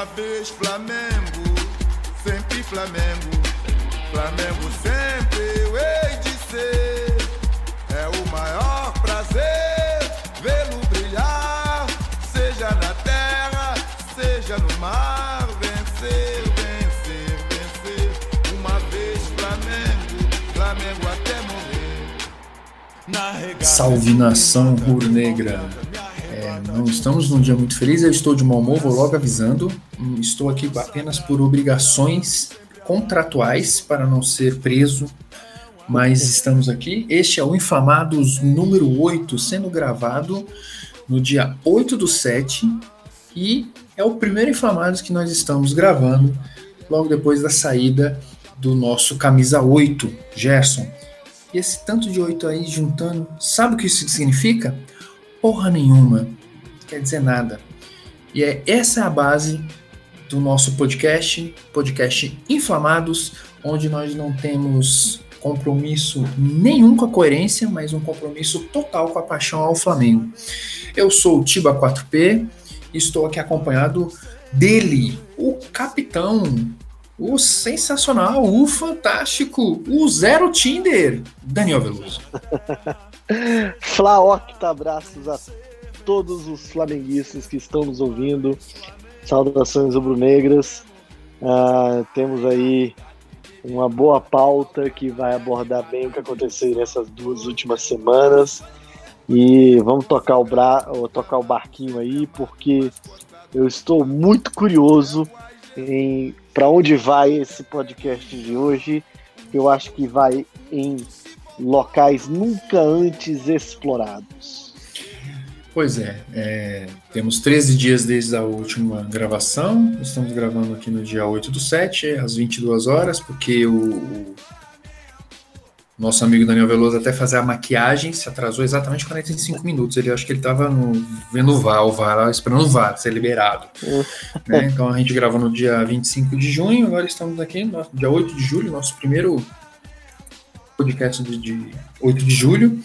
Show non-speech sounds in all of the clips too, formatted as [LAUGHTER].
Uma vez Flamengo, sempre Flamengo. Flamengo sempre eu hei de ser. É o maior prazer vê-lo brilhar, seja na terra, seja no mar. Vencer, vencer, vencer. Uma vez Flamengo, Flamengo até morrer. Na Salve nação rubro-negra. É, não estamos num dia muito feliz, eu estou de mau humor, vou logo avisando. Estou aqui apenas por obrigações contratuais para não ser preso, mas estamos aqui. Este é o Inflamados número 8, sendo gravado no dia 8 do 7 e é o primeiro Inflamados que nós estamos gravando logo depois da saída do nosso camisa 8, Gerson. E esse tanto de 8 aí juntando, sabe o que isso significa? Porra nenhuma. Quer dizer nada. E é essa é a base do nosso podcast, podcast Inflamados, onde nós não temos compromisso nenhum com a coerência, mas um compromisso total com a paixão ao Flamengo. Eu sou o Tiba 4P e estou aqui acompanhado dele, o capitão, o sensacional, o fantástico, o zero Tinder, Daniel Veloso. [LAUGHS] Flaocta abraços a todos os flamenguistas que estão nos ouvindo. Saudações rubro-negras. Ah, temos aí uma boa pauta que vai abordar bem o que aconteceu nessas duas últimas semanas. E vamos tocar o, bra... tocar o barquinho aí, porque eu estou muito curioso em para onde vai esse podcast de hoje. Eu acho que vai em locais nunca antes explorados. Pois é, é, temos 13 dias desde a última gravação. Estamos gravando aqui no dia 8 do 7, às 22 horas, porque o, o nosso amigo Daniel Veloso até fazer a maquiagem se atrasou exatamente 45 minutos. Ele acho que ele estava vendo o VAR, o VAR, esperando o VAR ser liberado. [LAUGHS] né? Então a gente gravou no dia 25 de junho, agora estamos aqui no dia 8 de julho, nosso primeiro podcast de, de 8 de julho.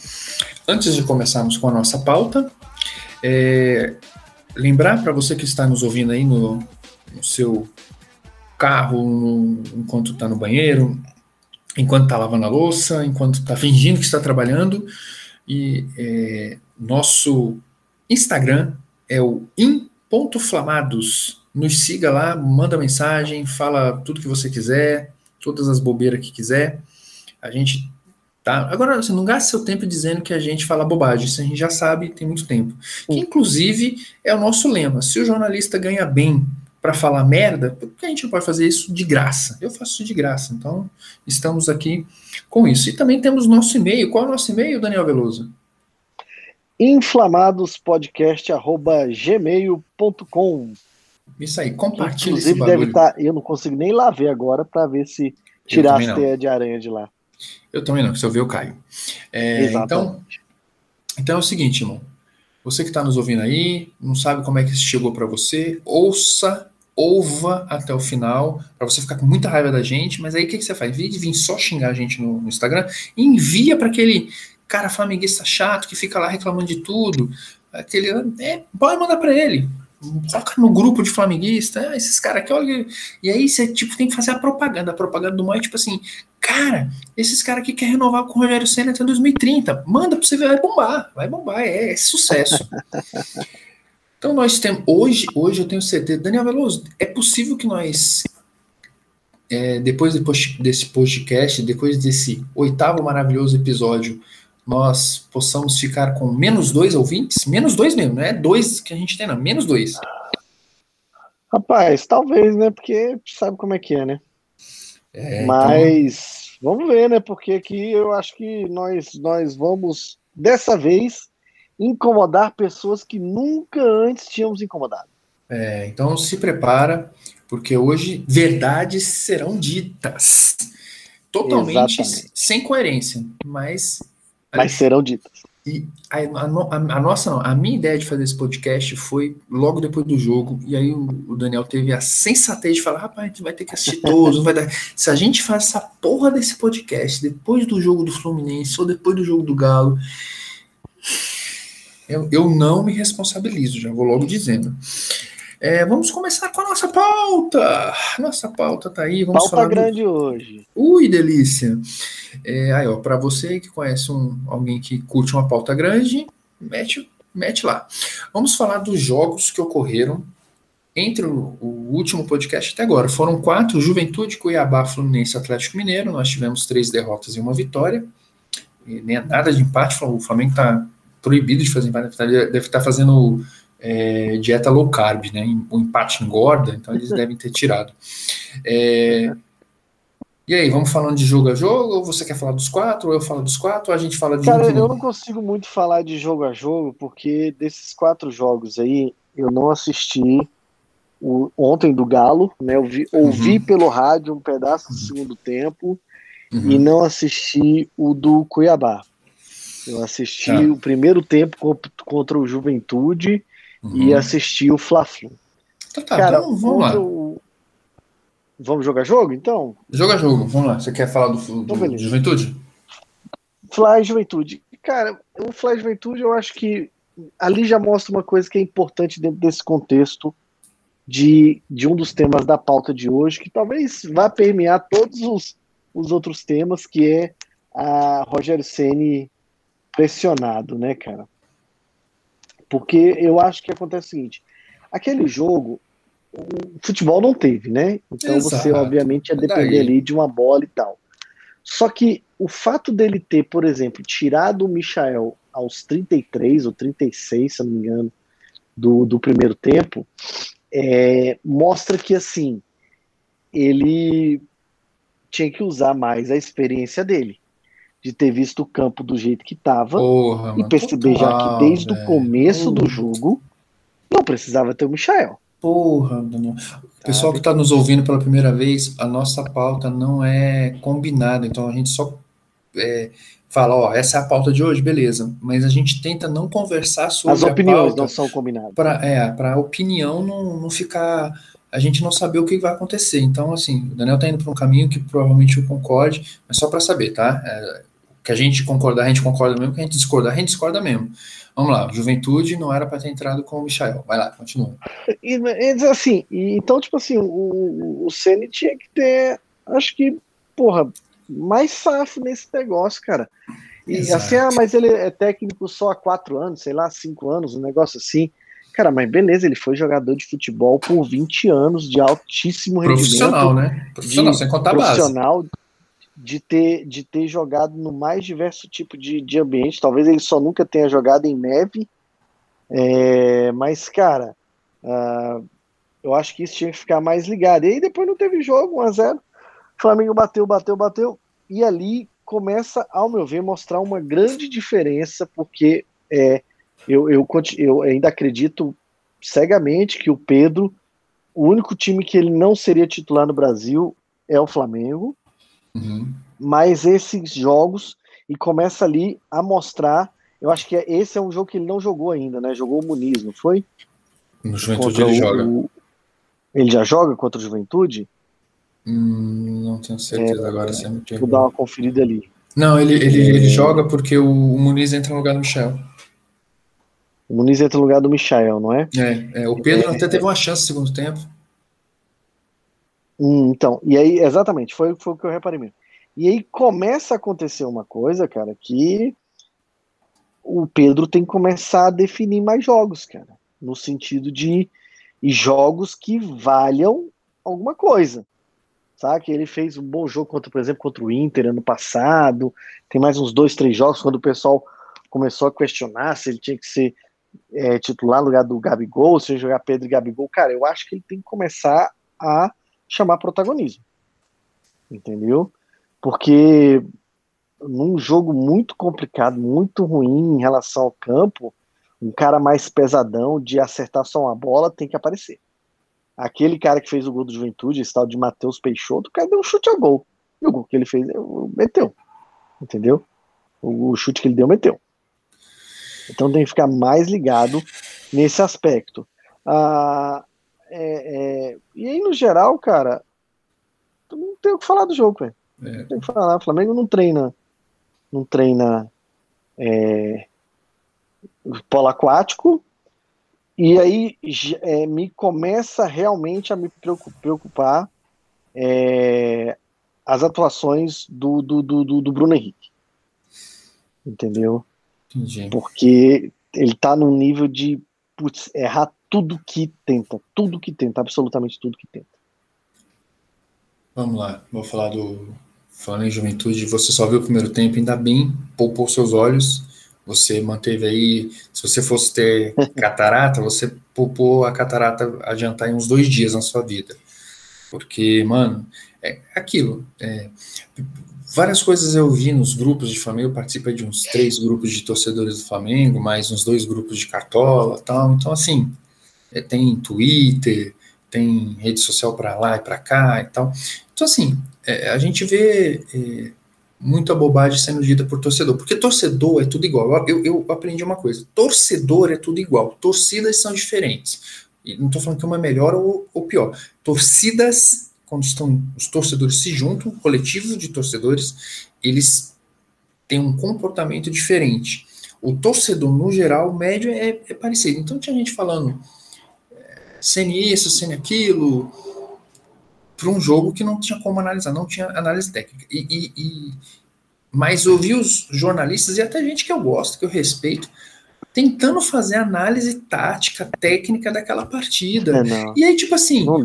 Antes de começarmos com a nossa pauta, é, lembrar para você que está nos ouvindo aí no, no seu carro, no, enquanto está no banheiro, enquanto está lavando a louça, enquanto está fingindo que está trabalhando, e é, nosso Instagram é o in.flamados. Nos siga lá, manda mensagem, fala tudo que você quiser, todas as bobeiras que quiser. A gente tá. Agora, você não gaste seu tempo dizendo que a gente fala bobagem, isso a gente já sabe tem muito tempo. Que, inclusive, é o nosso lema. Se o jornalista ganha bem para falar merda, por que a gente não pode fazer isso de graça? Eu faço isso de graça, então estamos aqui com isso. E também temos nosso e-mail. Qual é o nosso e-mail, Daniel Veloso? inflamadospodcast.gmail.com Isso aí, compartilha Inclusive deve tá- estar. Eu não consigo nem lá ver agora para ver se tirar as não. teias de aranha de lá. Eu também não, que se eu ver eu caio. É, então. Então é o seguinte, irmão. Você que está nos ouvindo aí, não sabe como é que isso chegou para você, ouça, ouva até o final, para você ficar com muita raiva da gente, mas aí o que, que você faz? Em vez de vir só xingar a gente no, no Instagram, envia para aquele cara flamenguista chato que fica lá reclamando de tudo. Aquele, é, pode mandar para ele. Coloca no grupo de flamenguista, ah, esses caras aqui, olha. E aí você tipo, tem que fazer a propaganda. A propaganda do Moi é tipo assim, cara, esses caras aqui querem renovar com o Rogério Senna até 2030. Manda pra você ver, vai bombar, vai bombar, é, é sucesso. [LAUGHS] então nós temos, hoje, hoje eu tenho certeza, Daniel Veloso, é possível que nós, é, depois desse podcast, depois desse oitavo maravilhoso episódio, nós possamos ficar com menos dois ouvintes? Menos dois mesmo, não é dois que a gente tem, não, menos dois. Rapaz, talvez, né? Porque sabe como é que é, né? É, então- Mas vamos ver, né? Porque aqui eu acho que nós, nós vamos, dessa vez, incomodar pessoas que nunca antes tínhamos incomodado. É, então se prepara, porque hoje verdades serão ditas. Totalmente Exatamente. sem coerência, mas. Mas serão ditas. E a, a a- nossa, não, a minha ideia de fazer esse podcast foi logo depois do jogo, e aí o, o Daniel teve a sensatez de falar: rapaz, a gente vai ter que assistir todos, não vai dar. Se a gente faz essa porra desse podcast depois do jogo do Fluminense ou depois do jogo do Galo, eu, eu não me responsabilizo, já vou logo dizendo. É, vamos começar com a nossa pauta. Nossa pauta tá aí. Vamos pauta grande do... hoje. Ui, delícia. É, aí, ó, para você que conhece um, alguém que curte uma pauta grande, mete, mete lá. Vamos falar dos jogos que ocorreram entre o, o, último podcast até agora. Foram quatro: Juventude, Cuiabá, Fluminense Atlético Mineiro. Nós tivemos três derrotas e uma vitória. E nem nada de empate. O Flamengo está proibido de fazer empate. Deve estar tá fazendo é, dieta low carb, né? O empate engorda, então eles [LAUGHS] devem ter tirado. É, e aí, vamos falando de jogo a jogo? Ou você quer falar dos quatro? Ou eu falo dos quatro? Ou a gente fala de Cara, um eu não consigo muito falar de jogo a jogo, porque desses quatro jogos aí, eu não assisti o, ontem do Galo, né? Eu vi, uhum. ouvi pelo rádio um pedaço do segundo tempo uhum. e não assisti o do Cuiabá. Eu assisti tá. o primeiro tempo contra o Juventude uhum. e assisti o Fla-Flu. Então tá, Cara, então vamos lá. O... Vamos jogar jogo, então? Joga jogo, vamos lá. Você quer falar do, do, então, Juventude? Fly Juventude. Cara, o Fly Juventude eu acho que ali já mostra uma coisa que é importante dentro desse contexto de, de um dos temas da pauta de hoje, que talvez vá permear todos os, os outros temas, que é a Rogério Ceni pressionado, né, cara? Porque eu acho que acontece o seguinte: aquele jogo, o futebol não teve, né? Então Exato. você, obviamente, ia depender Daí. ali de uma bola e tal. Só que o fato dele ter, por exemplo, tirado o Michael aos 33 ou 36, se eu não me engano, do, do primeiro tempo, é, mostra que assim ele tinha que usar mais a experiência dele de ter visto o campo do jeito que estava e perceber já que desde o começo do jogo não precisava ter o Michael. Porra, Daniel. O pessoal que está nos ouvindo pela primeira vez, a nossa pauta não é combinada, então a gente só é, fala, ó, essa é a pauta de hoje, beleza. Mas a gente tenta não conversar sobre as opiniões não são combinadas. Para é, para a opinião não, não ficar a gente não saber o que vai acontecer. Então, assim, o Daniel está indo para um caminho que provavelmente eu concorde, mas só para saber, tá? É, que a gente concordar, a gente concorda mesmo, que a gente discordar, a gente discorda mesmo. Vamos lá, Juventude não era para ter entrado com o Michael. Vai lá, continua. E, assim, então, tipo assim, o, o Ceni tinha que ter, acho que, porra, mais safo nesse negócio, cara. E Exato. assim, ah, mas ele é técnico só há quatro anos, sei lá, cinco anos, um negócio assim. Cara, mas beleza, ele foi jogador de futebol por 20 anos de altíssimo profissional, rendimento. Profissional, né? Profissional, sem contar profissional, base de ter, de ter jogado no mais diverso tipo de, de ambiente. Talvez ele só nunca tenha jogado em neve. É, mas, cara, uh, eu acho que isso tinha que ficar mais ligado. E aí depois não teve jogo, 1x0. Flamengo bateu, bateu, bateu. E ali começa, ao meu ver, mostrar uma grande diferença, porque é, eu, eu, eu ainda acredito cegamente que o Pedro, o único time que ele não seria titular no Brasil é o Flamengo. Uhum. Mas esses jogos, e começa ali a mostrar. Eu acho que esse é um jogo que ele não jogou ainda, né? Jogou o Muniz, não foi? No Juventude ele o, joga. ele já joga contra o Juventude? Hum, não tenho certeza é, agora. Me vou dar uma conferida ali. Não, ele, ele, é... ele joga porque o, o Muniz entra no lugar do Michel. O Muniz entra no lugar do Michel, não é? É, é o Pedro é, até teve uma chance no segundo tempo. Hum, então, e aí, exatamente, foi, foi o que eu reparei mesmo. E aí começa a acontecer uma coisa, cara, que o Pedro tem que começar a definir mais jogos, cara. No sentido de jogos que valham alguma coisa. Sabe? Que ele fez um bom jogo contra, por exemplo, contra o Inter ano passado. Tem mais uns dois, três jogos quando o pessoal começou a questionar se ele tinha que ser é, titular no lugar do Gabigol, se ele jogar Pedro e Gabigol. Cara, eu acho que ele tem que começar a chamar protagonismo. Entendeu? Porque num jogo muito complicado, muito ruim em relação ao campo, um cara mais pesadão de acertar só uma bola tem que aparecer. Aquele cara que fez o gol do Juventude, esse tal de Matheus Peixoto, o cara deu um chute a gol. E o gol que ele fez, meteu. Entendeu? O chute que ele deu, meteu. Então tem que ficar mais ligado nesse aspecto. Ah, é, é, e aí, no geral, cara, não tem o que falar do jogo, velho. É. Não tem o que falar. O Flamengo não treina. Não treina é, polo aquático. e aí é, me começa realmente a me preocupar é, as atuações do, do, do, do, Bruno Henrique. Entendeu? Entendi. Porque ele tá num nível de putz, errar tudo que tenta, tudo que tenta, absolutamente tudo que tenta. Vamos lá, vou falar do falando em juventude, você só viu o primeiro tempo, ainda bem, poupou seus olhos, você manteve aí, se você fosse ter [LAUGHS] catarata, você poupou a catarata adiantar em uns dois dias na sua vida. Porque, mano, é aquilo. É, várias coisas eu vi nos grupos de Flamengo, eu participo de uns três grupos de torcedores do Flamengo, mais uns dois grupos de cartola tal. Então, assim, é, tem Twitter, tem rede social para lá e para cá e tal. Então, assim, é, a gente vê é, muita bobagem sendo dita por torcedor, porque torcedor é tudo igual. Eu, eu aprendi uma coisa: torcedor é tudo igual, torcidas são diferentes. E não estou falando que uma é melhor ou, ou pior. Torcidas, quando estão os torcedores se juntam, coletivo de torcedores, eles têm um comportamento diferente. O torcedor, no geral, médio é, é parecido. Então tinha gente falando sene isso, sene aquilo, para um jogo que não tinha como analisar, não tinha análise técnica. E, e, e, mas ouvi os jornalistas e até gente que eu gosto, que eu respeito, tentando fazer análise tática, técnica daquela partida. É, e aí, tipo assim, o,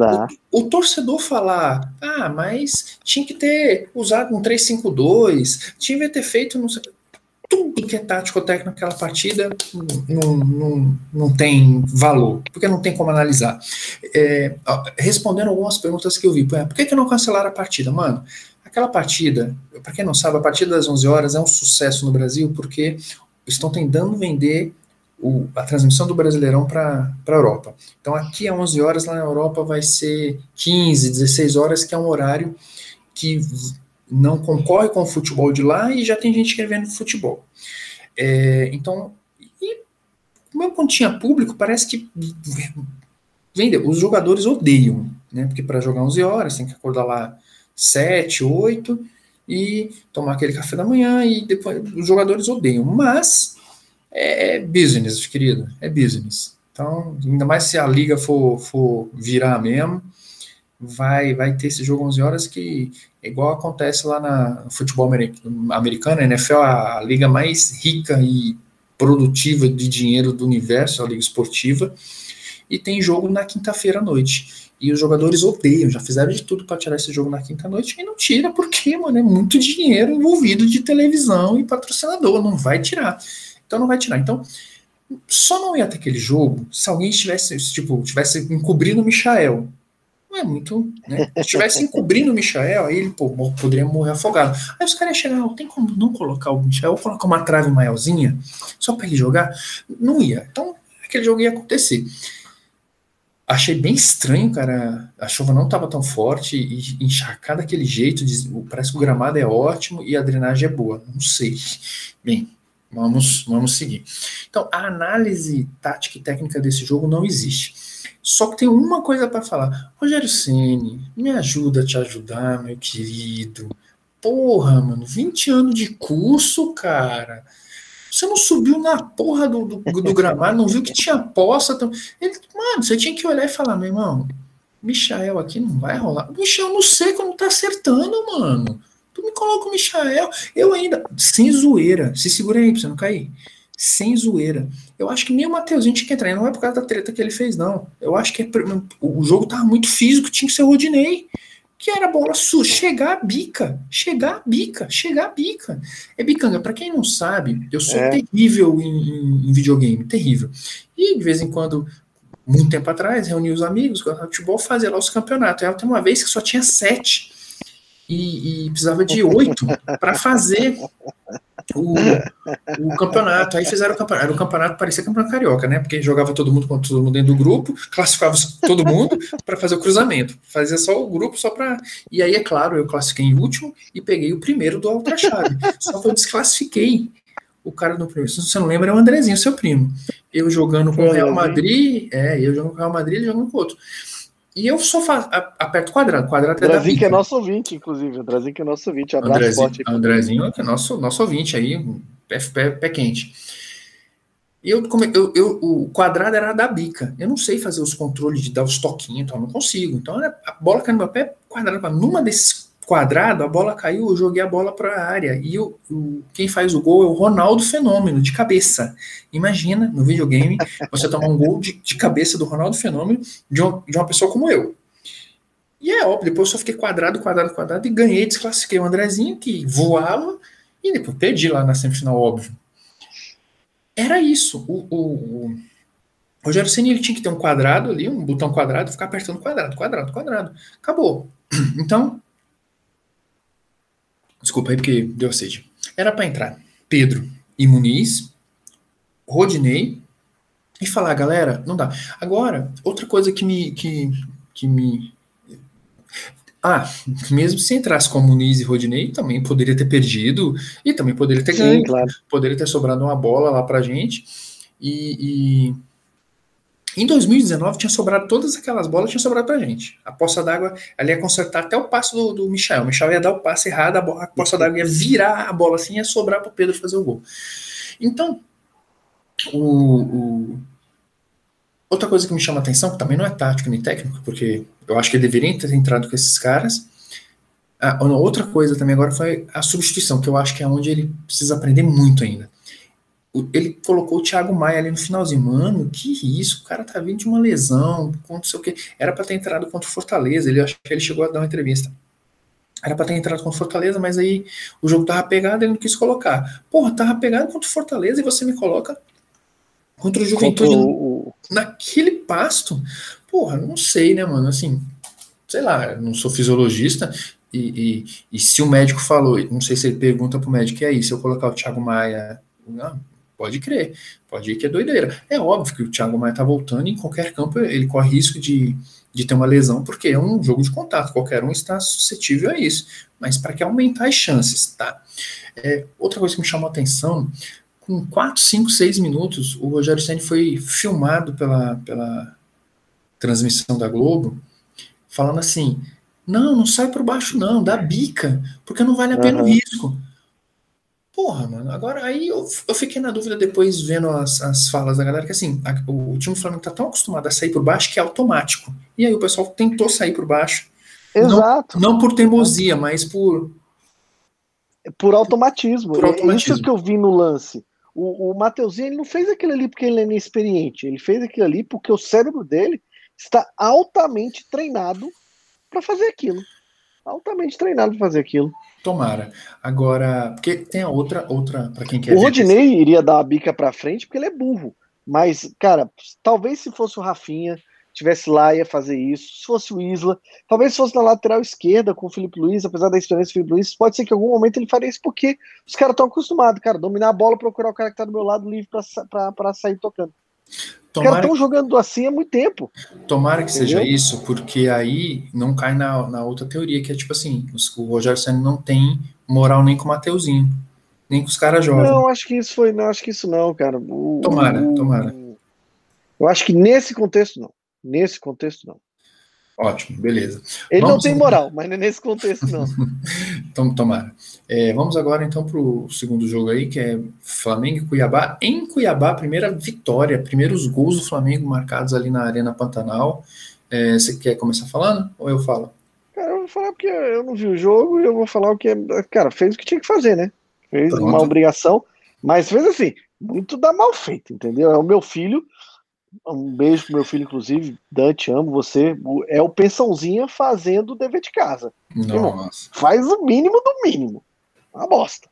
o, torcedor falar, ah, mas tinha que ter usado um 3-5-2, tinha que ter feito, não sei tudo que é tático técnico naquela partida não, não, não tem valor, porque não tem como analisar. É, respondendo algumas perguntas que eu vi, por que, que não cancelaram a partida? Mano, aquela partida, para quem não sabe, a partida das 11 horas é um sucesso no Brasil porque estão tentando vender o, a transmissão do Brasileirão para a Europa. Então aqui é 11 horas, lá na Europa vai ser 15, 16 horas, que é um horário que não concorre com o futebol de lá e já tem gente que vendo futebol. É, então, e, como quando tinha público, parece que vende, os jogadores odeiam, né? Porque para jogar 11 horas tem que acordar lá 7, 8 e tomar aquele café da manhã e depois os jogadores odeiam, mas é business, querido, é business. Então, ainda mais se a liga for, for virar mesmo, vai vai ter esse jogo 11 horas que igual acontece lá na futebol americano, a NFL é a liga mais rica e produtiva de dinheiro do universo, a liga esportiva, e tem jogo na quinta-feira à noite. E os jogadores odeiam, já fizeram de tudo para tirar esse jogo na quinta-noite e não tira, porque, mano, é muito dinheiro envolvido de televisão e patrocinador, não vai tirar. Então não vai tirar. Então, só não ia ter aquele jogo se alguém estivesse, tipo, tivesse encobrindo o Michael não é muito. Né? Se estivesse encobrindo o Michael, aí ele pô, poderia morrer afogado. Aí os caras iam chegar, tem como não colocar o Michael, colocar uma trave maiorzinha, só para ele jogar? Não ia. Então, aquele jogo ia acontecer. Achei bem estranho, cara. A chuva não estava tão forte e encharcar daquele jeito. Parece que o gramado é ótimo e a drenagem é boa. Não sei. Bem, vamos, vamos seguir. Então, a análise tática e técnica desse jogo não existe. Só que tem uma coisa para falar. Rogério Ceni, me ajuda a te ajudar, meu querido. Porra, mano, 20 anos de curso, cara. Você não subiu na porra do, do, do gramado, não viu que tinha poça. Então... Ele, mano, você tinha que olhar e falar, meu irmão, Michael aqui não vai rolar. Michael no seco não tá acertando, mano. Tu me coloca o Michael. Eu ainda, sem zoeira, se segura aí pra você não cair sem zoeira. Eu acho que nem o Mateuzinho tinha que entrar. Não é por causa da treta que ele fez, não. Eu acho que é, o jogo tava muito físico, tinha que ser o Rodinei. Que era bola sul, chegar a bica, chegar a bica, chegar a bica. É bicanga, para quem não sabe, eu sou é. terrível em, em, videogame, terrível. E de vez em quando, muito tempo atrás, reuni os amigos, o futebol, fazia lá os campeonatos. Aí tem uma vez que só tinha sete e, e precisava de oito para fazer o, o, campeonato. Aí fizeram o campeonato. Era o campeonato, parecia campeonato carioca, né? Porque jogava todo mundo contra todo mundo dentro do grupo, classificava todo mundo [LAUGHS] para fazer o cruzamento. Fazia só o grupo só para. E aí, é claro, eu classifiquei em último e peguei o primeiro do Ultra Chave. Só que eu desclassifiquei o cara do primeiro. Se você não lembra, é o Andrezinho, seu primo. Eu jogando com o Real Madrid, é, eu jogando com o Real Madrid, ele jogando com o outro. E eu só faço, aperto quadrado. Quadrado é Andrezinho que é nosso ouvinte, inclusive. Andrezinho que é nosso ouvinte. Abraço Andrezinho, forte. Andrezinho que é nosso, nosso ouvinte aí, pé, pé, pé quente. eu, eu, eu, o quadrado era da bica. Eu não sei fazer os controles de dar os toquinhos, então eu não consigo. Então a bola caiu no meu pé, quadrado. Numa desses quadrado, a bola caiu, eu joguei a bola para a área. E o, o, quem faz o gol é o Ronaldo Fenômeno, de cabeça. Imagina, no videogame, você tomar um gol de, de cabeça do Ronaldo Fenômeno de uma, de uma pessoa como eu. E é óbvio, depois eu só fiquei quadrado, quadrado, quadrado e ganhei, desclassifiquei o Andrezinho, que voava, e depois perdi lá na semifinal, óbvio. Era isso. O, o, o Rogério Senna ele tinha que ter um quadrado ali, um botão quadrado, ficar apertando quadrado, quadrado, quadrado. Acabou. Então, desculpa aí porque deu sede. Era para entrar Pedro e Muniz, Rodinei e falar, galera, não dá. Agora, outra coisa que me que, que me ah, mesmo se entrasse com Muniz e Rodinei, também poderia ter perdido e também poderia ter ganho. Claro. Poderia ter sobrado uma bola lá pra gente. E, e, em 2019 tinha sobrado todas aquelas bolas, tinha sobrado pra gente. A poça d'água, ali ia consertar até o passo do, do Michel. O Michel ia dar o passe errado, a, a poça d'água ia virar a bola assim, ia sobrar pro Pedro fazer o gol. Então, o, o Outra coisa que me chama atenção, que também não é tático nem técnico, porque eu acho que ele deveria ter entrado com esses caras. Ah, outra coisa também agora foi a substituição, que eu acho que é onde ele precisa aprender muito ainda. Ele colocou o Thiago Maia ali no finalzinho. Mano, que isso? O cara tá vindo de uma lesão, não sei o que. Era para ter entrado contra o Fortaleza. Ele acho que ele chegou a dar uma entrevista. Era para ter entrado contra o Fortaleza, mas aí o jogo tava pegado e ele não quis colocar. Porra, tava pegado contra o Fortaleza e você me coloca Contra o Juventude contra o... naquele pasto. Porra, não sei, né, mano? Assim, sei lá, não sou fisiologista. E, e, e, se o médico falou, não sei se ele pergunta pro médico, e aí, se eu colocar o Thiago Maia. Não, pode crer, pode ir que é doideira. É óbvio que o Thiago Maia tá voltando e em qualquer campo ele corre risco de, de ter uma lesão, porque é um jogo de contato, qualquer um está suscetível a isso. Mas para que aumentar as chances, tá? É, outra coisa que me chamou a atenção com 4, 5, 6 minutos, o Rogério Senna foi filmado pela, pela transmissão da Globo, falando assim: não, não sai por baixo, não, dá bica, porque não vale a pena uhum. o risco. Porra, mano, agora aí eu, eu fiquei na dúvida depois vendo as, as falas da galera que assim, a, o, time do Flamengo tá tão acostumado a sair por baixo que é automático. E aí o pessoal tentou sair por baixo. Exato. Não, não por teimosia, mas por. Por automatismo. Por automatismo. É isso que eu vi no lance. O, o Mateuzinho ele não fez aquilo ali porque ele é inexperiente, ele fez aquilo ali porque o cérebro dele está altamente treinado para fazer aquilo. Altamente treinado para fazer aquilo. Tomara. Agora, porque tem a outra, outra para quem quer. O Rodinei iria dar a bica para frente porque ele é burro. Mas, cara, talvez se fosse o Rafinha, tivesse lá, ia fazer isso. Se fosse o Isla, talvez se fosse na lateral esquerda com o Felipe Luiz, apesar da experiência do Felipe Luiz, pode ser que em algum momento ele faria isso, porque os caras estão acostumados, cara, dominar a bola, procurar o cara que tá do meu lado livre para sair tocando. Tomara, os caras estão jogando assim há muito tempo. Tomara que Entendeu? seja isso, porque aí não cai na, na outra teoria, que é tipo assim, o Rogério Senna não tem moral nem com o Mateuzinho, nem com os caras jovens. Não, acho que isso foi, não, acho que isso não, cara. O, tomara, o, tomara. Eu acho que nesse contexto não. Nesse contexto, não. Ótimo, beleza. Ele vamos... não tem moral, mas não é nesse contexto, não. [LAUGHS] então, tomara. É, vamos agora, então, para o segundo jogo aí, que é Flamengo e Cuiabá. Em Cuiabá, primeira vitória, primeiros gols do Flamengo marcados ali na Arena Pantanal. É, você quer começar falando ou eu falo? Cara, eu vou falar porque eu não vi o jogo e eu vou falar o que é. Cara, fez o que tinha que fazer, né? Fez Pronto. uma obrigação, mas fez assim, muito da mal feito, entendeu? É o meu filho um beijo pro meu filho, inclusive. Dante, amo você. É o pensãozinha fazendo o dever de casa. Irmão, faz o mínimo do mínimo. Uma bosta.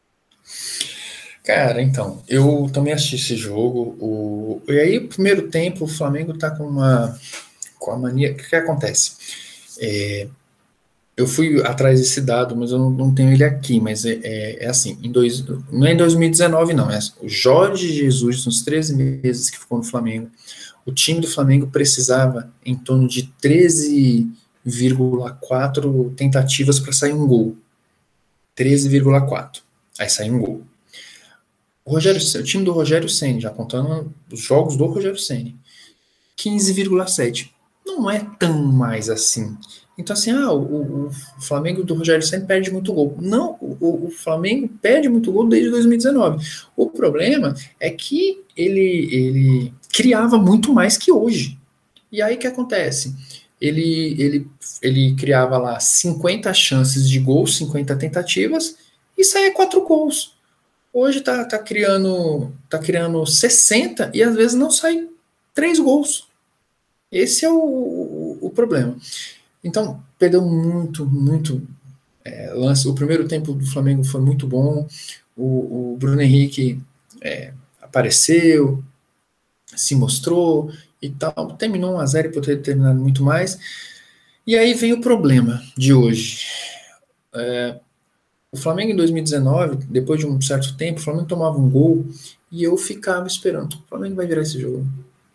Cara, então, eu também assisti esse jogo. O... E aí, primeiro tempo, o Flamengo tá com uma, com a mania. O que, que acontece? É... Eu fui atrás desse dado, mas eu não, não tenho ele aqui. Mas é, é, é, assim: em dois, não é em 2019, não. É o Jorge Jesus, nos 13 meses que ficou no Flamengo, o time do Flamengo precisava em torno de 13,4 tentativas para sair um gol. 13,4. Aí sai um gol. O, Rogério, o time do Rogério Senni, já contando os jogos do Rogério Senni, 15,7. Não não é tão mais assim. Então, assim, ah, o, o Flamengo do Rogério Senna perde muito gol. Não, o, o, Flamengo perde muito gol desde 2019. O problema é que ele, ele criava muito mais que hoje. E aí o que acontece? Ele, ele, ele criava lá 50 chances de gol, 50 tentativas, e saía quatro gols. Hoje tá, tá criando tá criando 60 e às vezes não sai três gols. Esse é o, o, o problema. Então, perdeu muito, muito é, lance. O primeiro tempo do Flamengo foi muito bom. O, o Bruno Henrique é, apareceu, se mostrou e tal. Terminou 1 a 0 e poderia ter terminado muito mais. E aí vem o problema de hoje. É, o Flamengo em 2019, depois de um certo tempo, o Flamengo tomava um gol e eu ficava esperando. O Flamengo vai virar esse jogo.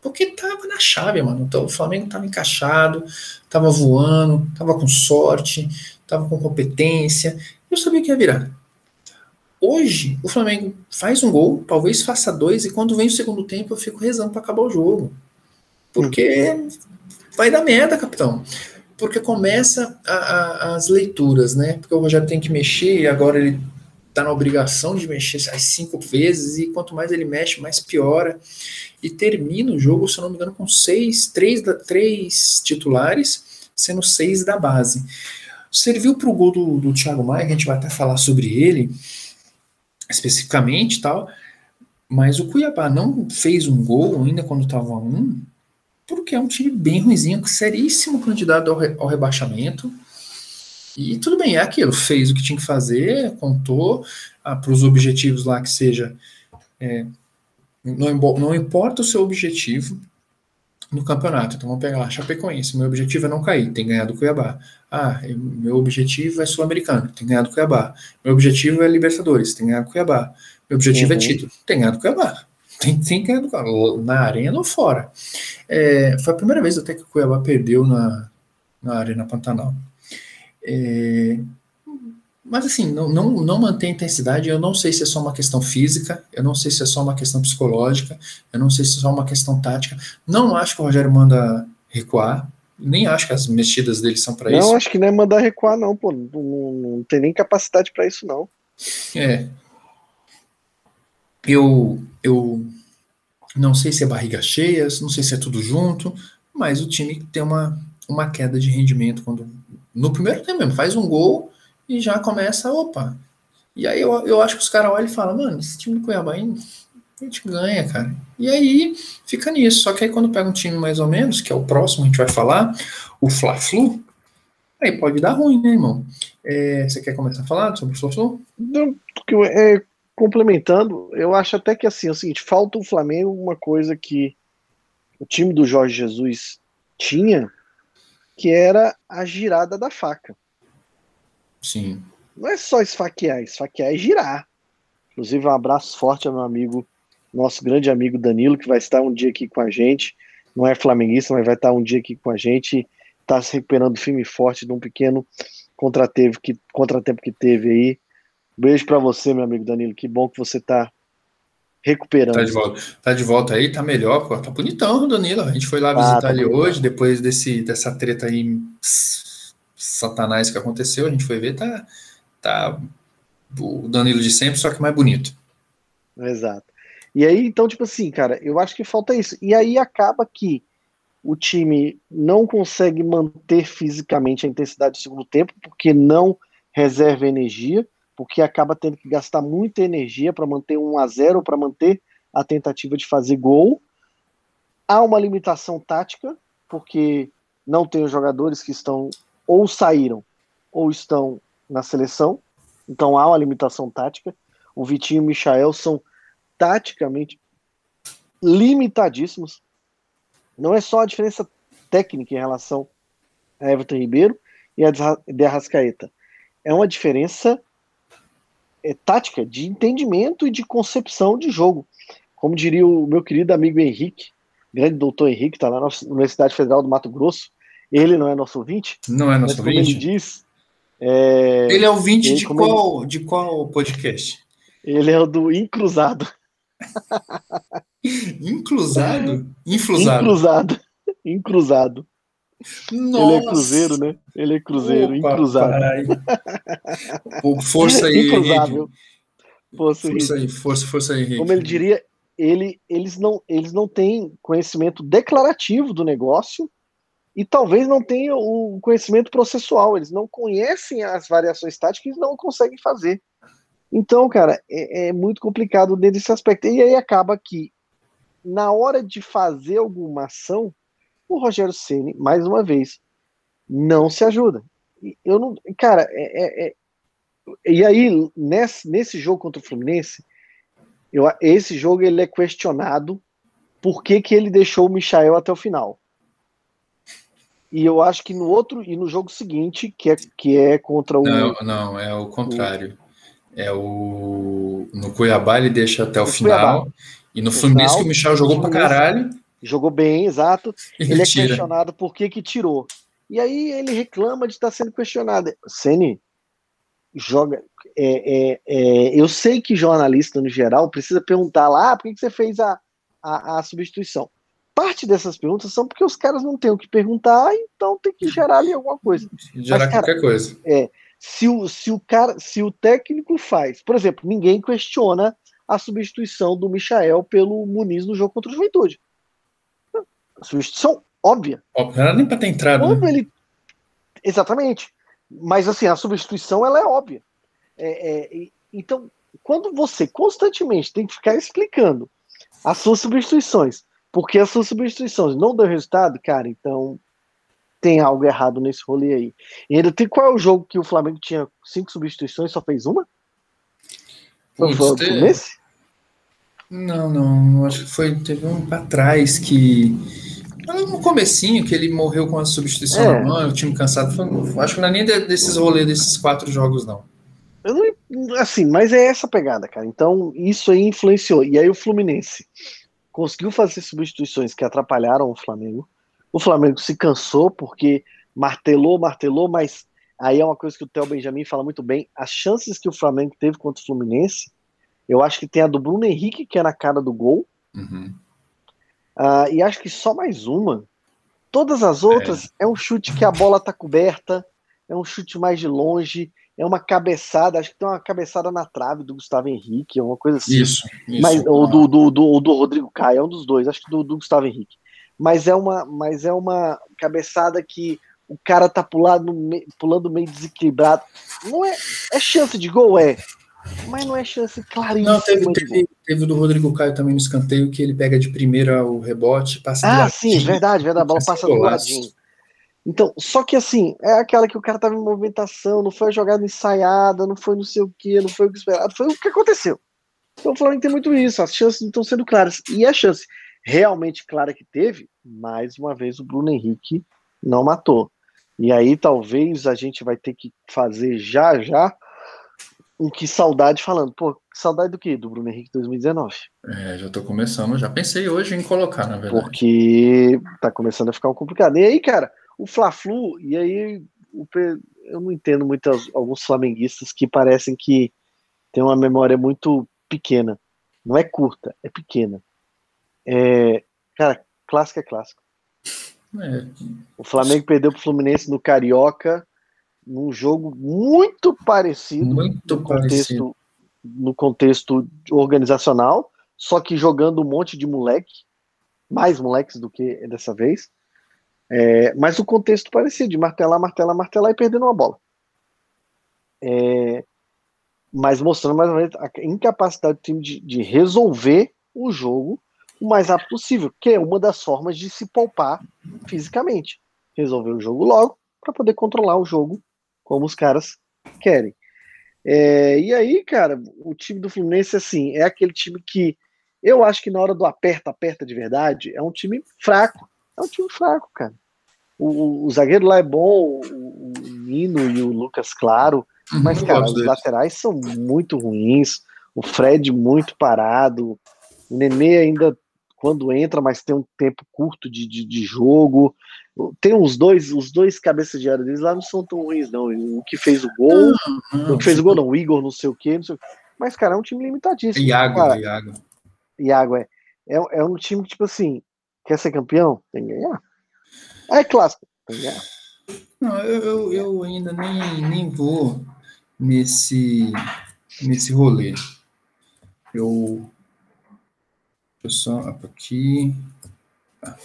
Porque tava na chave, mano. Então, o Flamengo tava encaixado, tava voando, tava com sorte, tava com competência. Eu sabia que ia virar. Hoje, o Flamengo faz um gol, talvez faça dois, e quando vem o segundo tempo, eu fico rezando para acabar o jogo. Porque vai dar merda, capitão. Porque começa a, a, as leituras, né? Porque o Rogério tem que mexer, agora ele tá na obrigação de mexer as cinco vezes, e quanto mais ele mexe, mais piora. E termina o jogo, se eu não me engano, com seis, três, três titulares, sendo seis da base. Serviu para o gol do, do Thiago Maia, que a gente vai até falar sobre ele especificamente tal, mas o Cuiabá não fez um gol ainda quando estava um, porque é um time bem ruizinho, seríssimo candidato ao, re, ao rebaixamento. E tudo bem, é aquilo, fez o que tinha que fazer, contou ah, para os objetivos lá que seja. É, não, não importa o seu objetivo no campeonato. Então vamos pegar lá, Chapecoense. Meu objetivo é não cair, tem ganhado o Cuiabá. Ah, meu objetivo é Sul-Americano, tem ganhado o Cuiabá. Meu objetivo é Libertadores, tem ganhado o Cuiabá. Meu objetivo é uhum. é título, tem ganhado o Cuiabá. Tem, tem ganhado na arena ou fora. É, foi a primeira vez até que o Cuiabá perdeu na, na Arena Pantanal. É, mas assim, não, não, não mantém intensidade. Eu não sei se é só uma questão física, eu não sei se é só uma questão psicológica, eu não sei se é só uma questão tática. Não acho que o Rogério manda recuar, nem acho que as mexidas dele são para isso. Não, acho que não é mandar recuar, não, pô. Não, não, não tem nem capacidade para isso, não. É. Eu, eu não sei se é barriga cheia, não sei se é tudo junto, mas o time tem uma, uma queda de rendimento quando no primeiro tempo mesmo faz um gol e já começa, opa. E aí eu, eu acho que os caras olham e falam, mano, esse time do Cuiabá aí, a gente ganha, cara. E aí fica nisso. Só que aí quando pega um time mais ou menos, que é o próximo, a gente vai falar, o Fla-Flu, aí pode dar ruim, né, irmão? É, você quer começar a falar sobre o Fla-Flu? Não, porque, é, complementando, eu acho até que assim, é o seguinte, falta o Flamengo uma coisa que o time do Jorge Jesus tinha, que era a girada da faca. Sim. Não é só esfaquear, esfaquear é girar. Inclusive, um abraço forte ao meu amigo, nosso grande amigo Danilo, que vai estar um dia aqui com a gente. Não é flamenguista, mas vai estar um dia aqui com a gente. Está se recuperando firme e forte de um pequeno contratempo que, contratempo que teve aí. Beijo para você, meu amigo Danilo. Que bom que você está recuperando. Tá de volta, tá de volta aí, tá melhor, pô. Tá bonitão, Danilo. A gente foi lá ah, visitar tá ele hoje, depois desse, dessa treta aí satanás que aconteceu, a gente foi ver, tá, tá o Danilo de sempre, só que mais bonito. Exato. E aí, então, tipo assim, cara, eu acho que falta isso. E aí acaba que o time não consegue manter fisicamente a intensidade do segundo tempo, porque não reserva energia, porque acaba tendo que gastar muita energia para manter um a 0 para manter a tentativa de fazer gol. Há uma limitação tática, porque não tem os jogadores que estão ou saíram ou estão na seleção, então há uma limitação tática. O Vitinho e o Michael são taticamente limitadíssimos. Não é só a diferença técnica em relação a Everton Ribeiro e a de Arrascaeta. É uma diferença é, tática, de entendimento e de concepção de jogo. Como diria o meu querido amigo Henrique, grande doutor Henrique, está lá na Universidade Federal do Mato Grosso, ele não é nosso ouvinte? Não é nosso ouvinte? Ele diz. É... Ele é ouvinte ele, de, qual, ele... de qual podcast? Ele é o do Incruzado. Incruzado? Influsado. Incruzado. Incruzado. Nossa. Ele é cruzeiro, né? Ele é cruzeiro, Opa, incruzável. [LAUGHS] Força aí, Incruzável. Força, força aí, força, força aí, Henrique. Como ele diria, ele, eles, não, eles não têm conhecimento declarativo do negócio e talvez não tenham o conhecimento processual. Eles não conhecem as variações táticas e não conseguem fazer. Então, cara, é, é muito complicado nesse aspecto. E aí acaba que, na hora de fazer alguma ação, o Rogério Ceni mais uma vez, não se ajuda. Eu não, cara, é, é, é e aí nesse, nesse jogo contra o Fluminense, eu, esse jogo ele é questionado por que, que ele deixou o Michael até o final. E eu acho que no outro e no jogo seguinte, que é, que é contra o. Não, não, é o contrário. O... É o. No Cuiabá ele deixa até o final. Cuiabá. E no Fluminense que o Michel jogou pra caralho. Jogou bem, exato. Ele, ele é questionado por que, que tirou. E aí ele reclama de estar sendo questionado. Sene, joga. É, é, é, eu sei que jornalista, no geral, precisa perguntar lá ah, por que, que você fez a, a, a substituição parte dessas perguntas são porque os caras não têm o que perguntar, então tem que gerar ali alguma coisa. [LAUGHS] Gerar Mas, cara, qualquer coisa. É, se o, se o cara, se o técnico faz, por exemplo, ninguém questiona a substituição do Michael pelo Muniz no jogo contra o Juventude. A substituição óbvia. Óbvio, não era nem para ter entrado. Quando né? ele... Exatamente. Mas assim, a substituição ela é óbvia. É, é, então, quando você constantemente tem que ficar explicando as suas substituições porque as suas substituições não deu resultado, cara, então tem algo errado nesse rolê aí. E ainda tem qual é o jogo que o Flamengo tinha cinco substituições e só fez uma? Foi o Fluminense? Não, não, acho que foi teve um para trás que no comecinho que ele morreu com a substituição é. na mão, o time cansado. Foi, acho que não é nem desses rolês desses quatro jogos não. não. Assim, mas é essa pegada, cara. Então isso aí influenciou. E aí o Fluminense conseguiu fazer substituições que atrapalharam o Flamengo. O Flamengo se cansou porque martelou, martelou, mas aí é uma coisa que o Theo Benjamin fala muito bem. As chances que o Flamengo teve contra o Fluminense, eu acho que tem a do Bruno Henrique, que é na cara do gol. Uhum. Uh, e acho que só mais uma. Todas as outras é. é um chute que a bola tá coberta, é um chute mais de longe, é uma cabeçada, acho que tem uma cabeçada na trave do Gustavo Henrique, é uma coisa assim. Isso, isso. Mas, ou do, do, do, do Rodrigo Caio, é um dos dois, acho que do, do Gustavo Henrique. Mas é uma, mas é uma cabeçada que o cara tá pulando, pulando meio desequilibrado. Não é, é chance de gol, é. Mas não é chance claríssima. Não, teve, teve, teve do Rodrigo Caio também no escanteio que ele pega de primeira o rebote, passa Ah, sim, verdade, verdade. A bola passa do ladinho. Então, só que assim, é aquela que o cara tava em movimentação, não foi a jogada ensaiada, não foi não sei o que, não foi o que esperado, foi o que aconteceu. Então o Flamengo tem muito isso, as chances não estão sendo claras. E a chance realmente clara que teve, mais uma vez o Bruno Henrique não matou. E aí talvez a gente vai ter que fazer já já um que saudade falando, pô, saudade do que? Do Bruno Henrique 2019. É, já tô começando, já pensei hoje em colocar, na verdade. Porque tá começando a ficar um complicado. E aí, cara, o Fla-Flu, e aí o, eu não entendo muito alguns flamenguistas que parecem que têm uma memória muito pequena. Não é curta, é pequena. É, cara, clássico é clássico. É. O Flamengo perdeu para o Fluminense no Carioca, num jogo muito parecido, muito no, parecido. Contexto, no contexto organizacional, só que jogando um monte de moleque, mais moleques do que dessa vez. É, mas o contexto parecia de martelar, martelar, martelar e perdendo uma bola. É, mas mostrando mais ou menos a incapacidade do time de, de, resolver o jogo o mais rápido possível, que é uma das formas de se poupar fisicamente. Resolver o jogo logo para poder controlar o jogo como os caras querem. É, e aí, cara, o time do Fluminense, assim, é aquele time que eu acho que na hora do aperta, aperta de verdade, é um time fraco. É um time fraco, cara. O, o, zagueiro lá é bom, o, o Nino e o Lucas Claro, uhum, mas, cara, os deles. laterais são muito ruins. O Fred muito parado. O Nenê ainda, quando entra, mas tem um tempo curto de, de, de jogo. Tem os dois, os dois cabeças de área deles lá não são tão ruins, não. O que fez o gol, o que fez o gol não, o Igor não sei o quê, não sei o quê. Mas, cara, é um time limitadíssimo. Iago, cara. Iago. Iago, é. é. É um time, tipo assim, quer ser campeão? Tem que ganhar. É clássico. Tá ligado? Não, eu, eu, eu ainda nem, nem vou nesse, nesse rolê. Eu. Eu só aqui. Tá.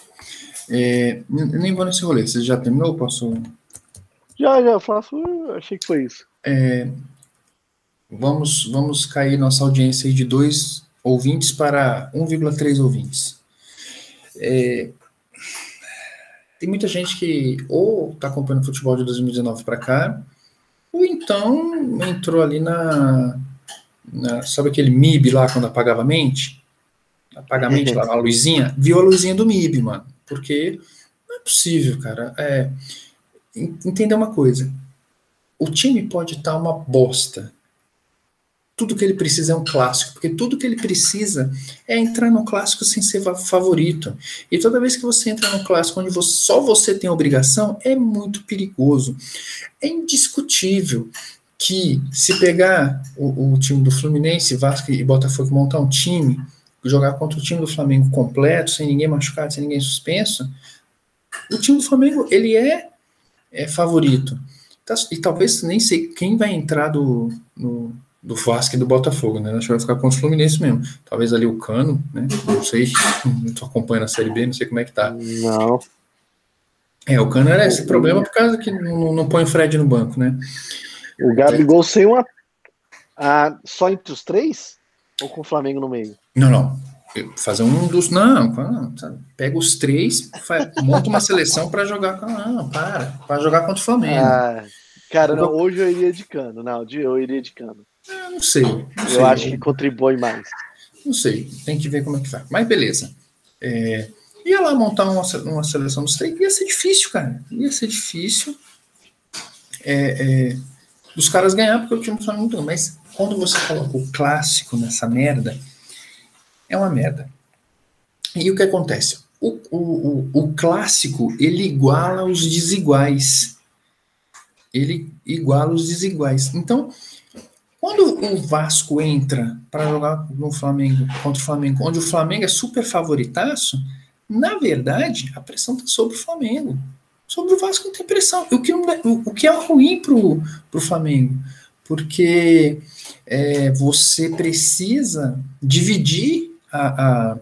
É, nem vou nesse rolê. Você já terminou? Posso. Já, já faço. Achei que foi isso. É, vamos, vamos cair nossa audiência de dois ouvintes para 1,3 ouvintes. É, tem muita gente que ou está acompanhando futebol de 2019 para cá, ou então entrou ali na, na, Sabe aquele MIB lá quando apagava a mente? Apaga a mente lá, a luzinha, viu a luzinha do MIB, mano. Porque não é possível, cara. É, entender uma coisa. O time pode estar tá uma bosta tudo que ele precisa é um clássico, porque tudo que ele precisa é entrar no clássico sem ser favorito. E toda vez que você entra no clássico onde você, só você tem obrigação, é muito perigoso. É indiscutível que se pegar o, o time do Fluminense, Vasco e Botafogo montar um time, jogar contra o time do Flamengo completo, sem ninguém machucado, sem ninguém suspenso, o time do Flamengo ele é, é favorito. Tá, e talvez nem sei quem vai entrar do, no, do Vasco e do Botafogo, né? Acho que vai ficar com os Fluminense mesmo. Talvez ali o Cano, né? Não sei, não tô acompanhando a Série B, não sei como é que tá. Não. É, o Cano era esse problema por causa que não, não põe o Fred no banco, né? O Gabigol sem uma. Ah, só entre os três? Ou com o Flamengo no meio? Não, não. Fazer um dos. Não, pega os três, faz, monta uma seleção para jogar. Não, para. Para jogar contra o Flamengo. Ah, cara, não, hoje eu iria de cano. Não, eu iria de cano. Eu não sei. Não eu sei. acho que contribui mais. Não sei, tem que ver como é que vai. Mas beleza. É, ia lá montar uma, uma seleção dos três, ia ser difícil, cara. Ia ser difícil é, é, dos caras ganhar, porque o time não muito. Mas quando você coloca o clássico nessa merda, é uma merda. E o que acontece? O, o, o, o clássico, ele iguala os desiguais. Ele iguala os desiguais. Então, quando o Vasco entra para jogar no Flamengo contra o Flamengo, onde o Flamengo é super favoritaço, na verdade a pressão está sobre o Flamengo. Sobre o Vasco não tem pressão. O que, o, o que é ruim para o Flamengo, porque é, você precisa dividir a, a,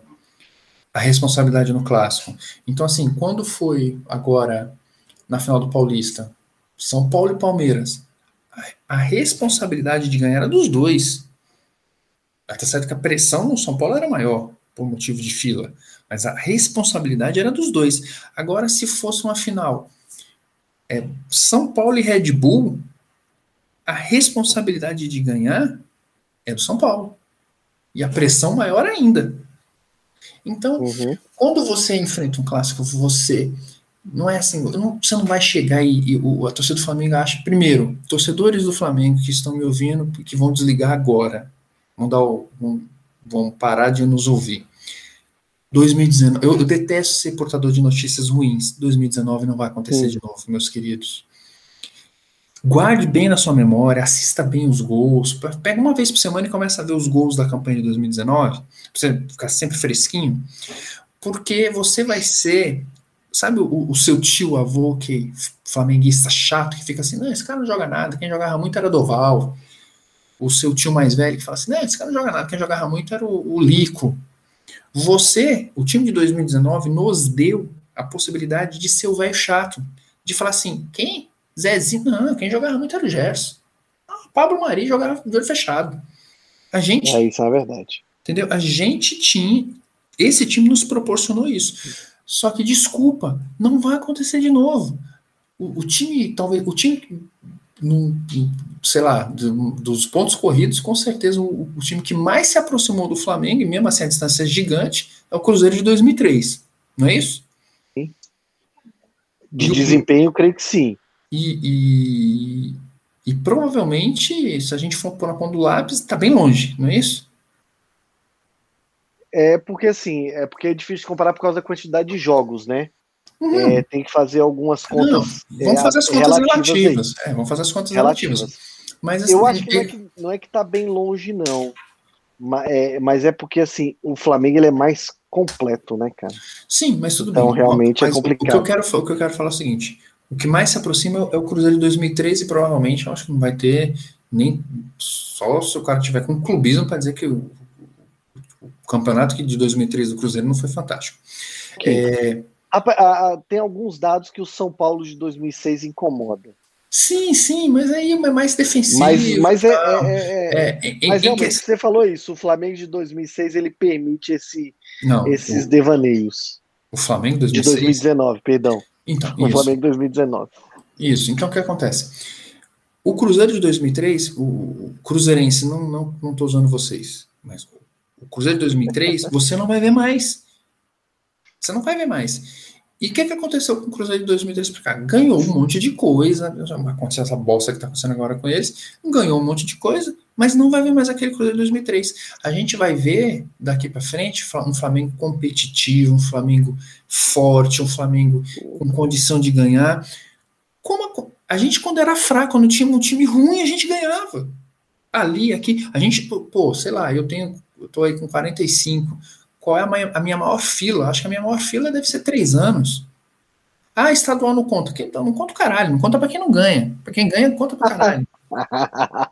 a responsabilidade no clássico. Então, assim, quando foi agora na final do Paulista, São Paulo e Palmeiras, a responsabilidade de ganhar era dos dois. Até certo que a pressão no São Paulo era maior, por motivo de fila. Mas a responsabilidade era dos dois. Agora, se fosse uma final é, São Paulo e Red Bull, a responsabilidade de ganhar é do São Paulo. E a pressão maior ainda. Então, uhum. quando você enfrenta um clássico, você não é assim, não, você não vai chegar e, e o, a torcida do Flamengo acha, primeiro, torcedores do Flamengo que estão me ouvindo, que vão desligar agora, vão, dar o, vão, vão parar de nos ouvir. 2019, eu, eu, detesto ser portador de notícias ruins. 2019 não vai acontecer Sim. de novo, meus queridos. Guarde bem na sua memória, assista bem os gols. Pega uma vez por semana e começa a ver os gols da campanha de 2019, pra você ficar sempre fresquinho, porque você vai ser Sabe o, o, seu tio avô que flamenguista chato que fica assim, não, esse cara não joga nada, quem jogava muito era Doval. O seu tio mais velho que fala assim, não, esse cara não joga nada, quem jogava muito era o, o Lico. Você, o time de 2019, nos deu a possibilidade de ser o velho chato, de falar assim, quem? Zezinho? Não, quem jogava muito era o Gerson. Ah, Pablo Mari jogava de olho fechado. A gente. É, isso é verdade. Entendeu? A gente tinha. Esse time nos proporcionou isso. Só que, desculpa, não vai acontecer de novo. O, o time, talvez, o time, no, sei lá, do, dos pontos corridos, com certeza o, o, time que mais se aproximou do Flamengo, e mesmo assim a distância é gigante, é o Cruzeiro de 2003. Não é isso? Sim. De e desempenho, creio que sim. E, e, e, provavelmente, se a gente for pôr na ponta do lápis, está bem longe, não é isso? É porque assim, é porque é difícil comparar por causa da quantidade de jogos, né? Uhum. É, tem que fazer algumas contas. Não, vamos é, fazer as contas relativas. relativas. É, vamos fazer as contas relativas. relativas. Mas, assim, eu acho que, não, é que não é que tá bem longe, não. Mas é, mas é porque assim, o Flamengo ele é mais completo, né, cara? Sim, mas tudo então, bem. Então realmente é complicado. O que, eu quero, o que eu quero falar é o seguinte: O que mais se aproxima é o Cruzeiro de 2013 e provavelmente eu acho que não vai ter nem só se o cara tiver com clubismo para dizer que o, o, campeonato de 2013 do Cruzeiro não foi fantástico. Okay. É... A, a, a, tem alguns dados que o São Paulo de 2006 incomoda. Sim, sim, mas aí é mais defensivo. Mas, mas é, é, é, é, mas realmente, que... você falou isso, o Flamengo de 2006 ele permite esse, não, esses o, devaneios. O Flamengo de 2006? De 2019, perdão. Então, o isso. Flamengo de 2019. Isso, então o que acontece? O Cruzeiro de 2003, o Cruzeirense, não não não estou usando vocês, mas o Cruzeiro de 2003, você não vai ver mais. Você não vai ver mais. E o que, que aconteceu com o Cruzeiro de 2003 para cá? Ganhou um monte de coisa, aconteceu essa bolsa que está acontecendo agora com eles, ganhou um monte de coisa, mas não vai ver mais aquele Cruzeiro de 2003. A gente vai ver daqui para frente um Flamengo competitivo, um Flamengo forte, um Flamengo com condição de ganhar. Como a, a gente, quando era fraco, quando tinha um time ruim, a gente ganhava. Ali, aqui, a gente, pô, sei lá, eu tenho, eu tô aí com 45, qual é a minha, maior fila? Acho que a minha maior fila deve ser três anos. Ah, estadual não conta. Então, não conta o caralho, não conta para quem não ganha. Para quem ganha, conta para caralho. [LAUGHS]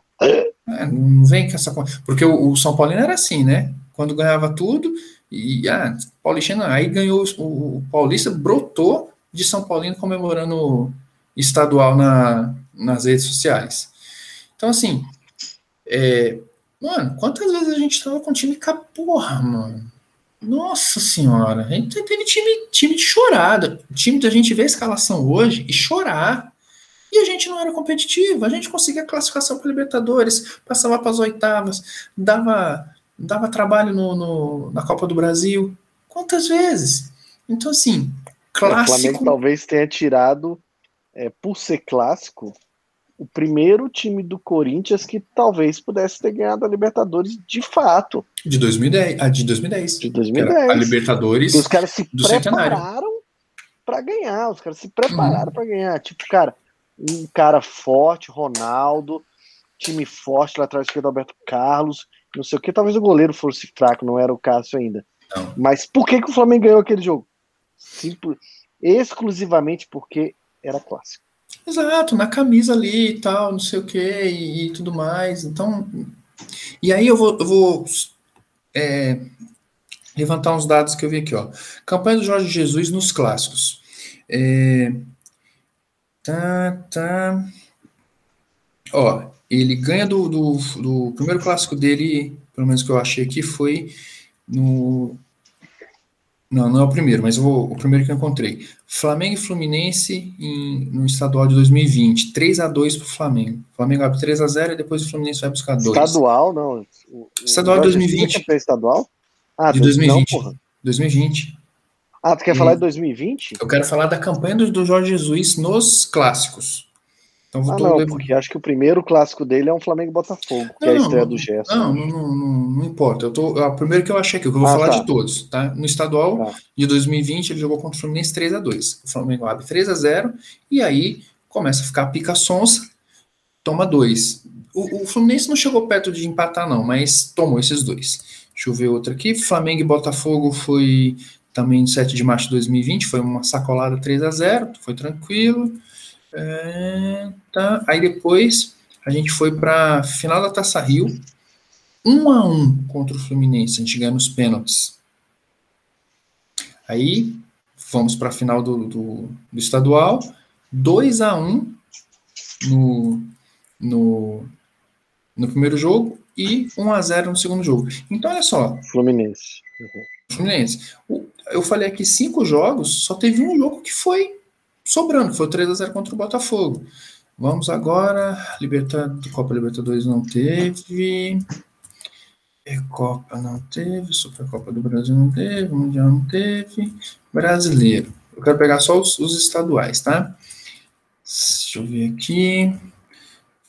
é, não vem com essa coisa. Porque o, o, São Paulino era assim, né? Quando ganhava tudo, e ah, Paulista, aí ganhou o, o Paulista, brotou de São Paulino comemorando estadual na, nas redes sociais. Então, assim, é, mano, quantas vezes a gente tava com time caporra, mano? Nossa senhora, a gente teve time, time de chorada. Time da gente ver a escalação hoje e chorar. E a gente não era competitivo. A gente conseguia classificação para Libertadores, passava para as oitavas, dava, dava trabalho no, no, na Copa do Brasil. Quantas vezes? Então, assim, clássico. O Flamengo talvez tenha tirado, é, por ser clássico, o primeiro time do Corinthians que talvez pudesse ter ganhado a Libertadores de fato. De 2010, a de 2010. De 2010. A Libertadores. E os caras se prepararam para ganhar, os caras se prepararam uhum. para ganhar. Tipo, cara, um cara forte, Ronaldo, time forte lá atrás esquerdo Alberto Carlos, não sei o que, talvez o goleiro fosse fraco, não era o Cássio ainda. Não. Mas por que, que o Flamengo ganhou aquele jogo? Simples, exclusivamente porque era clássico. Exato, na camisa ali e tal, não sei o que e, tudo mais. Então, e aí eu vou, eu vou é, levantar uns dados que eu vi aqui, ó. Campanha do Jorge Jesus nos clássicos. É, tá, tá. Ó, ele ganha do, do, do primeiro clássico dele, pelo menos que eu achei aqui, foi no não, não é o primeiro, mas vou, o primeiro que eu encontrei. Flamengo e Fluminense em, no estadual de 2020. 3 x 2 para o Flamengo. O Flamengo abre 3 x 0 e depois o Fluminense vai buscar 2. Estadual, não. O, estadual de 2020. É estadual? Ah, de 2020. Não, porra. 2020. Ah, tu quer e falar de 2020? Eu quero falar da campanha do, do Jorge Jesus nos clássicos. Então, ah, não, porque acho que o primeiro clássico dele é um Flamengo Botafogo, que não, é a estreia do Gerson. Não, não, não, não, importa. Eu tô, o primeiro que eu achei aqui, eu vou ah, falar tá. de todos, tá? No estadual tá. de 2020, ele jogou contra o Fluminense 3 a 2 O Flamengo abre 3 a 0 e aí começa a ficar pica sonsa, toma dois. O, o Fluminense não chegou perto de empatar, não, mas tomou esses dois. Deixa eu ver outro aqui. Flamengo e Botafogo foi também 7 de março de 2020, foi uma sacolada 3 a 0 foi tranquilo. É, tá. Aí depois a gente foi para final da Taça Rio, um a um contra o Fluminense, a gente ganha nos pênaltis. Aí vamos para a final do, do, do, estadual, 2 a 1 no, no, no primeiro jogo e 1 a 0 no segundo jogo. Então olha só. Fluminense. Uhum. Fluminense. Eu falei aqui cinco jogos, só teve um jogo que foi sobrando, foi o 3 a 0 contra o Botafogo. Vamos agora, Libertadores, Copa Libertadores não teve, Copa não teve, Supercopa do Brasil não teve, Mundial não teve, Brasileiro. Eu quero pegar só os, os estaduais, tá? Deixa eu ver aqui.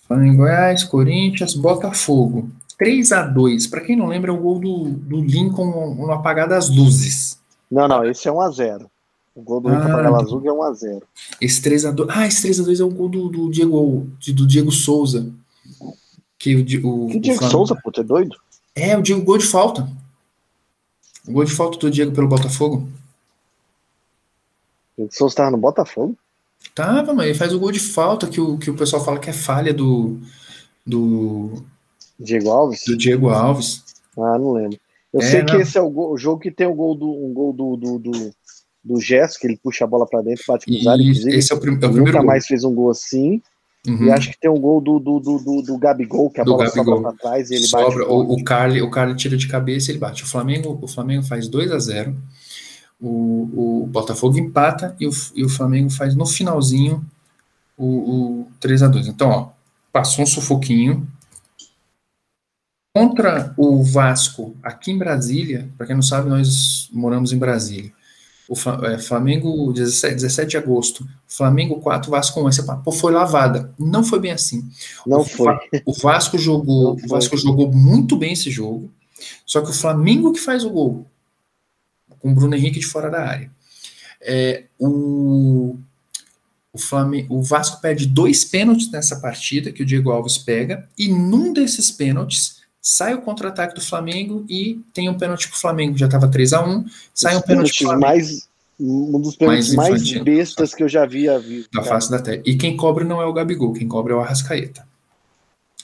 Flamengo Goiás, Corinthians, Botafogo. 3 a 2 Para quem não lembra, é o gol do, do Lincoln no apagar das luzes. Não, não, esse é 1 a 0 o gol do Inter ah, Azul é 1x0. Esse 3x2. Ah, esse 3x2 é o gol do, do, Diego, do Diego Souza. Que o, o, que o Diego Souza, pô, tu é doido? É, o Diego gol de falta. O gol de falta do Diego pelo Botafogo. O Diego Souza tava no Botafogo? Tava, mas ele faz o gol de falta que o, que o pessoal fala que é falha do. do. Diego Alves? Do Diego Alves. Ah, não lembro. Eu é, sei que esse é o, gol, o, jogo que tem o gol do, um gol do, do, do, do Gesso, que ele puxa a bola para dentro, bate cruzado, inclusive. Esse é o, prim é o primeiro Nunca gol. mais fez um gol assim. Uhum. E acho que tem um gol do, do, do, do, Gabigol, que a do bola Gabigol. sobra para trás e ele sobra, bate. O, o, Carly, o Carly tira de cabeça e ele bate. O Flamengo, o Flamengo faz 2 a 0 o, o Botafogo empata e o, e o Flamengo faz no finalzinho o, o 3 a 2 Então, ó, passou um sufoquinho. Contra o Vasco, aqui em Brasília, para quem não sabe, nós moramos em Brasília. O é, Flamengo, 17, 17 de agosto, Flamengo 4, Vasco 1. Aí você fala, pô, foi lavada. Não foi bem assim. Não o, foi. O Vasco jogou, o Vasco jogou muito bem esse jogo. Só que o Flamengo que faz o gol, com o Bruno Henrique de fora da área. É, o, o, Flamengo, o Vasco perde dois pênaltis nessa partida que o Diego Alves pega, e num desses pênaltis sai o contra-ataque do Flamengo e tem um pênalti pro Flamengo, já estava 3 a 1 sai Os um pênalti pro Flamengo. mais um dos pênaltis mais, mais bestas que eu já vi a vida. Da face da terra. E quem cobra não é o Gabigol, quem cobra é o Arrascaeta.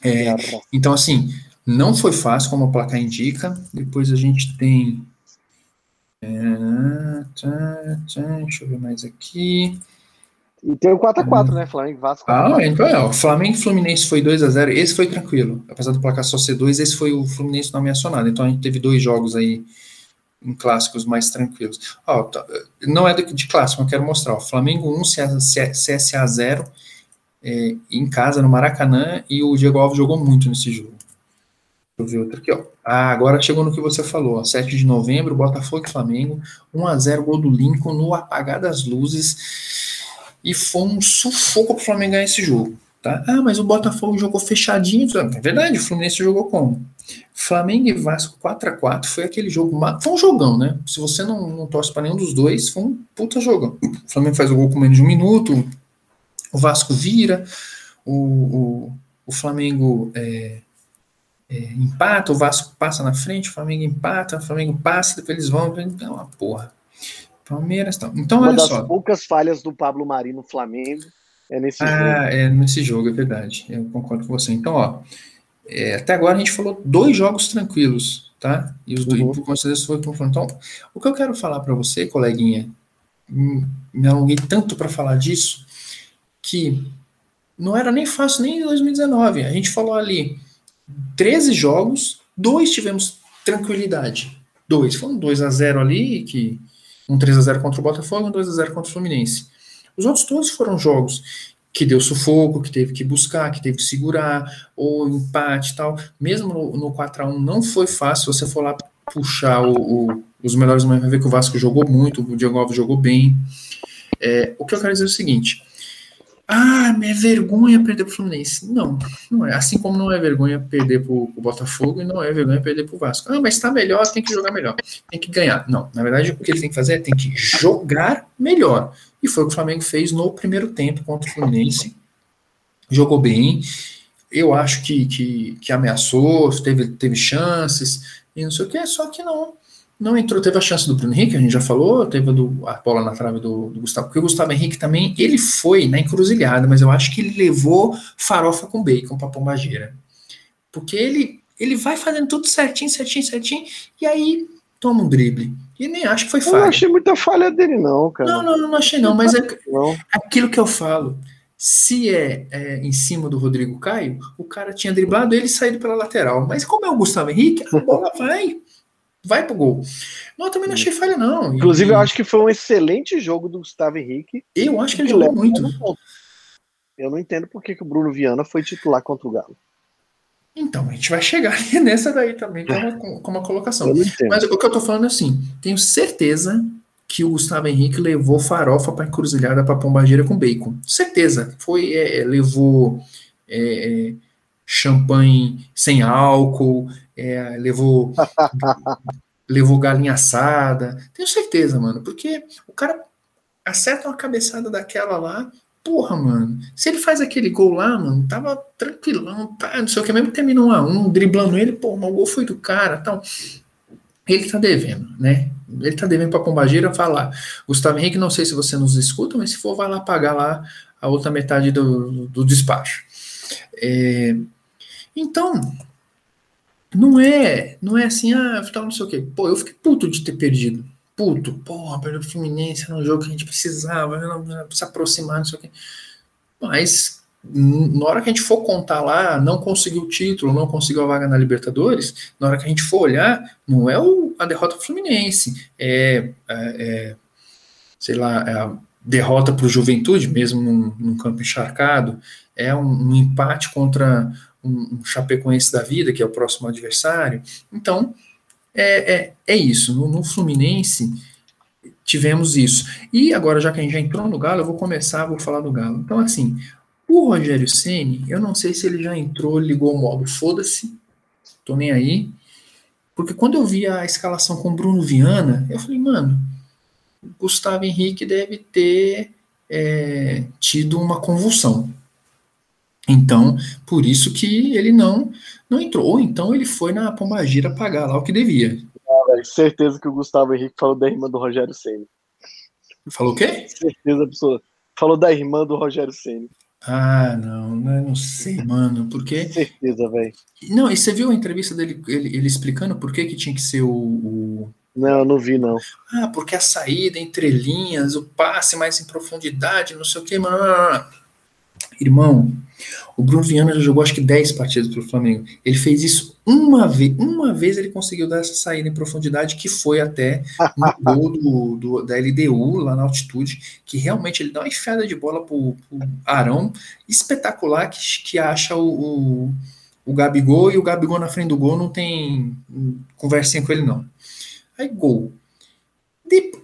É, então, assim, não foi fácil, como o placar indica. Depois a gente tem. É, tá, tá, deixa eu ver mais aqui. E tem o 4x4, hum. né? Flamengo Vasco. Ah, então é. O Flamengo e Fluminense foi 2x0. Esse foi tranquilo. Apesar do placar só ser 2, esse foi o Fluminense não ameaçonado. Então a gente teve dois jogos aí em clássicos mais tranquilos. Tá, não é de, de clássico, eu quero mostrar. Ó, Flamengo 1, CSA 0 é, em casa, no Maracanã, e o Diego Alves jogou muito nesse jogo. Deixa eu ver outro aqui, ó. Ah, agora chegou no que você falou, ó, 7 de novembro, Botafogo e Flamengo, 1x0, gol do Lincoln, no apagar das luzes e foi um sufoco para o Flamengo ganhar esse jogo. Tá? Ah, mas o Botafogo jogou fechadinho. É verdade, o Fluminense jogou como? Flamengo e Vasco 4 a 4 foi aquele jogo. Foi um jogão, né? Se você não, não torce para nenhum dos dois, foi um puta jogão. O Flamengo faz o gol com menos de um minuto, o Vasco vira, o, o, o Flamengo é, é, empata, o Vasco passa na frente, o Flamengo empata, o Flamengo passa, depois eles vão. É uma porra. Palmeiras. Tá. Então, Uma olha das só. poucas falhas do Pablo Mari no Flamengo é nesse ah, jogo. é nesse jogo, é verdade. Eu concordo com você. Então, ó, é, até agora a gente falou dois jogos tranquilos, tá? E os dois, uhum. por consideração, foi confronto. Então, o que eu quero falar para você, coleguinha, hum, me alonguei tanto para falar disso, que não era nem fácil nem em 2019. A gente falou ali 13 jogos, dois tivemos tranquilidade. Dois, foram 2 a 0 ali, que um 3 a 0 contra o Botafogo, um 2 a 0 contra o Fluminense. Os outros todos foram jogos que deu sufoco, que teve que buscar, que teve que segurar, ou empate e tal. Mesmo no, no 4 a 1 não foi fácil, se você for lá puxar o, o, os melhores momentos, vai ver que o Vasco jogou muito, o Diego Alves jogou bem. É, o que eu quero dizer é o seguinte, ah, é vergonha perder pro Fluminense. Não, não é. Assim como não é vergonha perder pro, pro Botafogo e não é vergonha perder pro Vasco. Ah, mas tá melhor, tem que jogar melhor. Tem que ganhar. Não, na verdade, o que ele tem que fazer é tem que jogar melhor. E foi o que o Flamengo fez no primeiro tempo contra o Fluminense. Jogou bem. Eu acho que, que, que ameaçou, teve, teve chances e não sei o que, só que não não entrou, teve a chance do Bruno Henrique, a gente já falou, teve a, do, a bola na trave do, do, Gustavo, porque o Gustavo Henrique também, ele foi na encruzilhada, mas eu acho que ele levou farofa com bacon pra Pombageira. Porque ele, ele vai fazendo tudo certinho, certinho, certinho, e aí toma um drible. E nem acho que foi falha. Eu não achei muita falha dele, não, cara. Não, não, não achei não, mas é não. aquilo que eu falo. Se é, é, em cima do Rodrigo Caio, o cara tinha driblado ele saído pela lateral. Mas como é o Gustavo Henrique, a bola vai vai pro gol. Não, eu também não achei falha, não. Inclusive, e... eu acho que foi um excelente jogo do Gustavo Henrique. Eu acho que ele jogou muito. Eu não entendo por que, que o Bruno Viana foi titular contra o Galo. Então, a gente vai chegar [LAUGHS] nessa daí também com uma, com uma colocação. Mas o que eu tô falando é assim: tenho certeza que o Gustavo Henrique levou farofa para encruzilhada para Pombageira com bacon. Certeza. Foi, é, é levou é, é champanhe sem álcool, é, levou [LAUGHS] levou galinha assada. Tenho certeza, mano, porque o cara acerta uma cabeçada daquela lá, porra, mano. Se ele faz aquele gol lá, mano, tava tranquilão, tá, não sei o que, mesmo que terminou um a um, driblando ele, pô, o gol foi do cara, tal. ele tá devendo, né? Ele tá devendo para Pombagira falar. Gustavo Henrique, não sei se você nos escuta, mas se for, vai lá pagar lá a outra metade do, do despacho. É, então, não é, não é assim, ah, não sei o quê. Pô, eu fiquei puto de ter perdido. Puto, porra, perdeu o Fluminense era um jogo que a gente precisava, não, se aproximar, não sei o quê. Mas na hora que a gente for contar lá, não conseguiu o título, não conseguiu a vaga na Libertadores, na hora que a gente for olhar, não é o, a derrota do Fluminense, é, é, é sei lá, é a derrota para o Juventude, mesmo num, num, campo encharcado, é um, um empate contra um, um, Chapecoense da vida, que é o próximo adversário. Então, é, é, é isso. No, no Fluminense, tivemos isso. E agora, já que a gente já entrou no Galo, eu vou começar, vou falar do Galo. Então, assim, o Rogério Ceni, eu não sei se ele já entrou, ligou o modo foda-se, tô nem aí. Porque quando eu vi a escalação com Bruno Viana, eu falei, mano, Gustavo Henrique deve ter é, tido uma convulsão. Então, por isso que ele não não entrou. Ou então ele foi na Pombagira pagar lá o que devia. Ah, certeza que o Gustavo Henrique falou da irmã do Rogério Ceni. Falou o quê? Certeza absoluta. Falou da irmã do Rogério Ceni. Ah, não, não sei, mano, porque... Certeza, velho. Não, e você viu a entrevista dele, ele, ele, explicando por que que tinha que ser o, o... Não, não vi, não. Ah, porque a saída entre linhas, o passe mais em profundidade, não sei o que, mano. Irmão, o Bruno Viana já jogou acho que 10 partidas pelo Flamengo. Ele fez isso uma vez, uma vez ele conseguiu dar essa saída em profundidade, que foi até no [LAUGHS] gol do, do, da LDU, lá na altitude, que realmente ele dá uma enfiada de bola pro, pro Arão, espetacular, que, que acha o, o, o Gabigol, e o Gabigol na frente do gol não tem conversinha com ele, não. Aí, gol.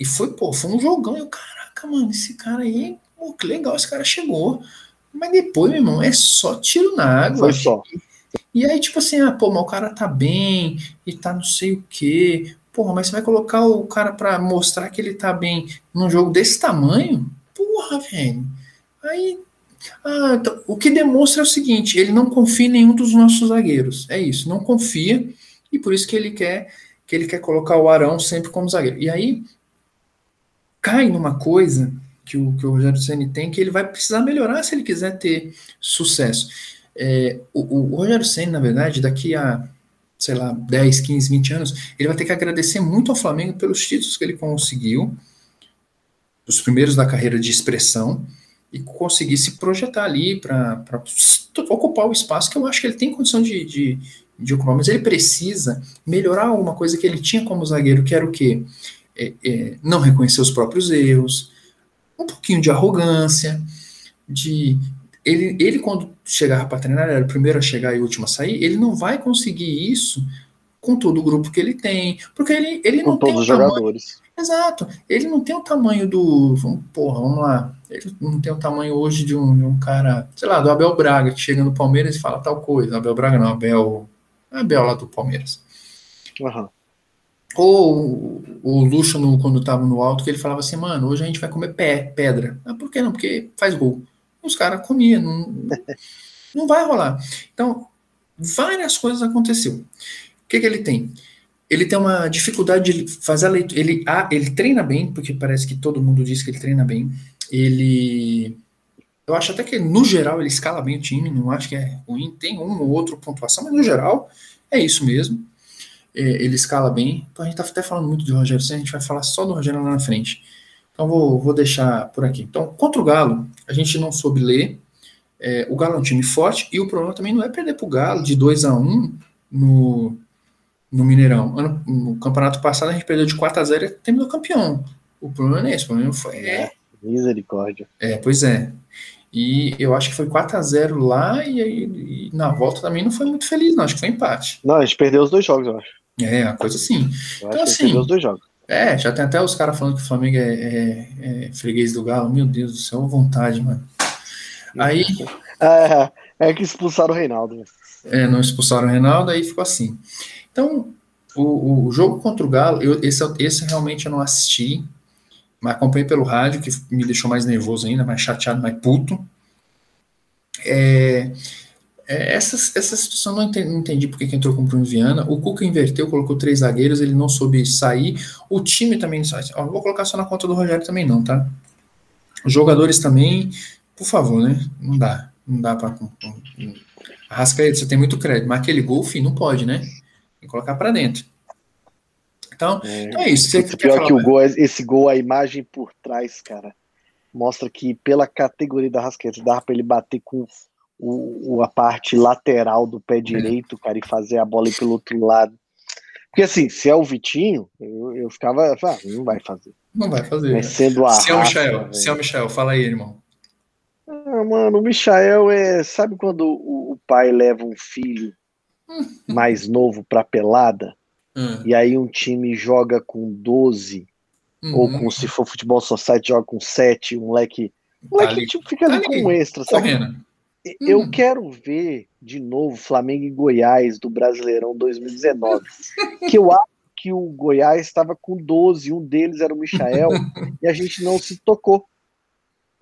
E foi, pô, foi um jogão. Eu, caraca, mano, esse cara aí, pô, que legal, esse cara chegou. Mas depois, meu irmão, é só tiro na água. Foi só. E aí, tipo assim, ah, pô, mas o cara tá bem e tá não sei o quê. Porra, mas você vai colocar o cara pra mostrar que ele tá bem num jogo desse tamanho? Porra, velho. Aí. Ah, então, o que demonstra é o seguinte: ele não confia em nenhum dos nossos zagueiros. É isso, não confia. E por isso que ele quer que ele quer colocar o Arão sempre como zagueiro. E aí cai numa coisa que o, que o Rogério Ceni tem, que ele vai precisar melhorar se ele quiser ter sucesso. É, o, o, Rogério Ceni, na verdade, daqui a, sei lá, 10, 15, 20 anos, ele vai ter que agradecer muito ao Flamengo pelos títulos que ele conseguiu, os primeiros da carreira de expressão, e conseguir se projetar ali para ocupar o espaço que eu acho que ele tem condição de, de, de, ocupar, mas ele precisa melhorar alguma coisa que ele tinha como zagueiro, que era o quê? É, é, não reconhecer os próprios erros, um pouquinho de arrogância, de ele, ele quando chegar para treinar, era o primeiro a chegar e o último a sair, ele não vai conseguir isso com todo o grupo que ele tem, porque ele, ele com não tem o os tamanho, jogadores. Exato, ele não tem o tamanho do, vamos, porra, vamos lá, ele não tem o tamanho hoje de um, de um cara, sei lá, do Abel Braga, que chega no Palmeiras e fala tal coisa, Abel Braga não, Abel, Abel lá do Palmeiras. Uhum. Ou o Luxo, no, quando estava no alto, que ele falava assim, mano, hoje a gente vai comer pé, pedra. Ah, por que não? Porque faz gol. Os caras comiam, não, [LAUGHS] não vai rolar. Então, várias coisas aconteceu. O que, que ele tem? Ele tem uma dificuldade de fazer a leitura. Ele, ah, ele treina bem, porque parece que todo mundo diz que ele treina bem. Ele. Eu acho até que, no geral, ele escala bem o time, não acho que é ruim. Tem um ou outro pontuação, mas no geral é isso mesmo ele escala bem. Então a gente está até falando muito de Rogério Senna, a gente vai falar só do Rogério lá na frente. Então vou, vou deixar por aqui. Então, contra o Galo, a gente não soube ler. É, o Galo é um time forte e o problema também não é perder para o Galo de 2 a 1 no, no Mineirão. Ano, no campeonato passado a gente perdeu de 4 a 0 e terminou campeão. O problema não é esse, o problema foi. É, Misericórdia. É, pois é. E eu acho que foi 4 a 0 lá e, e, e, na volta também não foi muito feliz, não. Acho que foi empate. Não, a gente perdeu os dois jogos, eu acho. É, uma coisa assim. Eu então, assim. Os dois jogos. É, já tem até os caras falando que o Flamengo é, é, é, freguês do Galo. Meu Deus do céu, vontade, mano. Aí. [LAUGHS] É, é que expulsaram o Reinaldo. Né? É, não expulsaram o Reinaldo, aí ficou assim. Então, o, o jogo contra o Galo, eu, esse, esse realmente eu não assisti, mas acompanhei pelo rádio, que me deixou mais nervoso ainda, mais chateado, mais puto. É, É, essa, essa situação não entendi, não entendi porque que entrou com o Bruno Viana. O Cuca inverteu, colocou três zagueiros, ele não soube sair. O time também. Ó, não vou colocar só na conta do Rogério também, não, tá? Os jogadores também, por favor, né? Não dá. Não dá pra. Arrascaeta, você tem muito crédito, mas aquele gol, fim, não pode, né? Tem que colocar para dentro. Então é, então é isso. Você pior que o gol, esse gol, a imagem por trás, cara, mostra que pela categoria da Rasqueta dá para ele bater com o, a parte lateral do pé direito, cara, e fazer a bola ir pelo outro lado. Porque assim, se é o Vitinho, eu, eu ficava, ah, não vai fazer. Não vai fazer. Mas sendo a se é o Michael, se é o Michael, fala aí, irmão. Ah, mano, o Michael é. Sabe quando o, o pai leva um filho mais novo pra pelada? Hum. E aí um time joga com 12, uhum. ou com, se for futebol society, joga com 7, um moleque. O moleque tá tipo, fica tá ali, com um extra, sabe? Correndo. Eu hum. quero ver de novo Flamengo e Goiás do Brasileirão 2019. que eu acho que o Goiás estava com 12, um deles era o Michael, [LAUGHS] e a gente não se tocou.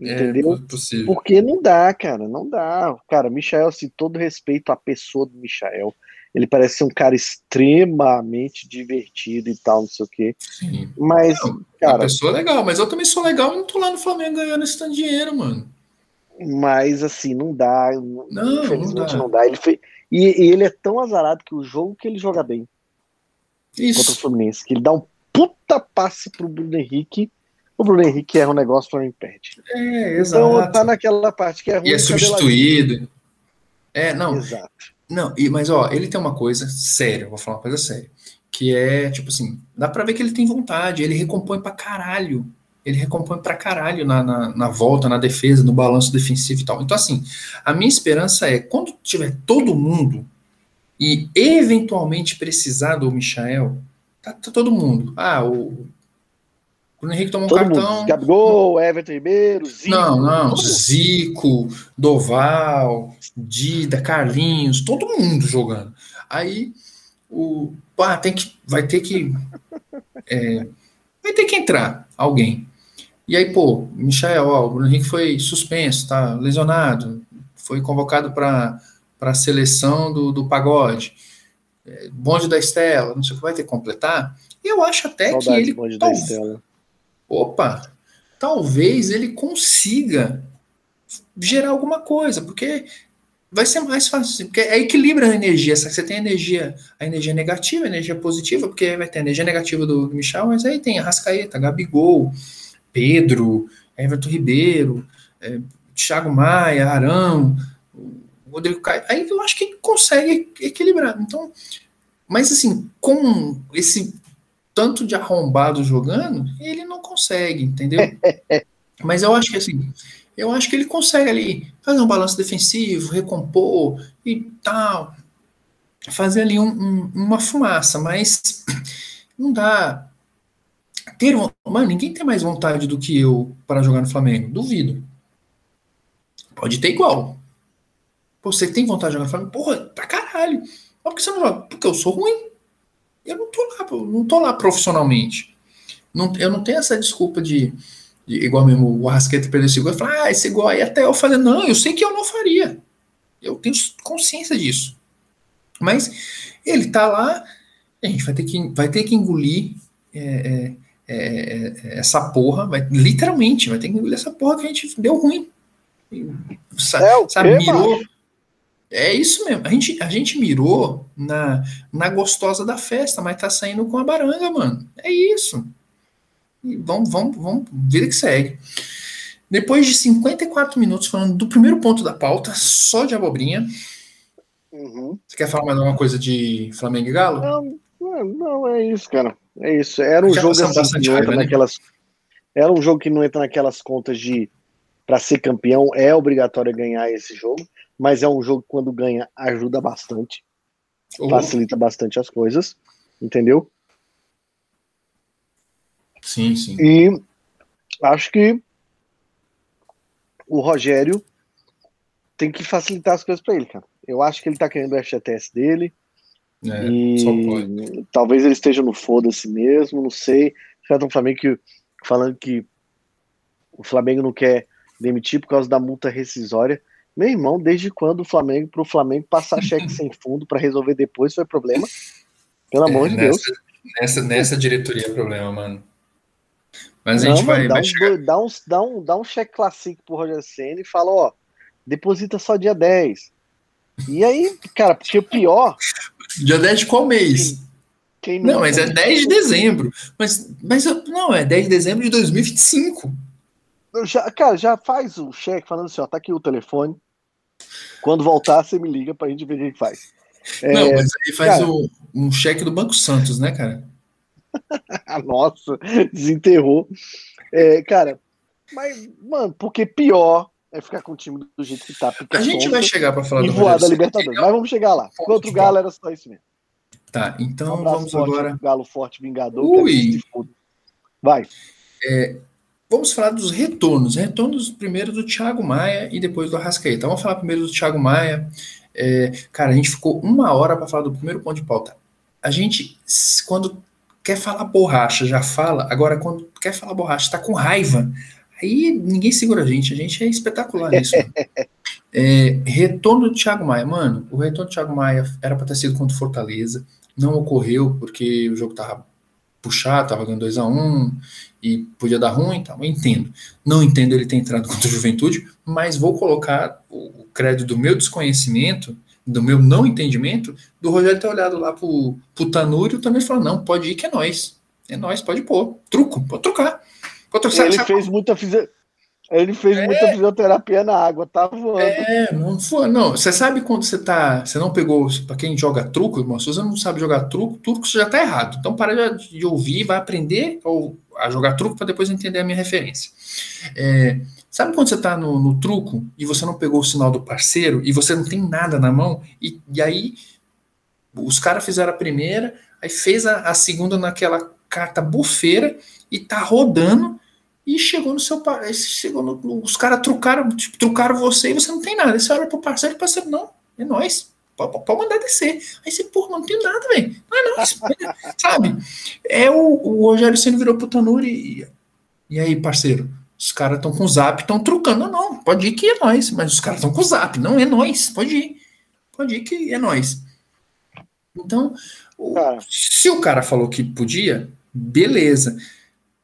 É, Entendeu? É Porque não dá, cara, não dá. Cara, Michael, assim, todo respeito à pessoa do Michael, ele parece ser um cara extremamente divertido e tal, não sei o quê. Sim. Mas, não, cara. Uma pessoa legal, mas eu também sou legal e não tô lá no Flamengo ganhando esse tanto de dinheiro, mano. Mas, assim, não dá. Não, infelizmente não dá. Não dá. Ele foi, e, e, ele é tão azarado que o jogo que ele joga bem. Isso. Contra o Fluminense, que ele dá um puta passe pro Bruno Henrique. O Bruno Henrique erra um negócio, o Flamengo perde. É, exato. Então tá naquela parte que é ruim. E é substituído. É, não. Exato. Não, e, mas ó, ele tem uma coisa séria, vou falar uma coisa séria, que é, tipo assim, dá pra ver que ele tem vontade, ele recompõe pra caralho. Ele recompõe pra caralho na, na, na volta, na defesa, no balanço defensivo e tal. Então, assim, a minha esperança é, quando tiver todo mundo e eventualmente precisar do Michael, tá, tá todo mundo. Ah, o Bruno Henrique tomou um Todo cartão. Mundo. Gabigol, Everton Ribeiro, Zico. Não, não. Zico, Doval, Dida, Carlinhos, todo mundo jogando. Aí o. Ah, tem que. Vai ter que. [LAUGHS] É, vai ter que entrar alguém. E aí, pô, Michael, ó, o Bruno Henrique foi suspenso, tá lesionado, foi convocado para a seleção do, do pagode. É, bonde da Estela, não sei o que vai ter que completar. E eu acho até Saudade que ele. Bonde da Estela opa, talvez ele consiga gerar alguma coisa, porque vai ser mais fácil, porque é equilibra a energia, você tem a energia, a energia negativa, a energia positiva, porque vai ter a energia negativa do, Michel, mas aí tem a Rascaeta, Gabigol, Pedro, Everton Ribeiro, é, Thiago Maia, Arão, Rodrigo Caio, aí eu acho que consegue equilibrar. Então, mas assim, com esse tanto de arrombado jogando, ele não consegue, entendeu? [LAUGHS] Mas eu acho que assim, eu acho que ele consegue ali fazer um balanço defensivo, recompor e tal, fazer ali um, um, uma fumaça, mas [CLEARS THROAT] não dá. Ter, mano, ninguém tem mais vontade do que eu para jogar no Flamengo, duvido. Pode ter igual. Pô, você tem vontade de jogar no Flamengo? Porra, pra caralho. Mas por que você não joga? Porque eu sou ruim. Eu não tô lá, não tô lá profissionalmente. Não, eu não tenho essa desculpa de, de igual mesmo o Arrasqueta perder esse gol e falar, ah, esse gol aí até eu fazer. Não, eu sei que eu não faria. Eu tenho consciência disso. Mas ele tá lá, a gente vai ter que, vai ter que engolir é, é, é, é essa porra, vai, literalmente, vai ter que engolir essa porra que a gente deu ruim. É, sabe, mirou, é isso mesmo. A gente, a gente mirou na, na gostosa da festa, mas tá saindo com a baranga, mano. É isso. E vamos, vamos, vamos, vida que segue. Depois de 54 minutos falando do primeiro ponto da pauta, só de abobrinha. Uhum. Você quer falar mais alguma coisa de Flamengo e Galo? Não, não é isso, cara. É isso. Era um Já jogo assim, que não entra né? naquelas. Era um jogo que não entra naquelas contas de para ser campeão é obrigatório ganhar esse jogo mas é um jogo que quando ganha ajuda bastante, uhum. facilita bastante as coisas, entendeu? Sim, sim. E acho que o Rogério tem que facilitar as coisas para ele, cara. Eu acho que ele tá querendo o FGTS dele. É, e talvez ele esteja no foda-se mesmo, não sei. Já estão Flamengo que, falando que o Flamengo não quer demitir por causa da multa rescisória Meu irmão, desde quando o Flamengo, para o Flamengo passar cheque sem fundo para resolver depois foi problema? Pelo amor é, de nessa, Deus. Nessa, nessa diretoria é problema, mano. Mas a gente Não, vai, dá, vai um, chegar... dá, um, dá, um, dá um cheque clássico pro Roger Senna e fala, ó, deposita só dia 10. E aí, cara, porque o pior. Dia 10 de qual mês? Quem, quem não, mas é 10 de dezembro. Mas, mas não, é 10 de dezembro de 2025. Já, cara, já faz o cheque falando assim, ó, tá aqui o telefone. Quando voltar, você me liga pra gente ver o que faz. Não, é, mas aí faz cara, o, um cheque do Banco Santos, né, cara? [LAUGHS] Nossa, desenterrou. É, cara, mas, mano, porque pior é ficar com o time do jeito que tá. A gente vai chegar para falar e do voar da Libertadores, mas vamos chegar lá. Contra o Galo era só isso mesmo. Tá, então um vamos forte, agora. Galo forte, vingador. Ui. Vai. É, vamos falar dos retornos. Retornos primeiro do Thiago Maia e depois do Arrascaeta. Vamos falar primeiro do Thiago Maia. É, cara, a gente ficou uma hora para falar do primeiro ponto de pauta. A gente, quando quer falar borracha, já fala. Agora, quando quer falar borracha, está com raiva. Aí ninguém segura a gente. A gente é espetacular nisso. [LAUGHS] é, retorno do Thiago Maia. Mano, o retorno do Thiago Maia era para ter sido contra o Fortaleza. Não ocorreu porque o jogo tava puxado, tava ganhando 2 a 1 um, e podia dar ruim, tá? eu entendo. Não entendo ele ter entrado contra a Juventude, mas vou colocar o crédito do meu desconhecimento do meu não entendimento, do Rogério ter olhado lá pro, pro Tanúrio também falou: não, pode ir que é nós. É nós, pode pôr. Truco, pode trocar. Pode trocar ele, fez muita fisi... ele fez é. muita fisioterapia na água, tá voando. É, não foi. Não, você sabe quando você tá. Você não pegou. Para quem joga truco, irmão, se você não sabe jogar truco, truco você já tá errado. Então para de, ouvir, vai aprender ou, a jogar truco para depois entender a minha referência. É, Sabe quando você está no, no, truco e você não pegou o sinal do parceiro e você não tem nada na mão? E, e aí os caras fizeram a primeira, aí fez a, a, segunda naquela carta bufeira e tá rodando e chegou no seu chegou no, os caras trucaram, tipo, trucaram você e você não tem nada. Aí você olha pro parceiro e o parceiro, não, é nós. Pode, pode mandar descer. Aí você, porra, não tem nada, velho. Não é nós. [LAUGHS] sabe? É o, o Rogério Senna virou pro Tanuri e, e aí, parceiro? Os caras estão com o zap, estão trucando. Não, pode ir que é nós. Mas os caras estão com o zap. Não, é nós. Pode ir. Pode ir que é nós. Então, o, se o cara falou que podia, beleza.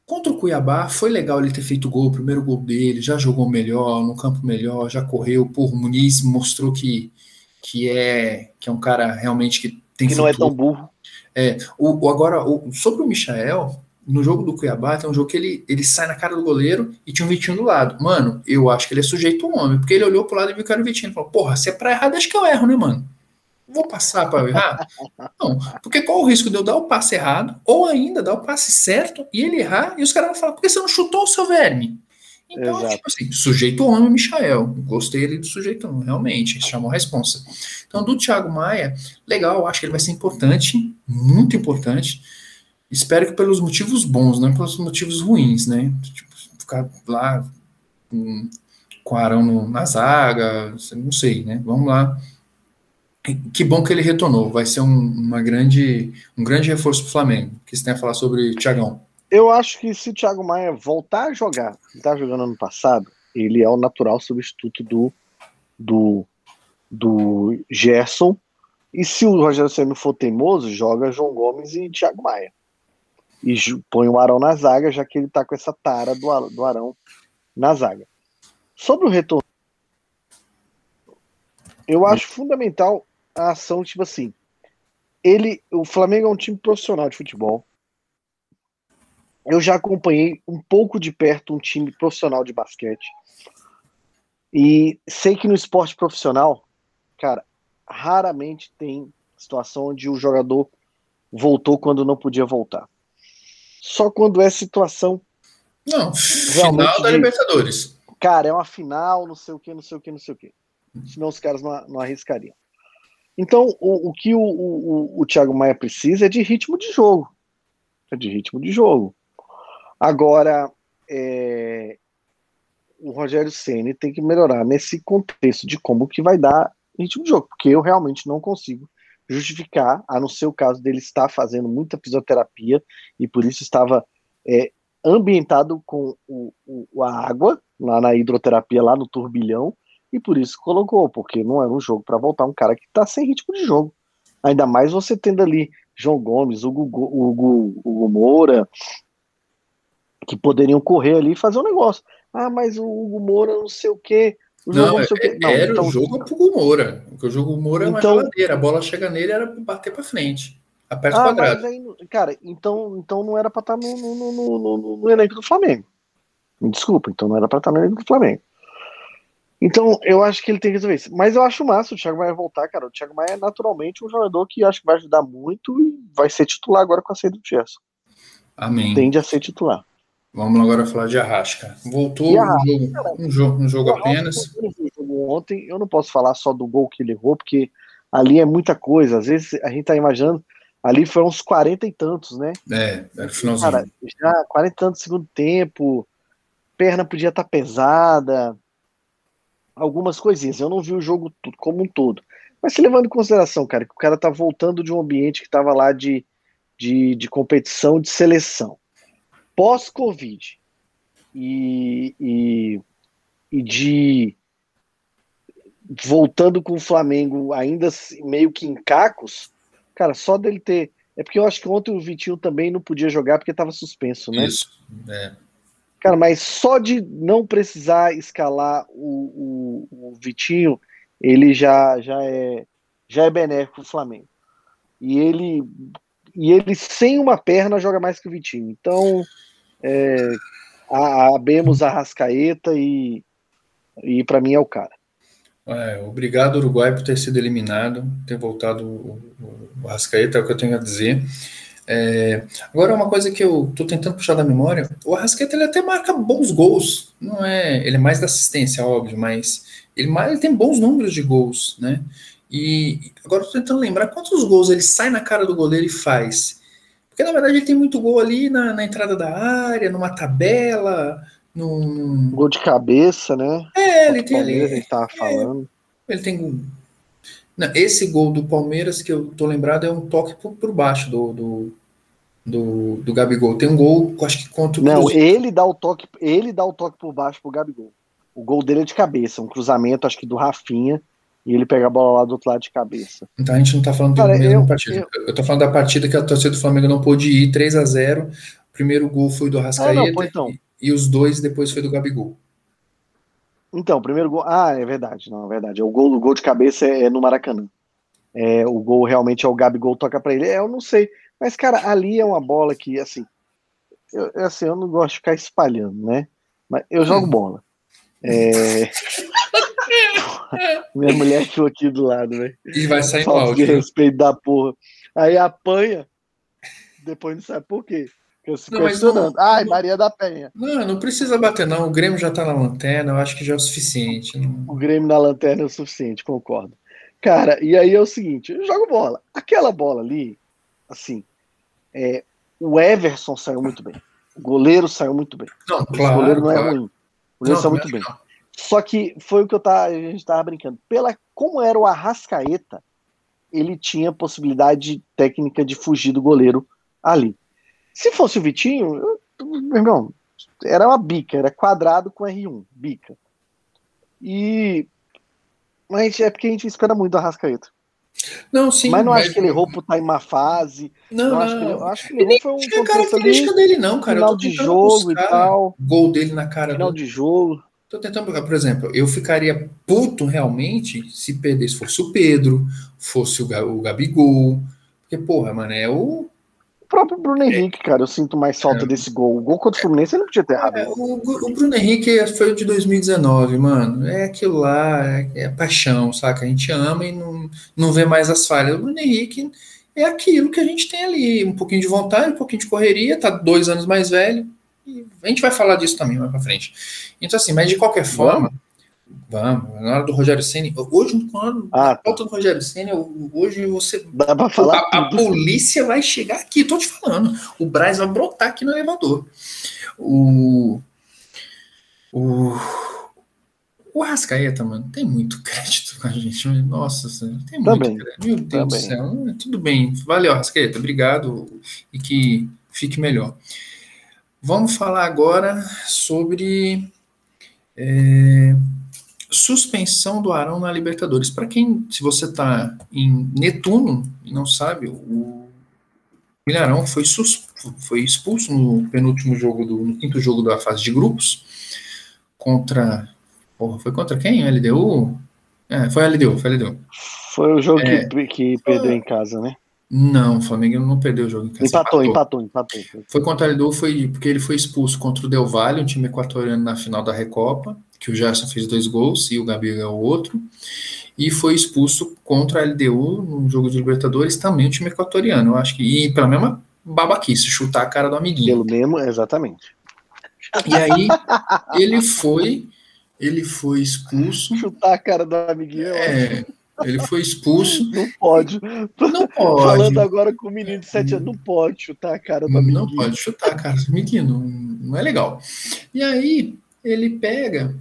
Contra o Cuiabá, foi legal ele ter feito gol, o primeiro gol dele, já jogou melhor, no campo melhor, já correu. Por Muniz mostrou que, que, é, que é um cara realmente que tem Que futuro. não é tão burro. É, o, o agora, o, sobre o Michael, no jogo do Cuiabá, tem um jogo que ele, ele sai na cara do goleiro e tinha um Vitinho do lado. Mano, eu acho que ele é sujeito ao homem, porque ele olhou pro lado e viu que era o Vitinho. Ele falou, porra, se é pra errar, deixa que eu erro, né, mano? Vou passar para eu errar? Não, porque qual o risco de eu dar o passe errado, ou ainda dar o passe certo e ele errar, e os caras vão falar, por que você não chutou o seu verme? Então, Exato. tipo assim, sujeito homem, Michael. Gostei ali do sujeito homem, realmente, chamou a responsa. Então, do Thiago Maia, legal, acho que ele vai ser importante, muito importante. Espero que pelos motivos bons, não pelos motivos ruins, né? Tipo, ficar lá com, com Arão no, na zaga, não sei, né? Vamos lá. Que bom que ele retornou. Vai ser um, uma grande, um grande reforço para o Flamengo. O que você tem a falar sobre Thiagão? Eu acho que se o Thiago Maia voltar a jogar, ele tá jogando ano passado, ele é o natural substituto do, do, do Gerson. E se o Rogério Senna for teimoso, joga João Gomes e Thiago Maia e põe o Arão na zaga, já que ele tá com essa tara do, do Arão na zaga. Sobre o retorno, eu acho fundamental a ação, tipo assim, ele, o Flamengo é um time profissional de futebol. Eu já acompanhei um pouco de perto um time profissional de basquete. E sei que no esporte profissional, cara, raramente tem situação onde o jogador voltou quando não podia voltar só quando é situação. Não, final da de, Libertadores. Cara, é uma final, não sei o que, não sei o que, não sei o que. Senão os caras não, não arriscariam. Então, o, o que o, o, o Thiago Maia precisa é de ritmo de jogo. É de ritmo de jogo. Agora, é, o Rogério Ceni tem que melhorar nesse contexto de como que vai dar ritmo de jogo, porque eu realmente não consigo justificar, a não ser o caso dele estar fazendo muita fisioterapia e por isso estava é, ambientado com o, o, a água, lá na hidroterapia, lá no turbilhão, e por isso colocou, porque não era um jogo para voltar um cara que tá sem ritmo de jogo. Ainda mais você tendo ali João Gomes, Hugo, Hugo, Hugo Moura, que poderiam correr ali e fazer um negócio. Ah, mas o Hugo Moura não sei o quê. O não, não, é, não, era então, o jogo pro Hugo Moura. Porque o jogo Moura então, é uma então- geladeira. A bola chega nele era bater para frente. Aperta ah, quadrado. Aí, cara, então, então não era para estar tá no, no, no, no, no elenco do Flamengo. Me desculpa, então não era para estar tá no elenco do Flamengo. Então, eu acho que ele tem que resolver isso. Mas eu acho massa o Thiago Maia voltar, cara. O Thiago Maia é naturalmente um jogador que acho que vai ajudar muito e vai ser titular agora com a saída do Gerson. Amém. Tende a ser titular. Vamos agora falar de Arrasca. Voltou Arrasca, um, jogo, um jogo, um jogo apenas. Ontem eu não posso falar só do gol que ele errou, porque ali é muita coisa. Às vezes a gente tá imaginando, ali foram uns 40 e tantos, né? É, era o finalzinho. Cara, já 40 e tantos segundo tempo, perna podia estar tá pesada, algumas coisinhas. Eu não vi o jogo como um todo. Mas se levando em consideração, cara, que o cara tá voltando de um ambiente que tava lá de, de, de competição de seleção, pós-Covid, e, e, e de voltando com o Flamengo ainda meio que em cacos, cara, só dele ter. É porque eu acho que ontem o Vitinho também não podia jogar porque estava suspenso, né? Isso, é. Cara, mas só de não precisar escalar o, o, o Vitinho, ele já, já, é, já é benéfico pro Flamengo. E ele, e ele sem uma perna joga mais que o Vitinho. Então, é, abemos a Rascaeta e, e para mim é o cara. É, obrigado, Uruguai, por ter sido eliminado, ter voltado o, o, o Rascaeta, é o que eu tenho a dizer. É, agora, uma coisa que eu tô tentando puxar da memória, o Arrasqueta ele até marca bons gols, não é? Ele é mais da assistência, óbvio, mas ele, ele tem bons números de gols, né? E agora eu tô tentando lembrar quantos gols ele sai na cara do goleiro e faz. Porque na verdade ele tem muito gol ali na, na entrada da área, numa tabela, num. Gol de cabeça, né? É, ele tem ali. Ele tava é, falando. Ele tem não, esse gol do Palmeiras que eu tô lembrado é um toque por, por baixo do, do, do, do Gabigol. Tem um gol, acho que contra o Não, ele dá o toque, ele dá o toque por baixo pro Gabigol. O gol dele é de cabeça, um cruzamento, acho que do Rafinha, e ele pega a bola lá do outro lado de cabeça. Então a gente não tá falando da mesma partida. Eu, eu tô falando da partida que a torcida do Flamengo não pôde ir, 3 a 0 O primeiro gol foi do Arrascaeta ah, não, então. e, e os dois depois foi do Gabigol. Então, o primeiro gol. Ah, é verdade, não, é verdade. O gol, o gol de cabeça é, é no Maracanã. É, o gol realmente é o Gabigol toca para ele. É, eu não sei. Mas, cara, ali é uma bola que, assim. Eu, assim, eu não gosto de ficar espalhando, né? Mas eu jogo bola. É... [LAUGHS] Minha mulher ficou aqui do lado, velho. E vai sair áudio. de né? respeito da porra. Aí apanha, depois não sabe por quê. Eu se não, questionando. Não, Ai, não, Maria da Penha. Não, não precisa bater, não. O Grêmio já tá na lanterna, eu acho que já é o suficiente. Não... O Grêmio na lanterna é o suficiente, concordo. Cara, e aí é o seguinte: eu jogo bola. Aquela bola ali, assim, é, o Everson saiu muito bem. O goleiro saiu muito bem. Não, claro, o goleiro não é claro. é ruim. O goleiro saiu muito bem. Só que foi o que eu tava, a gente tava brincando. Pela, como era o Arrascaeta, ele tinha possibilidade técnica de fugir do goleiro ali. Se fosse o Vitinho, eu, meu irmão, era uma bica, era quadrado com R1, bica. E. Mas é porque a gente espera muito do Arrascaeta. Não, sim. Mas não mas... acho que ele errou por estar em má fase. Não, não. Acho que ele, acho que ele errou foi um é característica dele, não, cara. Final de jogo e tal. Gol dele na cara Final do... de jogo. Tô tentando, por exemplo, eu ficaria puto realmente se perdesse, fosse o Pedro, fosse o, Gabigol. Porque, porra, mano, é o próprio Bruno é. Henrique, cara, eu sinto mais falta é. desse gol. O gol contra o Fluminense ele não podia ter errado. É, o, o, Bruno Henrique foi o de 2019, mano. É aquilo lá, é, é, paixão, saca? A gente ama e não, não vê mais as falhas. O Bruno Henrique é aquilo que a gente tem ali. Um pouquinho de vontade, um pouquinho de correria, tá dois anos mais velho. E a gente vai falar disso também mais pra frente. Então, assim, mas de qualquer forma. Vamos, na hora do Rogério Senna. Hoje, quando ah, tá. volta do Rogério Senna, hoje você. Dá pra falar. A, a, polícia vai chegar aqui, tô te falando. O Braz vai brotar aqui no elevador. O. O. O Arrascaeta, mano, tem muito crédito com a gente. Nossa tem muito Também. crédito. Meu Deus Também. do céu. Tudo bem. Valeu, Arrascaeta. Obrigado e que fique melhor. Vamos falar agora sobre. É, suspensão do Arão na Libertadores. Para quem, se você está em Netuno e não sabe, o Milharão foi, sus, foi expulso no penúltimo jogo, do, no quinto jogo da fase de grupos, contra. Porra, foi contra quem? LDU? É, foi LDU, foi LDU. Foi o jogo é, que, que perdeu em casa, né? Não, o Flamengo não perdeu o jogo em casa. Empatou, empatou, empatou. empatou. Foi contra o LDU, foi porque ele foi expulso contra o Del Valle, um time equatoriano na final da Recopa, que o Gerson fez dois gols e o Gabriel é o outro. E foi expulso contra a LDU no jogo de Libertadores, também o time equatoriano. Eu acho que. E pela mesma babaquice, chutar a cara do amiguinho. Pelo mesmo, exatamente. E aí ele foi. Ele foi expulso. Chutar a cara do amiguinho. É. Ele foi expulso. Não pode. Não pode. Falando agora com o menino de 7 anos, não pode chutar a cara do amiguinho. Não pode chutar a cara do amiguinho, não, não é legal. E aí, ele pega,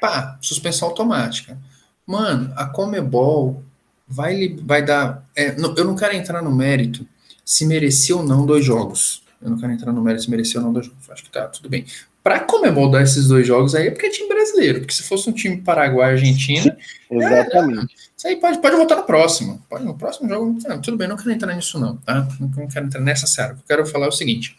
pá, suspensão automática. Mano, a Comebol vai, vai dar. É, não, eu não quero entrar no mérito se merecia ou não dois jogos. Eu não quero entrar no mérito se merecia ou não dois jogos. Acho que tá tudo bem. Pra Comebol dar esses dois jogos aí é porque é time brasileiro. Porque se fosse um time Paraguai Argentina. Exatamente. É, isso aí pode, pode voltar no próximo. Pode, no próximo jogo. Não, tudo bem, não quero entrar nisso, não, tá? Não quero entrar nessa série. Eu quero falar é o seguinte.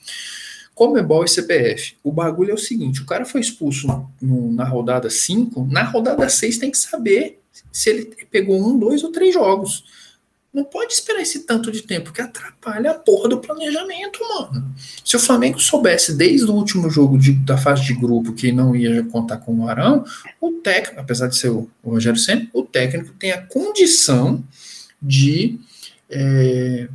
Comebol e CPF. O bagulho é o seguinte: o cara foi expulso no, na rodada 5, na rodada 6 tem que saber se ele pegou um, dois ou três jogos. Não pode esperar esse tanto de tempo, que atrapalha a porra do planejamento, mano. Se o Flamengo soubesse desde o último jogo de, da fase de grupo que não ia contar com o Arão, o técnico, apesar de ser o, o Rogério Senna, o técnico tem a condição de é,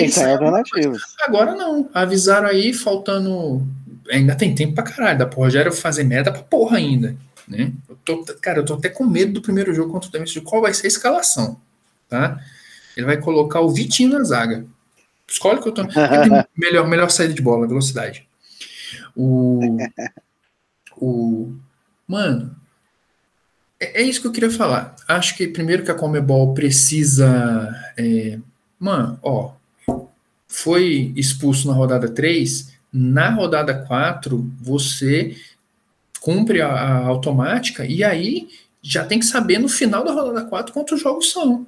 pensar em alternativas. Agora não. Avisaram aí, faltando. Ainda tem tempo pra caralho. Dá pro Rogério fazer merda pra porra ainda. Né? Eu tô, cara, eu tô até com medo do primeiro jogo contra o Tempo de qual vai ser a escalação. Tá? Ele vai colocar o Vitinho na zaga. Escolhe que eu tô. [LAUGHS] melhor, melhor saída de bola, velocidade. O. O. Mano. É, é, isso que eu queria falar. Acho que primeiro que a Comebol precisa. É, mano, ó. Foi expulso na rodada 3. Na rodada 4, você cumpre a, a automática e aí já tem que saber no final da rodada 4 quantos jogos são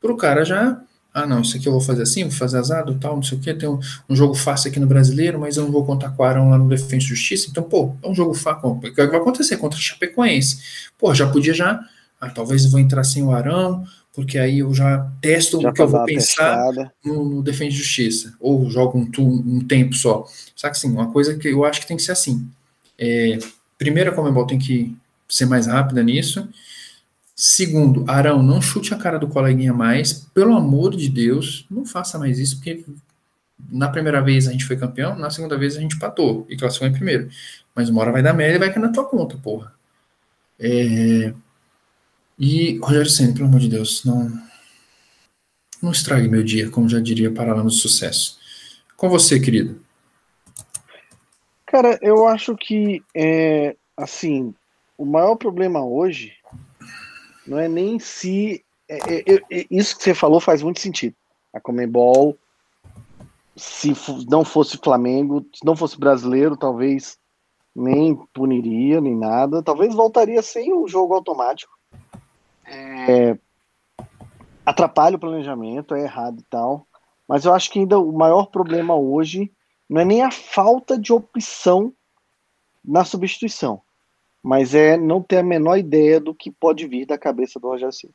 para o cara já, ah não, isso aqui eu vou fazer assim, vou fazer azado, tal, não sei o que, tem um, um, jogo fácil aqui no Brasileiro, mas eu não vou contar com o Arão lá no Defesa e Justiça, então, pô, é um jogo fácil, o que vai acontecer contra o Chapecoense? Pô, já podia já, ah, talvez eu vou entrar sem o Arão, porque aí eu já testo já o que eu vou pensar no, no Defesa e Justiça, ou jogo um, um tempo só. Sabe assim, uma coisa que eu acho que tem que ser assim, é, primeiro a Comembol tem que ser mais rápida nisso, Segundo, Arão, não chute a cara do coleguinha mais. Pelo amor de Deus, não faça mais isso, porque na primeira vez a gente foi campeão, na segunda vez a gente patou e classificou em primeiro. Mas uma hora vai dar merda e vai cair na tua conta, porra. É... E, Rogério Senna, pelo amor de Deus, não, não estrague meu dia, como já diria Paralamas do Sucesso. Com você, querido. Cara, eu acho que, é, assim, o maior problema hoje não é nem se. É, é, é, isso que você falou faz muito sentido. A Comembol, se não fosse Flamengo, se não fosse brasileiro, talvez nem puniria, nem nada. Talvez voltaria sem o jogo automático. É, atrapalha o planejamento, é errado e tal. Mas eu acho que ainda o maior problema hoje não é nem a falta de opção na substituição mas é não ter a menor ideia do que pode vir da cabeça do Rogério Ceni.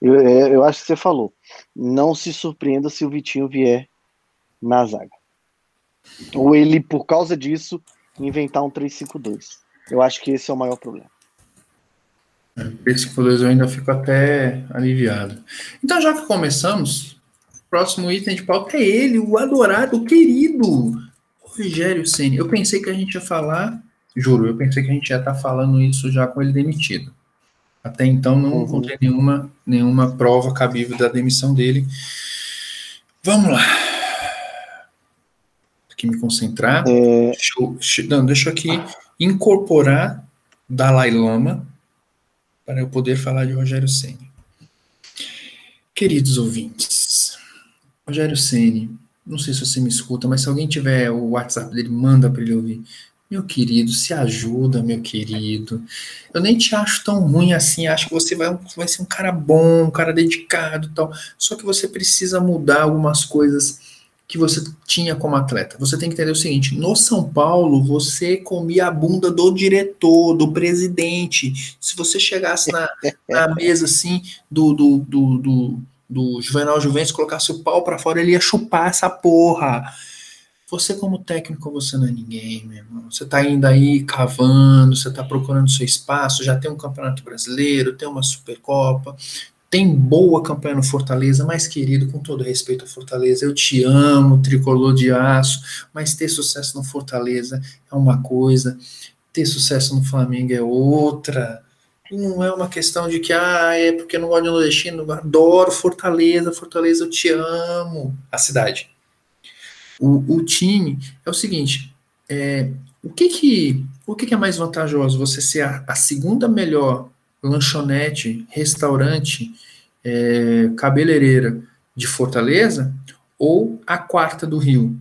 Eu, é, eu acho que você falou. Não se surpreenda se o Vitinho vier na zaga. Ou ele, por causa disso, inventar um 3-5-2. Eu acho que esse é o maior problema. 3-5-2 eu ainda fico até aliviado. Então, já que começamos, o próximo item de pauta é ele, o adorado, o querido Rogério Ceni. Eu pensei que a gente ia falar Juro, eu pensei que a gente ia estar tá falando isso já com ele demitido. Até então não uhum. encontrei nenhuma, nenhuma prova cabível da demissão dele. Vamos lá. Aqui me concentrar. É... Deixa, eu, não, deixa eu aqui incorporar Dalai Lama para eu poder falar de Rogério Ceni. Queridos ouvintes, Rogério Ceni, não sei se você me escuta, mas se alguém tiver o WhatsApp dele, manda para ele ouvir. Meu querido, se ajuda, meu querido. Eu nem te acho tão ruim assim. Acho que você vai, vai ser um cara bom, um cara dedicado tal. Só que você precisa mudar algumas coisas que você tinha como atleta. Você tem que entender o seguinte: no São Paulo, você comia a bunda do diretor, do presidente. Se você chegasse na, [LAUGHS] na mesa assim do, do, do, do, do Juvenal Juventus, colocasse o pau para fora, ele ia chupar essa porra. Você, como técnico, você não é ninguém, meu irmão. Você está indo aí cavando, você está procurando seu espaço, já tem um campeonato brasileiro, tem uma Supercopa, tem boa campanha no Fortaleza, mas querido, com todo respeito a Fortaleza, eu te amo, tricolor de aço, mas ter sucesso no Fortaleza é uma coisa, ter sucesso no Flamengo é outra. Não é uma questão de que, ah, é porque não gosto de nordestino, adoro Fortaleza, Fortaleza, eu te amo. A cidade o, o time é o seguinte: é, o que que o que, que é mais vantajoso? Você ser a, a segunda melhor lanchonete, restaurante, é, cabeleireira de Fortaleza ou a quarta do Rio?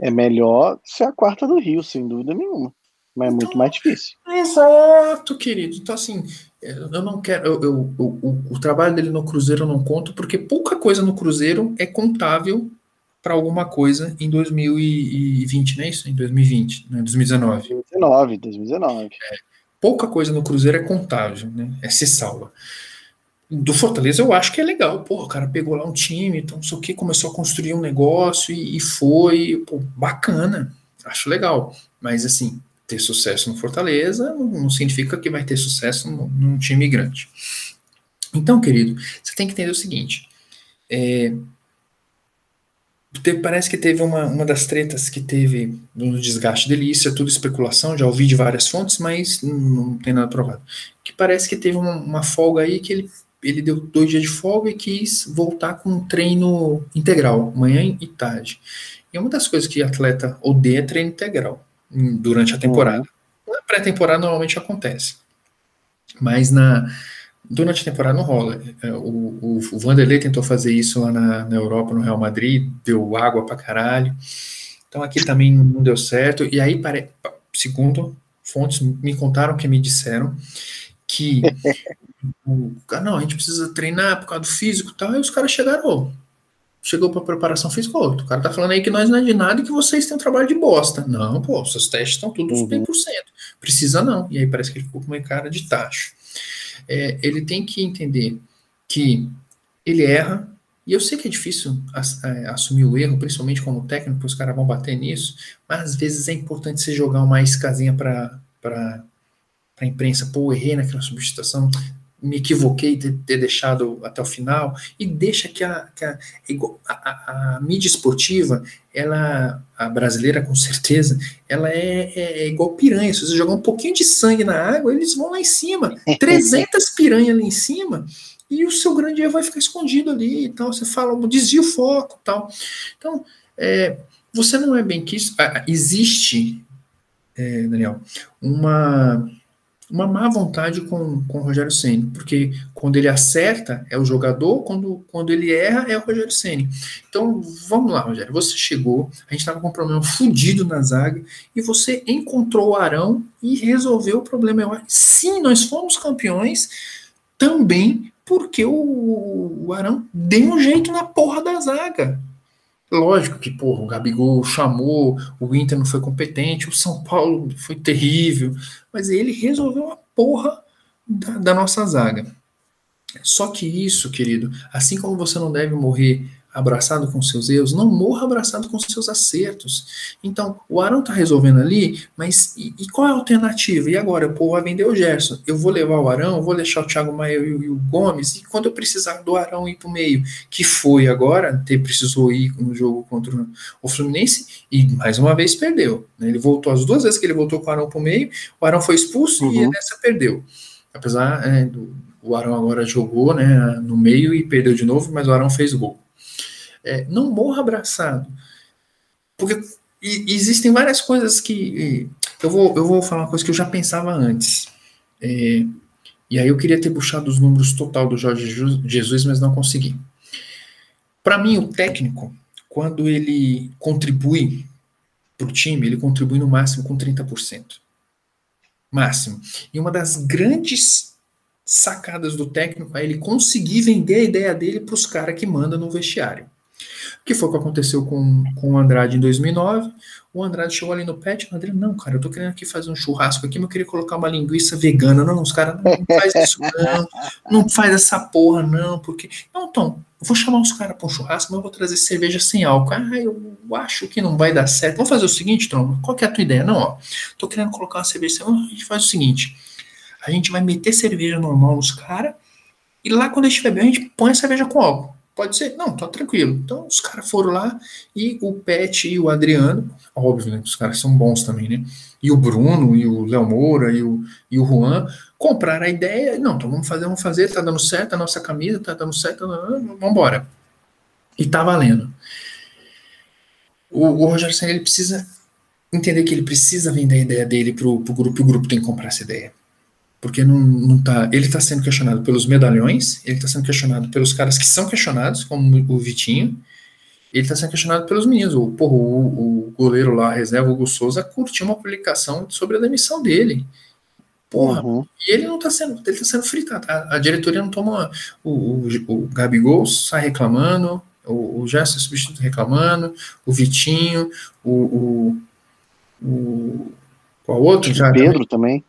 É melhor ser a quarta do Rio, sem dúvida nenhuma. Mas é muito então, mais difícil. Exato, querido. Então, assim, eu não quero. Eu, eu, eu, o, o, trabalho dele no Cruzeiro eu não conto, porque pouca coisa no Cruzeiro é contável para alguma coisa em 2020, não é isso? Em 2020, né? 2019. 2019, 2019. É, pouca coisa no Cruzeiro é contável, né? É se salva. Do Fortaleza eu acho que é legal. Pô, o cara pegou lá um time, então não sei o que, começou a construir um negócio e, e foi, pô, bacana. Acho legal. Mas assim, ter sucesso no Fortaleza não significa que vai ter sucesso num time grande. Então, querido, você tem que entender o seguinte: é, parece que teve uma, uma das tretas que teve no desgaste dele, isso é tudo especulação, já ouvi de várias fontes, mas não, não tem nada provado. Que parece que teve uma, uma, folga aí que ele, ele deu dois dias de folga e quis voltar com um treino integral, manhã e tarde. E uma das coisas que atleta odeia é treino integral durante a temporada. Uhum. Na pré-temporada normalmente acontece. Mas na durante a temporada não rola. É, o, o, o Vanderlei tentou fazer isso lá na, na Europa, no Real Madrid, deu água pra caralho. Então aqui também não deu certo. E aí, pare... segundo fontes me contaram que me disseram que [LAUGHS] o, não, a gente precisa treinar por causa do físico e tal, e os caras chegaram, chegou para preparação física, o cara tá falando aí que nós não é de nada e que vocês têm um trabalho de bosta. Não, pô, seus testes estão todos uhum. 100%. Precisa não. E aí parece que ele ficou com uma cara de tacho. É, ele tem que entender que ele erra, e eu sei que é difícil é, assumir o erro, principalmente como técnico, os caras vão bater nisso, mas às vezes é importante você jogar uma iscazinha para a imprensa, pô, errei naquela substituição, me equivoquei de ter deixado até o final, e deixa que a, que a, a, a mídia esportiva, ela, a brasileira com certeza, ela é, é, é, igual piranha, se você jogar um pouquinho de sangue na água, eles vão lá em cima, [LAUGHS] 300 piranhas ali em cima, e o seu grande erro vai ficar escondido ali e tal, você fala, desvia o foco tal. Então, é, você não é bem que isso, existe, é, Daniel, uma uma má vontade com, com o Rogério Ceni, porque quando ele acerta é o jogador, quando, quando ele erra é o Rogério Ceni. Então vamos lá, Rogério, você chegou, a gente estava com um problema fudido na zaga e você encontrou o Arão e resolveu o problema. Sim, nós fomos campeões também porque o, o Arão deu um jeito na porra da zaga. Lógico que, porra, o Gabigol chamou, o Inter não foi competente, o São Paulo foi terrível, mas ele resolveu a porra da, da nossa zaga. Só que isso, querido, assim como você não deve morrer abraçado com seus erros, não morra abraçado com seus acertos. Então, o Arão tá resolvendo ali, mas e, e qual é a alternativa? E agora? O povo vai vender o Gerson. Eu vou levar o Arão, vou deixar o Thiago Maia e, e, o Gomes, e quando eu precisar do Arão ir pro meio, que foi agora, ter precisou ir no jogo contra o Fluminense, e mais uma vez perdeu. Né? Ele voltou as duas vezes que ele voltou com o Arão pro meio, o Arão foi expulso uhum. e nessa perdeu. Apesar é, do, o Arão agora jogou né, no meio e perdeu de novo, mas o Arão fez gol. É, não morra abraçado. Porque existem várias coisas que. Eu vou, eu vou falar uma coisa que eu já pensava antes. É, e aí eu queria ter puxado os números total do Jorge Jesus, mas não consegui. Para mim, o técnico, quando ele contribui para o time, ele contribui no máximo com 30%. Máximo. E uma das grandes sacadas do técnico é ele conseguir vender a ideia dele para os caras que mandam no vestiário. Que foi o que aconteceu com, com o Andrade em 2009? O Andrade chegou ali no pet, o André, não, cara, eu tô querendo aqui fazer um churrasco aqui, mas eu queria colocar uma linguiça vegana. Não, os caras, não, não faz isso não, não faz essa porra não, porque... Não, Tom, eu vou chamar os caras para um churrasco, mas eu vou trazer cerveja sem álcool. Ah, eu acho que não vai dar certo. Vamos fazer o seguinte, Tom, qual que é a tua ideia? Não, ó, tô querendo colocar uma cerveja sem álcool, a gente faz o seguinte, a gente vai meter cerveja normal nos caras, e lá quando eles estiver bem, a gente põe a cerveja com álcool. Pode ser? Não, tá tranquilo. Então os caras foram lá e o Pet e o Adriano, óbvio, né? Os caras são bons também, né? E o Bruno, e o Léo Moura, e o, e o Juan compraram a ideia. Não, então vamos fazer, vamos fazer, tá dando certo, a nossa camisa tá dando certo, vamos embora. E tá valendo. O, o Senna, ele precisa entender que ele precisa vender a ideia dele pro, pro grupo, e o grupo tem que comprar essa ideia porque não, não tá, ele está sendo questionado pelos medalhões, ele está sendo questionado pelos caras que são questionados, como o Vitinho, ele está sendo questionado pelos meninos. O, porra, o, o goleiro lá, a reserva, o Hugo Souza, curtiu uma publicação sobre a demissão dele. Porra, uhum. e ele não está sendo, ele tá sendo fritado. A, a, diretoria não toma. O, o, o Gabigol sai reclamando, o, o Gerson substituto reclamando, o Vitinho, o. o, o qual outro? Já, Pedro também.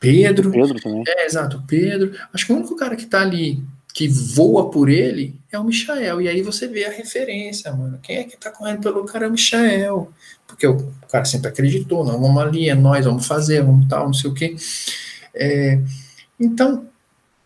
Pedro. Pedro também. É, exato, Pedro. Acho que o único cara que tá ali, que voa por ele, é o Michael. E aí você vê a referência, mano. Quem é que tá correndo pelo cara é o Michael. Porque o cara sempre acreditou, não, vamos ali, é nós, vamos fazer, vamos tal, não sei o quê. É, então,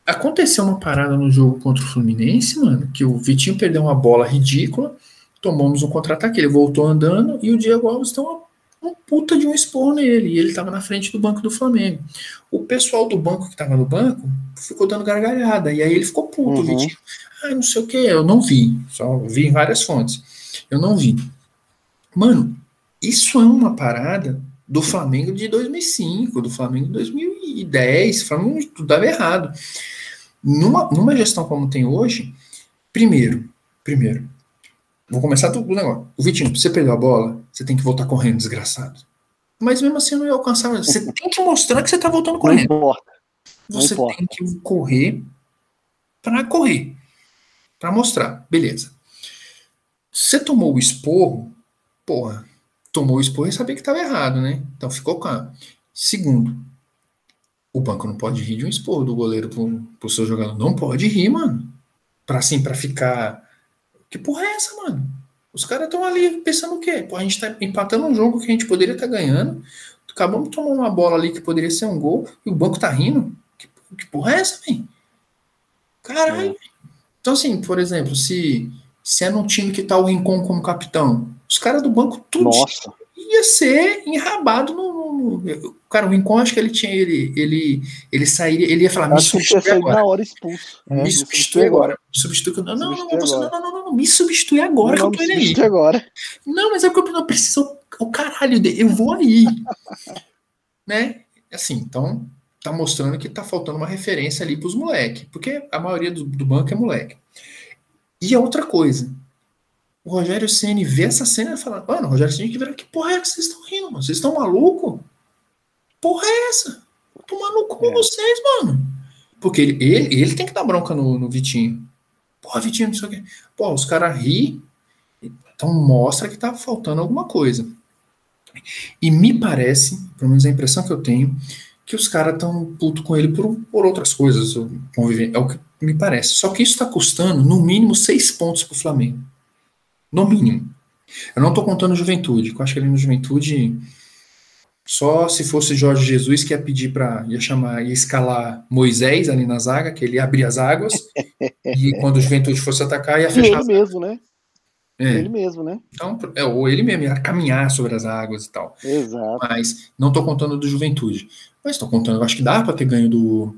aconteceu uma parada no jogo contra o Fluminense, mano, que o Vitinho perdeu uma bola ridícula, tomamos um contra-ataque, ele voltou andando e o Diego Alves deu uma um puta de um esporro nele, e ele estava na frente do banco do Flamengo. O pessoal do banco que estava no banco ficou dando gargalhada, e aí ele ficou puto, uhum. Vitinho. Ah, não sei o que, eu não vi, só vi em várias fontes. Eu não vi. Mano, isso é uma parada do Flamengo de 2005, do Flamengo de 2010, Flamengo tudo dava errado. Numa, numa gestão como tem hoje, primeiro, primeiro, Vou começar do, negócio. O Vitinho, você perdeu a bola, você tem que voltar correndo, desgraçado. Mas mesmo assim não ia alcançar. Você tem que mostrar que você tá voltando correndo. Não importa. Não você importa. tem que correr para correr. para mostrar. Beleza. Você tomou o esporro, porra, tomou o esporro e sabia que estava errado, né? Então ficou calmo. Segundo, o banco não pode rir de um esporro do goleiro pro, pro seu jogador. Não pode rir, mano. Pra assim, pra ficar que porra é essa, mano? Os caras estão ali pensando o quê? Pô, a gente tá empatando um jogo que a gente poderia estar tá ganhando. Acabamos de tomar uma bola ali que poderia ser um gol e o banco tá rindo. Que, que porra é essa, velho? Caralho. É. Então, assim, por exemplo, se, se é num time que tá o Rincon como capitão, os caras do banco tudo Nossa. ia ser enrabado no, Cara, o Rincon, acho que ele tinha. Ele, ele, ele sairia. Ele ia falar, me substitui agora. na hora expulso. É, me, substitui agora. Me substitui. Não, não, não, não, não, me substitui agora não, que eu tô indo aí. agora. Não, mas é que eu não preciso. O caralho dele, eu vou aí. [LAUGHS] né? Assim, então, tá mostrando que tá faltando uma referência ali pros moleques. Porque a maioria do, do banco é moleque. E a outra coisa, o Rogério Ceni vê essa cena e fala: Mano, Rogério Ceni que vira, que porra é que vocês estão rindo, mano? Vocês estão maluco? Porra é essa? Eu tô maluco com é. vocês, mano. Porque ele, ele, ele, tem que dar bronca no, no Vitinho. Porra, Vitinho, não sei o quê. Pô, os caras ri, então mostra que tá faltando alguma coisa. E me parece, pelo menos a impressão que eu tenho, que os caras estão puto com ele por, por outras coisas. É o que me parece. Só que isso está custando, no mínimo, seis pontos pro Flamengo. No mínimo. Eu não estou contando juventude, eu acho que ali no juventude, só se fosse Jorge Jesus que ia pedir para, ia chamar, ia escalar Moisés ali na zaga, que ele ia abrir as águas, [LAUGHS] e quando o juventude fosse atacar, ia fechar. Ele mesmo, né? É. Ele mesmo, né? Então, é, ou ele mesmo, ia caminhar sobre as águas e tal. Exato. Mas não estou contando do juventude. Mas estou contando, eu acho que dá para ter ganho do,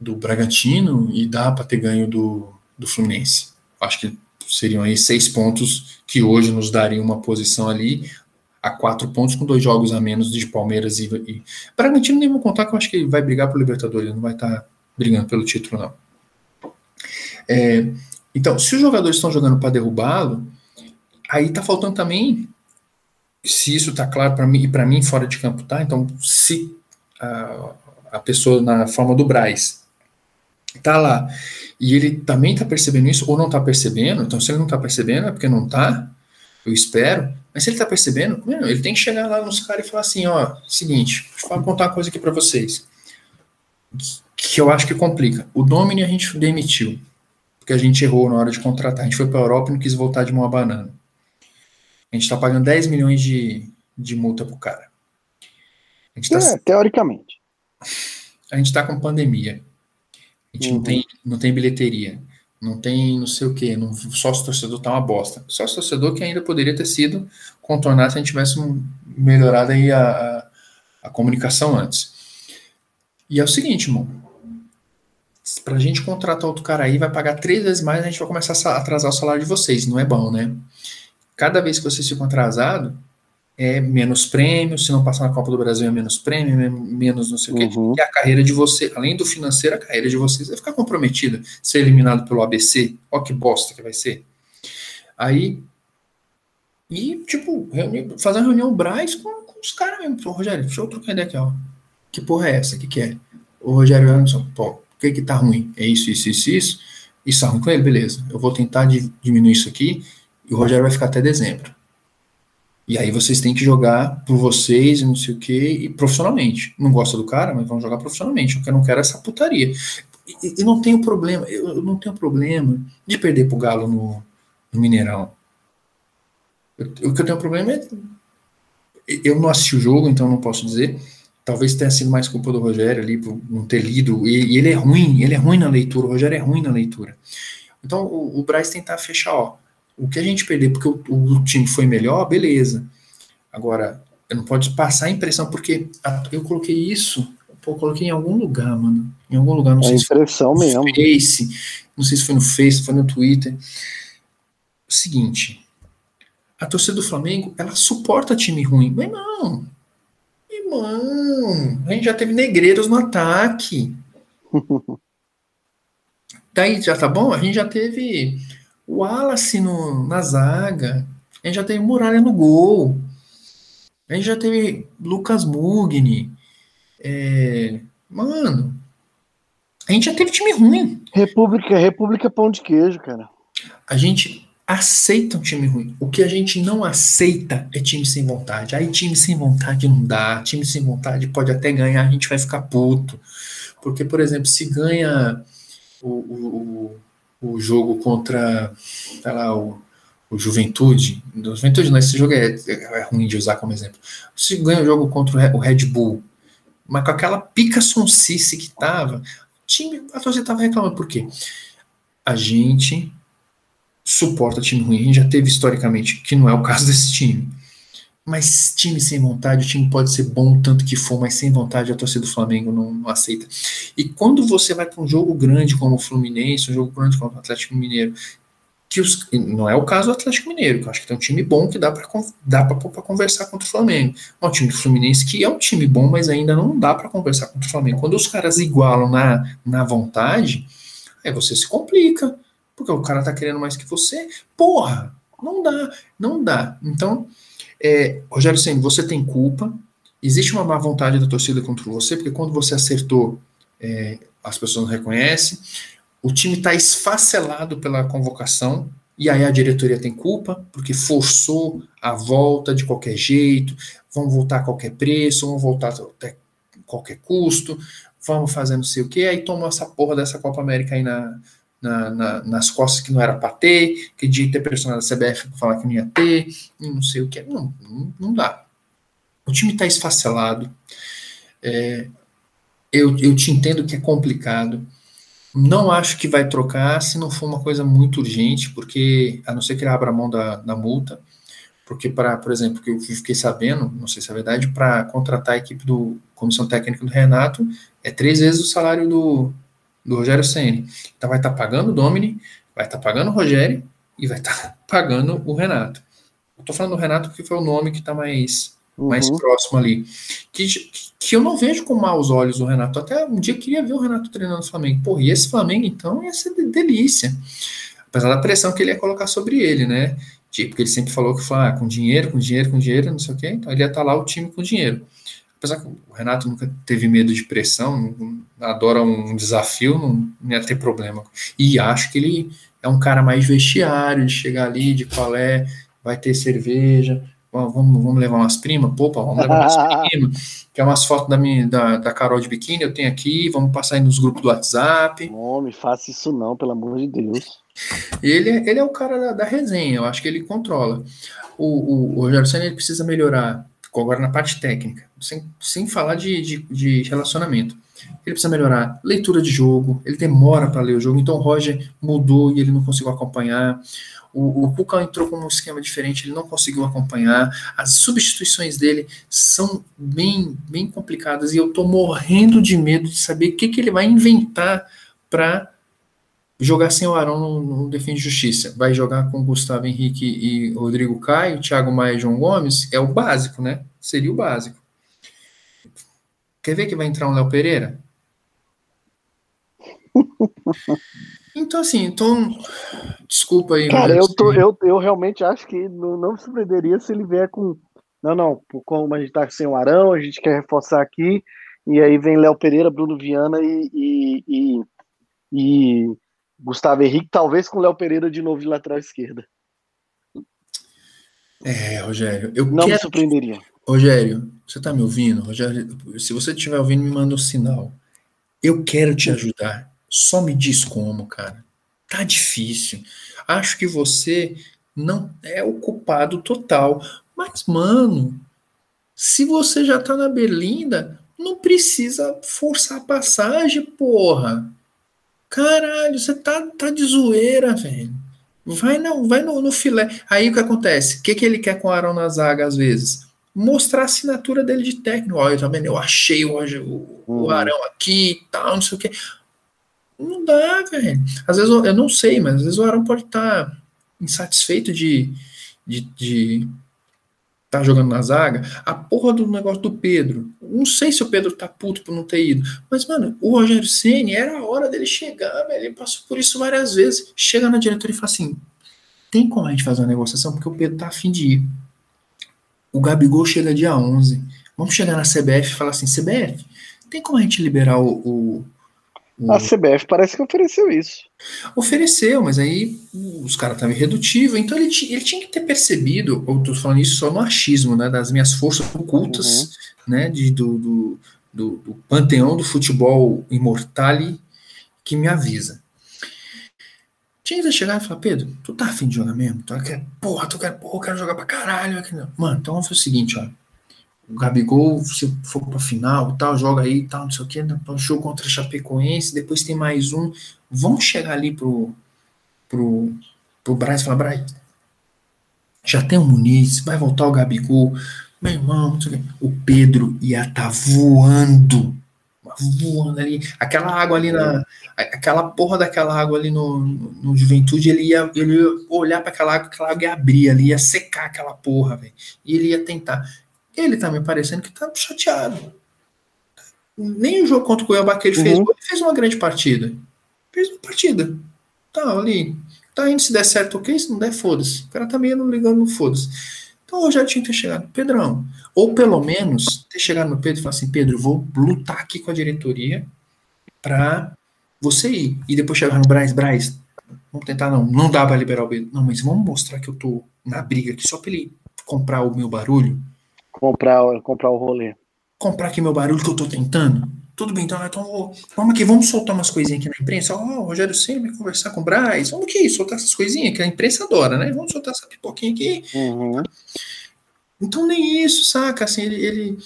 do Bragantino e dá para ter ganho do, do Fluminense. Acho que seriam aí seis pontos que hoje nos dariam uma posição ali a quatro pontos com dois jogos a menos de Palmeiras e, e Bragantino nem vou contar que eu acho que ele vai brigar por Libertadores, não vai estar tá brigando pelo título não. É, então, se os jogadores estão jogando para derrubá-lo, aí tá faltando também, se isso tá claro para mim e para mim fora de campo tá, então se a, a pessoa na forma do Braz tá lá e ele também tá percebendo isso ou não tá percebendo, então se ele não tá percebendo é porque não tá, eu espero, mas se ele tá percebendo, ele tem que chegar lá nos caras e falar assim, ó, seguinte, deixa eu contar uma coisa aqui para vocês, que eu acho que complica. O Domini a gente demitiu, porque a gente errou na hora de contratar. A gente foi para a Europa e não quis voltar de uma banana. A gente está pagando 10 milhões de, de multa pro cara. A gente tá, é, teoricamente. A gente está com pandemia. A gente uhum. não, tem, não tem bilheteria. Não tem não sei o que. o sócio torcedor tá uma bosta. Sócio torcedor que ainda poderia ter sido contornado se a gente tivesse melhorado aí a, a, a comunicação antes. E é o seguinte, irmão para a gente contratar outro cara aí, vai pagar três vezes mais, a gente vai começar a atrasar o salário de vocês. Não é bom, né? Cada vez que vocês ficam atrasados, é menos prêmio, se não passar na Copa do Brasil é menos prêmio, menos não sei o quê. Uhum. E a carreira de você, além do financeiro, a carreira de vocês vai ficar comprometida. Ser eliminado pelo ABC, ó que bosta que vai ser. Aí, e tipo, fazer uma reunião Braz com, com os caras mesmo. Rogério, deixa eu trocar ideia aqui, ó. Que porra é essa? O que, que é? O Rogério Anderson, pô, o que que tá ruim? É isso, isso, isso, isso. Isso tá ruim com ele? Beleza. Eu vou tentar diminuir isso aqui e o Rogério vai ficar até dezembro. E aí vocês têm que jogar por vocês e não sei o que, e profissionalmente. Não gosta do cara, mas vão jogar profissionalmente, eu não quero essa putaria. E, e não tenho problema, eu, não tenho problema de perder pro Galo no, no Mineirão. O que eu tenho problema é. Eu não assisti o jogo, então não posso dizer talvez tenha sido mais culpa do Rogério ali por não ter lido, e, e, ele é ruim, ele é ruim na leitura, o Rogério é ruim na leitura. Então o, o Braz tentar fechar, ó, o que a gente perder porque o, o, time foi melhor, beleza. Agora, eu não pode passar a impressão, porque a, eu coloquei isso, pô, eu coloquei em algum lugar, mano, em algum lugar, não é sei impressão se foi no mesmo. Face, não sei se foi no Face, foi no Twitter. O seguinte, a torcida do Flamengo, ela suporta time ruim, mas não, Irmão, a gente já teve negreiros no ataque. [LAUGHS] Daí já tá bom? A gente já teve o Wallace no, na zaga. A gente já teve Muralha no gol. A gente já teve Lucas Mugni. É, mano, a gente já teve time ruim. República, República Pão de Queijo, cara. A gente aceita um time ruim. O que a gente não aceita é time sem vontade. Aí time sem vontade não dá. Time sem vontade pode até ganhar, a gente vai ficar puto. Porque, por exemplo, se ganha o, o, o jogo contra, lá, o, o Juventude, do Juventude não, esse jogo é, é, ruim de usar como exemplo. Se ganha o jogo contra o Red Bull, mas com aquela pica sonsice que tava, time, a torcida tava reclamando, por quê? A gente suporta time ruim. A gente já teve historicamente, que não é o caso [LAUGHS] desse time. Mas time sem vontade, o time pode ser bom tanto que for, mas sem vontade a torcida do Flamengo não, não aceita. E quando você vai para um jogo grande como o Fluminense, um jogo grande como o Atlético Mineiro, que os, não é o caso do Atlético Mineiro, que eu acho que tem um time bom que dá para dá conversar contra o Flamengo. É um time do Fluminense que é um time bom, mas ainda não dá para conversar contra o Flamengo. Quando os caras igualam na, na vontade, aí você se complica porque o cara tá querendo mais que você. Porra, não dá, não dá. Então, é, Rogério Senna, você tem culpa. Existe uma má vontade da torcida contra você, porque quando você acertou, é, as pessoas não reconhecem. O time está esfacelado pela convocação, e aí a diretoria tem culpa, porque forçou a volta de qualquer jeito, vão voltar a qualquer preço, vão voltar a qualquer custo, vamos fazer não sei o que, aí tomou essa porra dessa Copa América aí na, na, na, nas costas que não era para ter, que de ter personagem da CBF para falar que não ia ter, e não sei o que. Não, não, não dá. O time está esfacelado. É, eu, eu te entendo que é complicado. Não acho que vai trocar se não for uma coisa muito urgente, porque a não ser que ele abra mão da, da multa, porque para, por exemplo, que eu fiquei sabendo, não sei se é verdade, para contratar a equipe do comissão técnica do Renato é três vezes o salário do, do Rogério Ceni. Então vai estar tá pagando o Domini, vai estar tá pagando o Rogério e vai estar tá [LAUGHS] pagando o Renato. Eu tô falando do Renato porque foi o nome que está mais, uhum. mais próximo ali. Que, que eu não vejo com maus olhos o Renato. Até um dia eu queria ver o Renato treinando o Flamengo. Pô, e esse Flamengo então ia ser delícia. Apesar da pressão que ele ia colocar sobre ele, né? Porque ele sempre falou que foi ah, com dinheiro, com dinheiro, com dinheiro, não sei o quê. Então ele ia estar tá lá o time com dinheiro. Apesar que o Renato nunca teve medo de pressão, adora um desafio, não, não ia ter problema. E acho que ele é um cara mais vestiário, de chegar ali, de qual é, vai ter cerveja, vamos, vamos levar umas primas, popa, vamos levar umas primas, [LAUGHS] que é umas fotos da, minha, da, da Carol de biquíni, eu tenho aqui, vamos passar aí nos grupos do WhatsApp. Não, me faça isso não, pelo amor de Deus. Ele, é, ele é o cara da, da resenha, eu acho que ele controla. O, o, o Rogério Senna ele precisa melhorar, agora na parte técnica, sem, sem falar de, de, de relacionamento. Ele precisa melhorar leitura de jogo, ele demora para ler o jogo, então o Roger mudou e ele não conseguiu acompanhar. O, o Cuca entrou com um esquema diferente, ele não conseguiu acompanhar. As substituições dele são bem, bem complicadas e eu tô morrendo de medo de saber o que, que ele vai inventar para jogar sem o Arão no, no Defende Justiça. Vai jogar com Gustavo Henrique e Rodrigo Caio, Thiago Maia e João Gomes. É o básico, né? Seria o básico. Quer ver que vai entrar um Léo Pereira? [LAUGHS] Então, assim, então. Desculpa aí. Cara, eu, tô, eu, eu realmente acho que não, não me surpreenderia se ele vier com. Não, não, como a gente tá sem o Arão, a gente quer reforçar aqui, e aí vem Léo Pereira, Bruno Viana e, e, e, e Gustavo Henrique, talvez com Léo Pereira de novo de lateral esquerda. É, Rogério, eu não quero... me surpreenderia. Rogério, você tá me ouvindo? Rogério, se você estiver ouvindo, me manda um sinal. Eu quero te ajudar. Só me diz como, cara. Tá difícil. Acho que você não é o culpado total. Mas, mano, se você já tá na Berlinda, não precisa forçar a passagem, porra. Caralho, você tá, tá de zoeira, velho. Vai, não, vai no, no filé. Aí o que acontece? O que, que ele quer com o Arão na zaga, às vezes? Mostrar a assinatura dele de técnico. Olha, tá vendo? Eu achei o, o, o uhum. Arão aqui e tal, não sei o quê. Não dá, velho. Às vezes eu, eu, não sei, mas às vezes o Arão pode estar tá insatisfeito de, de, de tá jogando na zaga, a porra do negócio do Pedro. Não sei se o Pedro tá puto por não ter ido, mas, mano, o Rogério Ceni era a hora dele chegar, velho. Ele passou por isso várias vezes. Chega na diretoria e fala assim: tem como a gente fazer uma negociação? Porque o Pedro tá afim de ir. O Gabigol chega dia 11. Vamos chegar na CBF e falar assim: CBF, tem como a gente liberar o, o a CBF parece que ofereceu isso. Ofereceu, mas aí os caras estavam irredutíveis, então ele, ele, tinha que ter percebido, eu tô falando isso só no achismo, né, das minhas forças ocultas, uhum. né, de, do, do, do, do, panteão do futebol imortale que me avisa. Tinha que chegar e falar, Pedro, tu tá afim de jogar mesmo? Tu quer, porra, tu quer, porra, eu quero jogar pra caralho. Mano, então vamos fazer o seguinte, ó o Gabigol, se for para final, tal, joga aí, tal, não sei o que, jogo contra a Chapecoense, depois tem mais um. Vamos chegar ali pro, pro, pro Braz falar, Braz, já tem o Muniz, vai voltar o Gabigol, meu irmão, não sei o, que. o Pedro ia tá voando, voando ali, aquela água ali na, aquela porra daquela água ali no, no, no Juventude, ele ia, ele ia olhar para aquela água, aquela água ia abrir ali, ia secar aquela porra, velho, e ele ia tentar ele tá me parecendo que tá chateado. Nem o jogo contra o Cuiabá que ele fez, uhum. ele fez uma grande partida. Fez uma partida. Tá ali. Tá indo, se der certo, ok. Se não der, foda-se. O cara tá meio não ligando no foda-se. Então eu já tinha que ter chegado. Pedrão. Ou pelo menos ter chegado no Pedro e falar assim: Pedro, vou lutar aqui com a diretoria pra você ir. E depois chegar no Braz, Braz, vamos tentar, não. Não dá pra liberar o Pedro. Não, mas vamos mostrar que eu tô na briga aqui só pra ele comprar o meu barulho comprar, comprar o rolê. Comprar aqui meu barulho que eu tô tentando? Tudo bem, então, então vamos aqui, vamos soltar umas coisinhas aqui na imprensa. Ó, oh, Rogério Senna vai conversar com o Braz. Vamos aqui, soltar essas coisinhas que a imprensa adora, né? Vamos soltar essa pipoquinha aqui. Uhum. Então nem isso, saca? Assim, ele, ele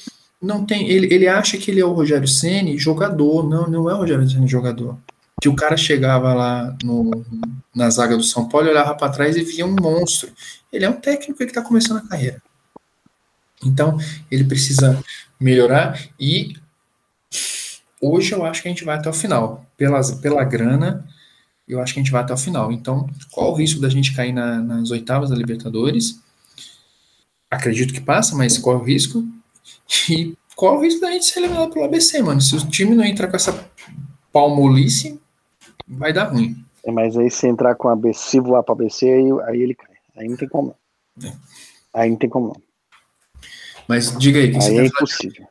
não tem, ele, ele acha que ele é o Rogério Ceni jogador, não, não é o Rogério Ceni jogador. Que o cara chegava lá no, na zaga do São Paulo, olhava para trás e via um monstro. Ele é um técnico que está começando a carreira. Então, ele precisa melhorar e hoje eu acho que a gente vai até o final. Pela, pela grana, eu acho que a gente vai até o final. Então, qual o risco da gente cair na, nas oitavas da Libertadores? Acredito que passa, mas qual é o risco? E qual é o risco da gente ser eliminado pelo ABC, mano? Se o time não entrar com essa palmolice, vai dar ruim. É, mas aí se entrar com ABC, voar para ABC, aí, aí ele cai. Aí não tem como. É. Aí não tem como. Mas diga aí, que aí é impossível.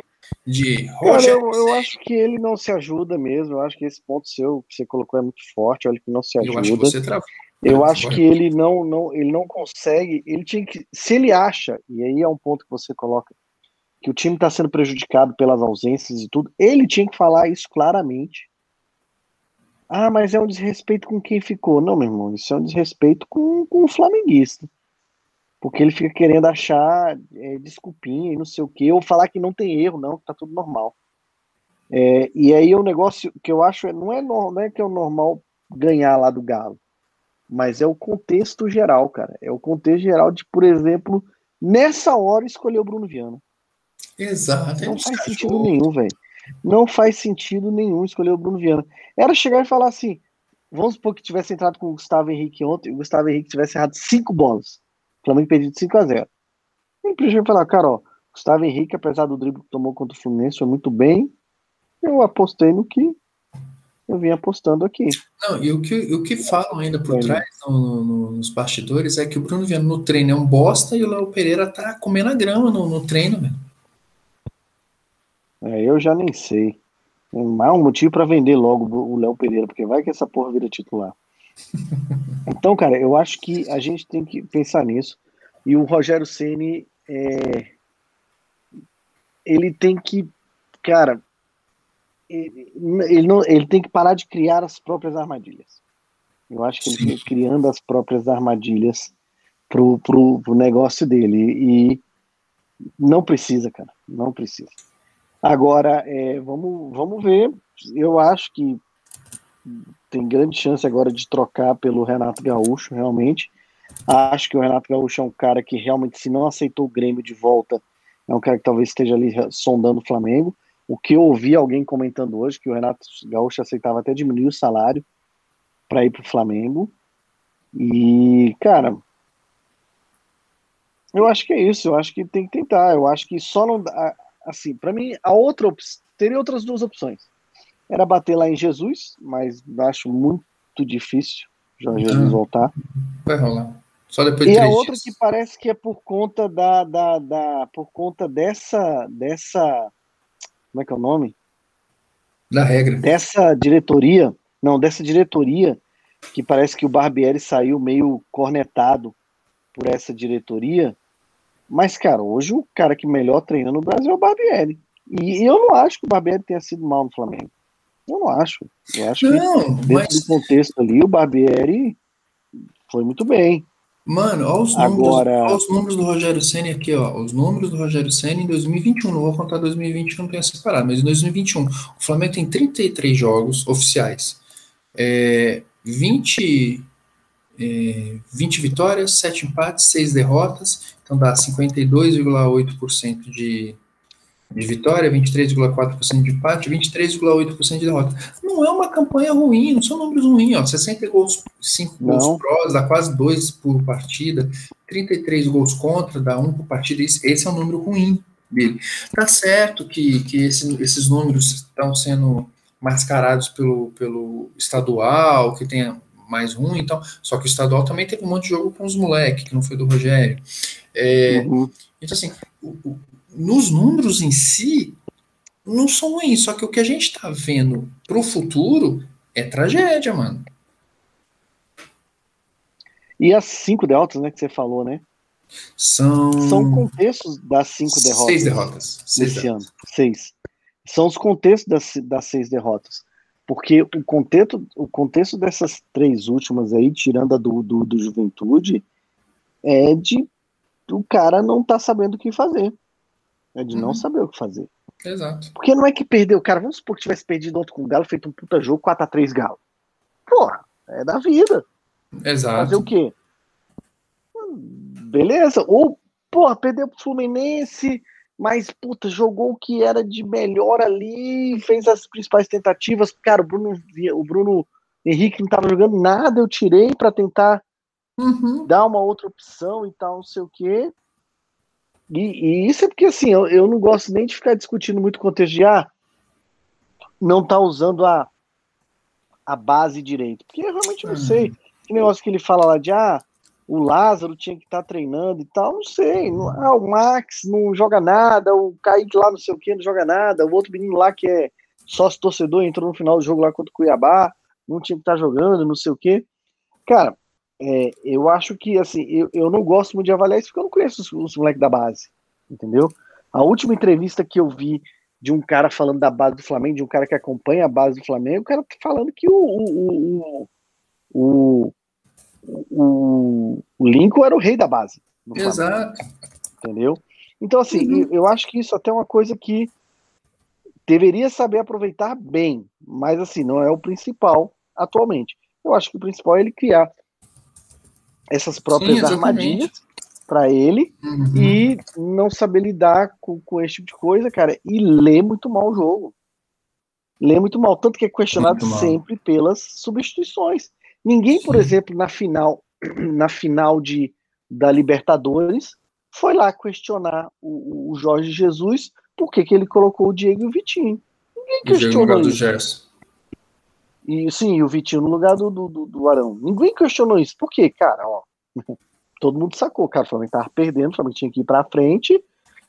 De Cara, eu, eu, acho que ele não se ajuda mesmo. Eu acho que esse ponto seu que você colocou é muito forte. Olha que não se ajuda. Eu acho que você travou. Eu acho que ele não, não, ele não consegue. Ele tinha que, se ele acha, e aí é um ponto que você coloca, que o time está sendo prejudicado pelas ausências e tudo, ele tinha que falar isso claramente. Ah, mas é um desrespeito com quem ficou. Não, meu irmão, isso é um desrespeito com, com o flamenguista. Porque ele fica querendo achar é, desculpinha e não sei o quê, ou falar que não tem erro, não, que tá tudo normal. É, e aí o um negócio que eu acho é, não é, não é que é o normal ganhar lá do Galo mas é o contexto geral, cara. É o contexto geral de, por exemplo, nessa hora escolher o Bruno Viana. Exato. Não faz sentido nenhum, velho. Não faz sentido nenhum escolher o Bruno Viana. Era chegar e falar assim: vamos supor que tivesse entrado com o Gustavo Henrique ontem e o Gustavo Henrique tivesse errado cinco bolas. Flamengo perdido 5 a 0 Ele podia falar, cara, ó, Gustavo Henrique, apesar do drible que tomou contra o Fluminense, foi muito bem. Eu apostei no que eu vim apostando aqui. Não, e o que, o que falam ainda por é. trás no, no, nos bastidores é que o Bruno Viana no treino é um bosta e o Léo Pereira tá comendo a grama no, no treino, velho. É, eu já nem sei. É mais um motivo para vender logo o Léo Pereira, porque vai que essa porra vira titular. Então, cara, eu acho que a gente tem que pensar nisso. E o Rogério Ceni é... ele tem que, cara, ele, não, ele tem que parar de criar as próprias armadilhas. Eu acho que ele está criando as próprias armadilhas pro, pro, pro negócio dele. E não precisa, cara. Não precisa. Agora, é, vamos, vamos ver. Eu acho que tem grande chance agora de trocar pelo Renato Gaúcho, realmente. Acho que o Renato Gaúcho é um cara que realmente, se não aceitou o Grêmio de volta, é um cara que talvez esteja ali sondando o Flamengo. O que eu ouvi alguém comentando hoje, que o Renato Gaúcho aceitava até diminuir o salário para ir para o Flamengo. E, cara, eu acho que é isso. Eu acho que tem que tentar. Eu acho que só não dá. Assim, para mim, a outra teria outras duas opções. Era bater lá em Jesus, mas acho muito difícil Jorge Jesus voltar. Vai rolar. Só depois e a outra dias. que parece que é por conta da, da, da por conta dessa dessa como é que é o nome? Da regra. Dessa diretoria, não, dessa diretoria, que parece que o Barbieri saiu meio cornetado por essa diretoria. Mas, cara, hoje o cara que melhor treina no Brasil é o Barbieri. E eu não acho que o Barbieri tenha sido mal no Flamengo. Eu não acho. Eu acho não, que dentro mas... do contexto ali, o Barbieri foi muito bem. Mano, olha os números, Agora... olha os números do Rogério Senna aqui, ó. Os números do Rogério Senna em 2021. Não vou contar 2020, não tenho separado, mas em 2021. O Flamengo tem 33 jogos oficiais. É, 20, é, 20 vitórias, 7 empates, 6 derrotas. Então dá 52,8% de, de vitória, 23,4% de empate, 23,8% de derrota. Não é uma campanha ruim, não são números ruins, ó. 60 gols, 5 gols prós, dá quase 2 por partida, 33 gols contra, dá 1 por partida. Esse é um número ruim dele. Tá certo que, que esse, esses números estão sendo mascarados pelo, pelo estadual, que tem mais ruim, então, só que o estadual também teve um monte de jogo com os moleques, que não foi do Rogério. É, uhum. Então, assim, o, nos números em si, não são ruins, só que o que a gente está vendo pro futuro é tragédia, mano. E as cinco derrotas, né, que você falou, né? São. São contextos das cinco derrotas. Seis derrotas. Seis desse derrotas. ano. Seis. São os contextos das, das seis derrotas. Porque o contexto, o contexto dessas três últimas aí, tirando a do, do, do Juventude, é de o cara não tá sabendo o que fazer. É de uhum. não saber o que fazer. Exato. Porque não é que perdeu, cara. Vamos supor que tivesse perdido outro com o Galo, feito um puta jogo, 4x3 Galo. Porra, é da vida. Exato. Fazer o quê? Beleza. Ou, porra, perdeu pro Fluminense, mas, puta, jogou o que era de melhor ali, fez as principais tentativas. Cara, o Bruno, o Bruno Henrique não tava jogando nada, eu tirei para tentar uhum. dar uma outra opção e tal, não sei o quê. E, e, isso é porque, assim, eu, eu não gosto nem de ficar discutindo muito contexto de, ah, não tá usando a, a base direito. Porque eu realmente não sei. Que negócio que ele fala lá de, ah, o Lázaro tinha que estar tá treinando e tal, não sei. Não, ah, o Max não joga nada, o Kaique lá não sei o que não joga nada, o outro menino lá que é sócio torcedor entrou no final do jogo lá contra o Cuiabá, não tinha que estar tá jogando, não sei o que. Cara, é, eu acho que assim, eu, eu não gosto muito de avaliar isso porque eu não conheço os, os moleques da base, entendeu? A última entrevista que eu vi de um cara falando da base do Flamengo, de um cara que acompanha a base do Flamengo, o cara tá falando que o, o, o, o, o Lincoln era o rei da base. Exato. Entendeu? Então, assim, uhum. eu, eu acho que isso até é uma coisa que deveria saber aproveitar bem, mas assim, não é o principal atualmente. Eu acho que o principal é ele criar essas próprias Sim, armadilhas para ele uhum. e não saber lidar com, com esse tipo de coisa, cara, e ler muito mal o jogo. Lê muito mal, tanto que é questionado sempre pelas substituições. Ninguém, por Sim. exemplo, na final, [CLEARS THROAT] na final de, da Libertadores, foi lá questionar o, o Jorge Jesus por que, que ele colocou o Diego e o Vitinho. Ninguém questionou isso. E sim, o Vitinho no lugar do, do, do, Arão. Ninguém questionou isso. Por quê, cara? Ó, [LAUGHS] todo mundo sacou, cara. O Flamengo tava perdendo, o Flamengo tinha que ir pra frente.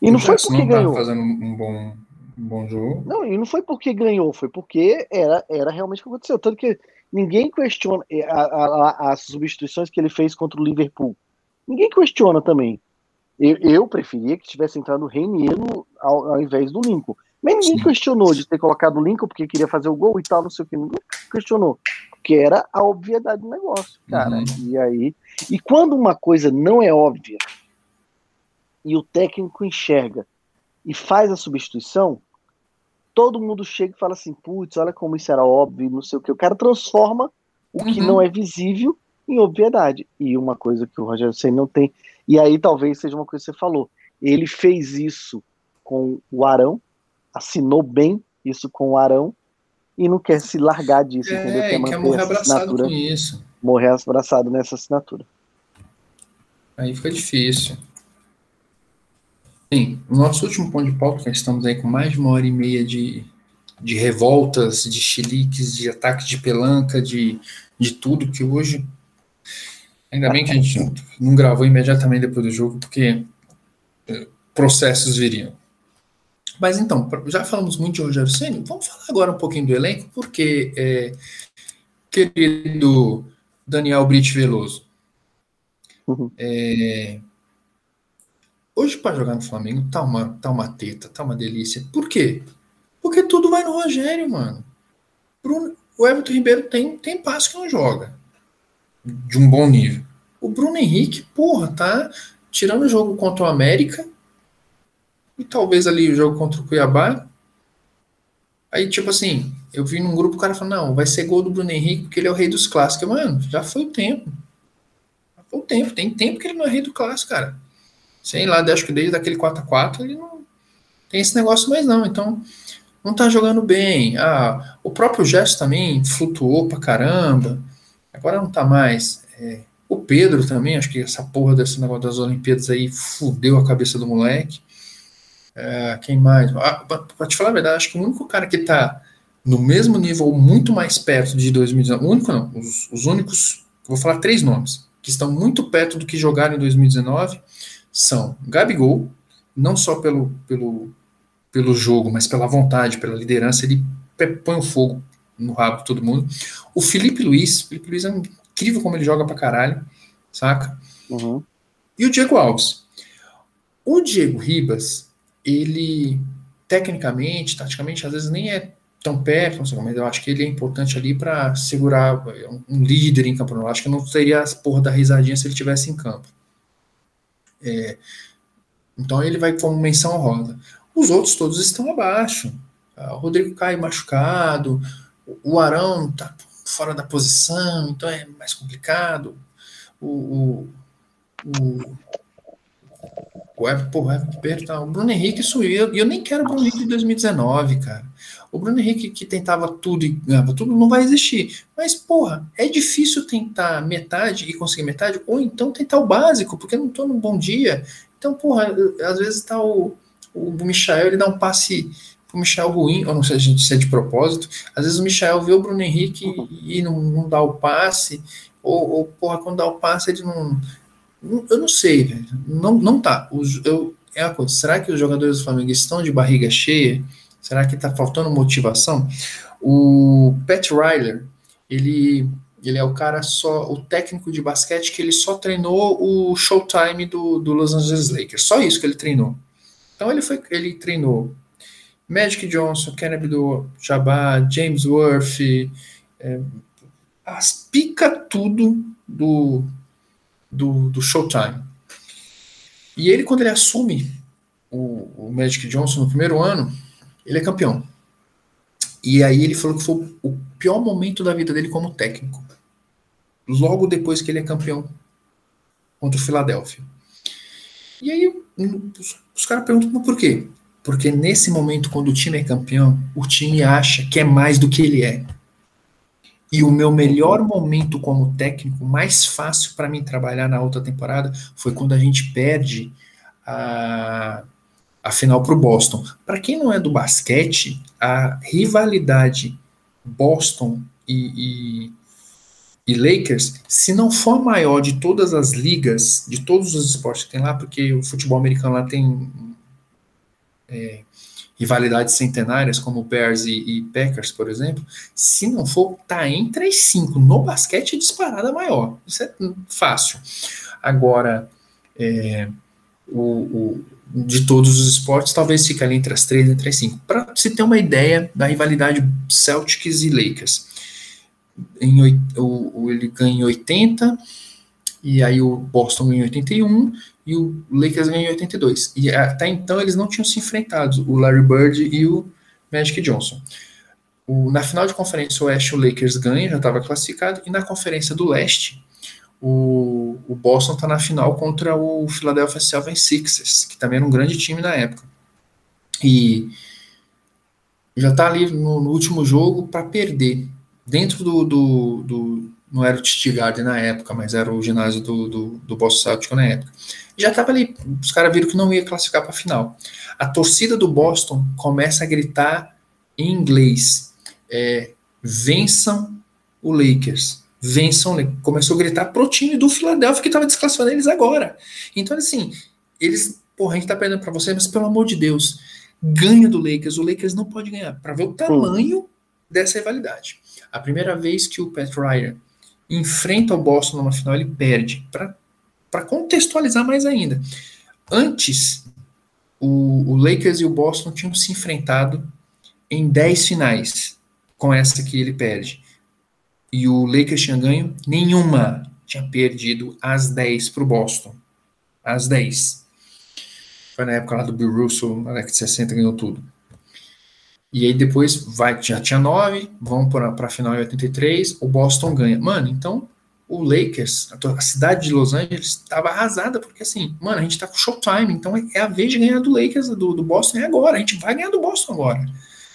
E o não foi porque não ganhou. fazendo um bom, um bom jogo. Não, e não foi porque ganhou, foi porque era, era realmente o que aconteceu. Tanto que ninguém questiona a, a, as substituições que ele fez contra o Liverpool. Ninguém questiona também. Eu, eu preferia que tivesse entrado o Reinier ao, ao, invés do Lincoln. Mas ninguém Sim. questionou de ter colocado o Lincoln porque queria fazer o gol e tal, não sei o que. Ninguém questionou. Porque era a obviedade do negócio, cara. Uhum. E aí. E quando uma coisa não é óbvia e o técnico enxerga e faz a substituição, todo mundo chega e fala assim, putz, olha como isso era óbvio, não sei o que. O cara transforma o que uhum. não é visível em obviedade. E uma coisa que o Rogério Senna não tem. E aí talvez seja uma coisa que você falou. Ele fez isso com o Arão, assinou bem isso com o Arão, e não quer se largar disso, é, entendeu? Quer, quer morrer abraçado com isso. Morrer abraçado nessa assinatura. Aí fica difícil. Bem, o nosso último ponto de pauta, que estamos aí com mais de uma hora e meia de, de revoltas, de chiliques, de ataques de pelanca, de, de tudo, que hoje. Ainda bem que a gente não gravou imediatamente depois do jogo, porque é, processos viriam. Mas então, já falamos muito de Rogério Senna, vamos falar agora um pouquinho do elenco, porque, é, querido Daniel Brit Veloso, uhum. é, Hoje, para jogar no Flamengo, tá uma, tá uma teta, tá uma delícia. Por quê? Porque tudo vai no Rogério, mano. Bruno, o Everton Ribeiro tem, tem passo que não joga. De um bom nível. O Bruno Henrique, porra, tá tirando o jogo contra o América. E talvez ali o jogo contra o Cuiabá. Aí, tipo assim, eu vi num grupo o cara falando, não, vai ser gol do Bruno Henrique porque ele é o rei dos clássicos. Mano, já foi o tempo. Já foi o tempo. Tem tempo que ele não é rei do clássico, cara sei lá, acho que desde aquele 4x4 ele não tem esse negócio mais não. Então, não tá jogando bem. Ah, o próprio Gerson também flutuou pra caramba. Agora não tá mais. É, o Pedro também, acho que essa porra desse negócio das Olimpíadas aí fudeu a cabeça do moleque. É, quem mais? Ah, pra, pra, te falar a verdade, acho que o único cara que tá no mesmo nível, muito mais perto de 2019, o único não, os, os únicos, vou falar três nomes, que estão muito perto do que jogaram em 2019, são Gabigol, não só pelo, pelo, pelo jogo, mas pela vontade, pela liderança, ele põe o fogo no rabo de todo mundo. O Felipe Luiz, Felipe Luiz é incrível como ele joga pra caralho, saca? Uhum. E o Diego Alves. O Diego Ribas, ele tecnicamente, taticamente, às vezes nem é tão perto, sei, mas eu acho que ele é importante ali para segurar um líder em campo. Eu acho que não teria as porra da risadinha se ele tivesse em campo. É, então ele vai como menção rosa. Os outros todos estão abaixo. Ah, o Rodrigo cai machucado, o Arão está fora da posição, então é mais complicado. O, o, o, o, Everton, tá, o Bruno Henrique subiu. E eu nem quero o Bruno Henrique de 2019, cara. O Bruno Henrique que tentava tudo e ganhava tudo não vai existir. Mas, porra, é difícil tentar metade e conseguir metade, ou então tentar o básico, porque eu não tô num bom dia. Então, porra, às vezes tá o, o Michael, ele dá um passe pro Michel ruim, ou não sei se é de propósito. Às vezes o Michel vê o Bruno Henrique e não, não dá o passe, ou, ou, porra, quando dá o passe ele não, Eu não sei, velho. Não, não tá. Os, eu, é uma coisa. Será que os jogadores do Flamengo estão de barriga cheia? Será que tá faltando motivação? O Pat Ryler, ele, ele é o cara só, o técnico de basquete que ele só treinou o showtime do, do Los Angeles Lakers. Só isso que ele treinou. Então ele foi, ele treinou Magic Johnson, Kennedy do Jabá, James Worth, é, as pica tudo do, do, do Showtime. E ele, quando ele assume o, o Magic Johnson no primeiro ano, ele é campeão. E aí ele falou que foi o pior momento da vida dele como técnico. Logo depois que ele é campeão contra o Philadelphia. E aí os, os caras perguntam por quê? Porque nesse momento, quando o time é campeão, o time acha que é mais do que ele é. E o meu melhor momento como técnico, mais fácil para mim trabalhar na outra temporada, foi quando a gente perde a, a final para o Boston. Para quem não é do basquete, a rivalidade Boston e, e, e, Lakers, se não for a maior de todas as ligas, de todos os esportes que tem lá, porque o futebol americano lá tem é, rivalidades centenárias como Bears e, e, Packers, por exemplo, se não for, tá entre as cinco. No basquete é disparada maior. Isso é fácil. Agora, é, o, o, de todos os esportes, talvez fique ali entre as três entre as cinco. Para se ter uma ideia da rivalidade Celtics e Lakers. Em, o, ele ganha em 80, e aí o Boston ganha em 81, e o Lakers ganhou em 82. E até então eles não tinham se enfrentado, o Larry Bird e o Magic Johnson. O, na final de conferência oeste, o Lakers ganha, já estava classificado, e na conferência do leste, o, o Boston está na final contra o Philadelphia 76ers, que também era um grande time na época. E já está ali no, no, último jogo para perder. Dentro do, do, do, Não era o TT Garden na época, mas era o ginásio do, do, do Boston Celtics na época já estava ali, os caras viram que não ia classificar para a final. A torcida do Boston começa a gritar em inglês: é, vençam o Lakers. Vençam, começou a gritar pro time do Philadelphia que estava desclassificando eles agora. Então, assim, eles, porra, a gente tá perdendo para você, mas pelo amor de Deus, ganha do Lakers. O Lakers não pode ganhar, para ver o tamanho dessa rivalidade. A primeira vez que o Pat Ryan enfrenta o Boston numa final, ele perde. Para para contextualizar mais ainda. Antes, o, o, Lakers e o Boston tinham se enfrentado em 10 finais, com essa que ele perde. E o Lakers tinha ganho nenhuma. Tinha perdido as 10 para o Boston. As 10. Foi na época lá do Bill Russell, na década de 60, ganhou tudo. E aí depois vai, já tinha 9, vão para a final em 83, o Boston ganha. Mano, então o Lakers, a cidade de Los Angeles, estava arrasada, porque assim, mano, a gente tá com showtime, então é a vez de ganhar do Lakers, do, do Boston, é agora, a gente vai ganhar do Boston agora.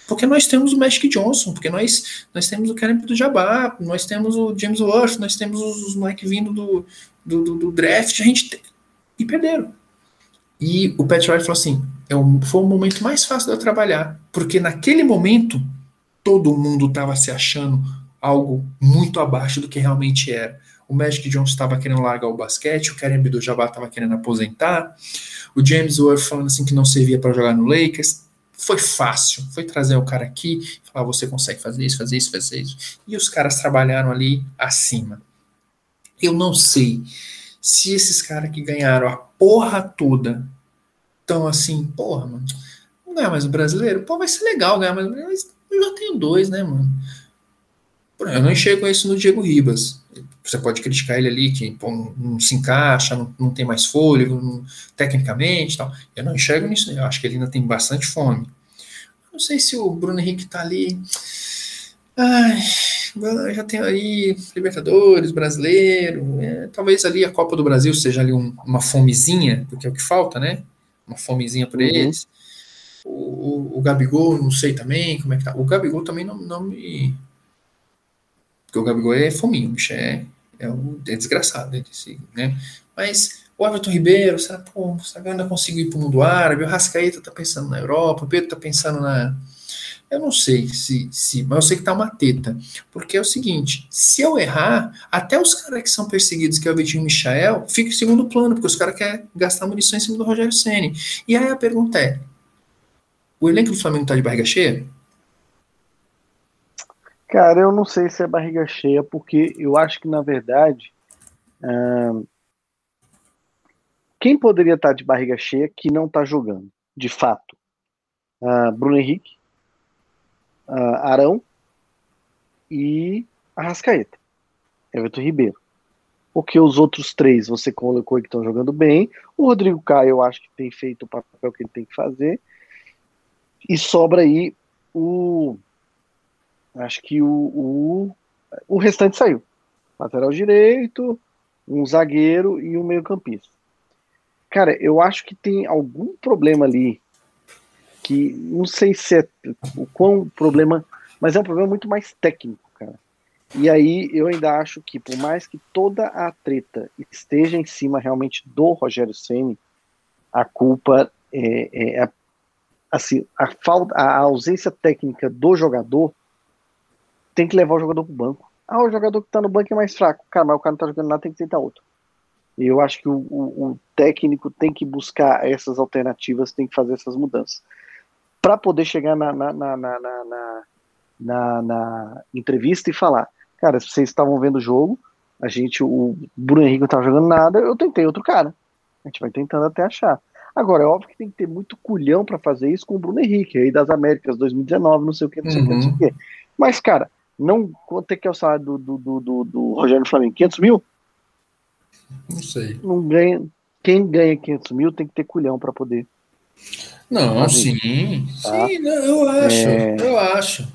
Porque nós temos o Magic Johnson, porque nós, nós temos o Karen do Jabá, nós temos o James Worth, nós temos os moleques vindo do, do, do, do, draft, a gente. Tem... E perderam. E o Pat Riley falou assim: é foi o momento mais fácil de eu trabalhar, porque naquele momento todo mundo estava se achando algo muito abaixo do que realmente era. O Magic Johnson estava querendo largar o basquete, o Karen Abdul-Jabbar estava querendo aposentar, o James Worth falando assim que não servia para jogar no Lakers. Foi fácil, foi trazer o cara aqui, falar você consegue fazer isso, fazer isso, fazer isso. E os caras trabalharam ali acima. Eu não sei se esses caras que ganharam a porra toda estão assim, porra, mano, não ganhar mais o brasileiro? Pô, vai ser legal ganhar mais o brasileiro, mas eu já tenho dois, né, mano? Eu não enxergo isso no Diego Ribas. Você pode criticar ele ali, que pô, não se encaixa, não, não tem mais fôlego, não, tecnicamente tal. Eu não enxergo nisso, eu acho que ele ainda tem bastante fome. Não sei se o Bruno Henrique tá ali. Ai, já tem aí Libertadores, brasileiro. É, talvez ali a Copa do Brasil seja ali um, uma fomezinha, porque é o que falta, né? Uma fomezinha para uhum. eles. O, o, o, Gabigol, não sei também como é que tá. O Gabigol também não, não me porque o Gabigol é fominho, o bicho é, é, um, é desgraçado, né? Mas o Everton Ribeiro, será, pô, será que ainda consigo ir para o mundo árabe? O Rascaeta tá pensando na Europa, o Pedro tá pensando na, Eu não sei se, se, mas eu sei que tá uma teta. Porque é o seguinte: se eu errar, até os caras que são perseguidos, que é o Vitinho Michael, fica em segundo plano, porque os caras querem gastar munição em cima do Rogério Senni. E aí a pergunta é: o elenco do Flamengo tá de barriga cheia? Cara, eu não sei se é barriga cheia, porque eu acho que, na verdade, quem poderia estar tá de barriga cheia que não está jogando, de fato? Uh, Bruno Henrique, uh, Arão e Arrascaeta, Everton Ribeiro. Porque os outros três você colocou que estão jogando bem. O Rodrigo Caio, eu acho que tem feito o papel que ele tem que fazer. E sobra aí o. Acho que o, o, o restante saiu. Lateral direito, um zagueiro e um meio-campista. Cara, eu acho que tem algum problema ali que não sei se é o quão problema, mas é um problema muito mais técnico, cara. E aí eu ainda acho que por mais que toda a treta esteja em cima realmente do Rogério Ceni, a culpa é, é, é assim a falta, a ausência técnica do jogador tem que levar o jogador para o banco. Ah, o jogador que está no banco é mais fraco, cara, mas o cara não está jogando nada, tem que tentar outro. E eu acho que o, o, o técnico tem que buscar essas alternativas, tem que fazer essas mudanças para poder chegar na na, na, na, na, na, entrevista e falar, cara, se vocês estavam vendo o jogo, a gente, o Bruno Henrique não estava jogando nada, eu tentei outro cara. A gente vai tentando até achar. Agora, é óbvio que tem que ter muito culhão para fazer isso com o Bruno Henrique, aí das Américas 2019, não sei o que, não sei o que, não sei o que. Uhum. Mas, cara, não quanto é que é o salário do, do, do, do, do Rogério Flamengo? 500 mil? Não sei. Não ganha. Quem ganha 500 mil tem que ter culhão para poder não, sim. Tá? Sim, não, eu acho. É... Eu acho.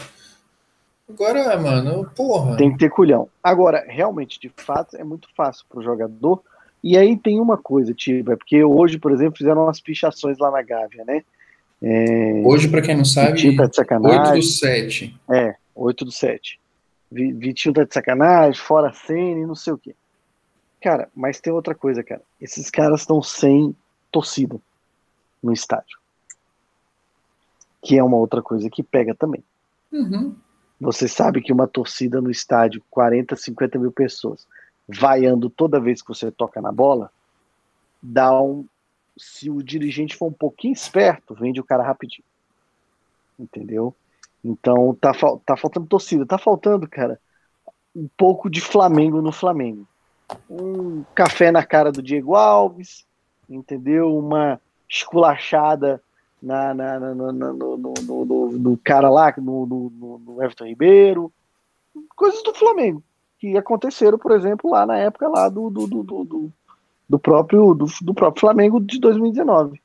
Agora, mano, porra. Tem que ter culhão. Agora, realmente, de fato, é muito fácil pro jogador. E aí tem uma coisa, tipo, é porque hoje, por exemplo, fizeram umas pichações lá na Gávea, né? É... Hoje, para quem não sabe, de sacanagem. 8 do 7. É, 8 do 7. Vitinho tá de sacanagem, fora cena e não sei o quê. Cara, mas tem outra coisa, cara. Esses caras estão sem torcida no estádio que é uma outra coisa que pega também. Uhum. Você sabe que uma torcida no estádio, 40, 50 mil pessoas, vaiando toda vez que você toca na bola, dá um. Se o dirigente for um pouquinho esperto, vende o cara rapidinho. Entendeu? Então tá, tá faltando torcida. Tá faltando, cara, um pouco de Flamengo no Flamengo. Um café na cara do Diego Alves, entendeu? Uma esculachada na, na, na no, no, no, no, cara lá, no Everton Ribeiro, coisas do Flamengo, que aconteceram, por exemplo, lá na época lá do, do, do, do, do próprio, do, do próprio Flamengo de 2019.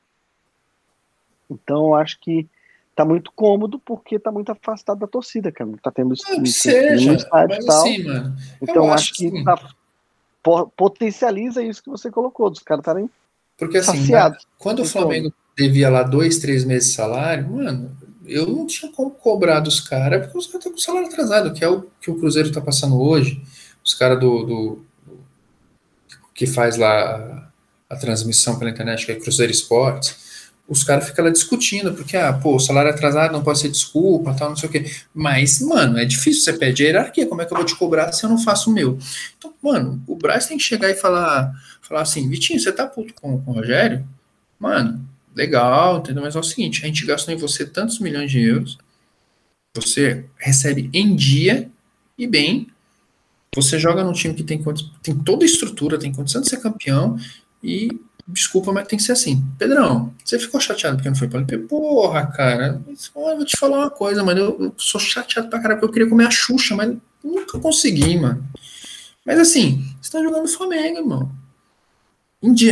Então, acho que tá muito cômodo porque tá muito afastado da torcida, cara. Tá tendo não, seja, estádio e tal. Assim, mano, então acho, acho que assim. tá, potencializa isso que você colocou, dos caras estarem porque assim, saciados, quando o Flamengo devia lá dois, três meses de salário, mano, eu não tinha como cobrar dos caras, porque os caras estão com salário atrasado, que é o que o Cruzeiro está passando hoje. Os caras do, do, que faz lá a, a, transmissão pela internet, que é Cruzeiro Esportes, os caras ficam lá discutindo, porque, ah, pô, salário atrasado não pode ser desculpa, tal, não sei o quê. Mas, mano, é difícil, você pede a hierarquia, como é que eu vou te cobrar se eu não faço o meu? Então, mano, o Braz tem que chegar e falar, falar assim, Vitinho, você tá puto com, com o Rogério? Mano, legal, entendeu? Mas é o seguinte, a gente gastou em você tantos milhões de euros, você recebe em dia e bem, você joga num time que tem, tem toda a estrutura, tem condição de ser campeão e desculpa, mas tem que ser assim. Pedrão, você ficou chateado porque não foi para LP? Porra, cara, eu vou te falar uma coisa, mano, eu, eu sou chateado pra caralho porque eu queria comer a Xuxa, mas nunca consegui, mano. Mas assim, você tá jogando Flamengo, irmão.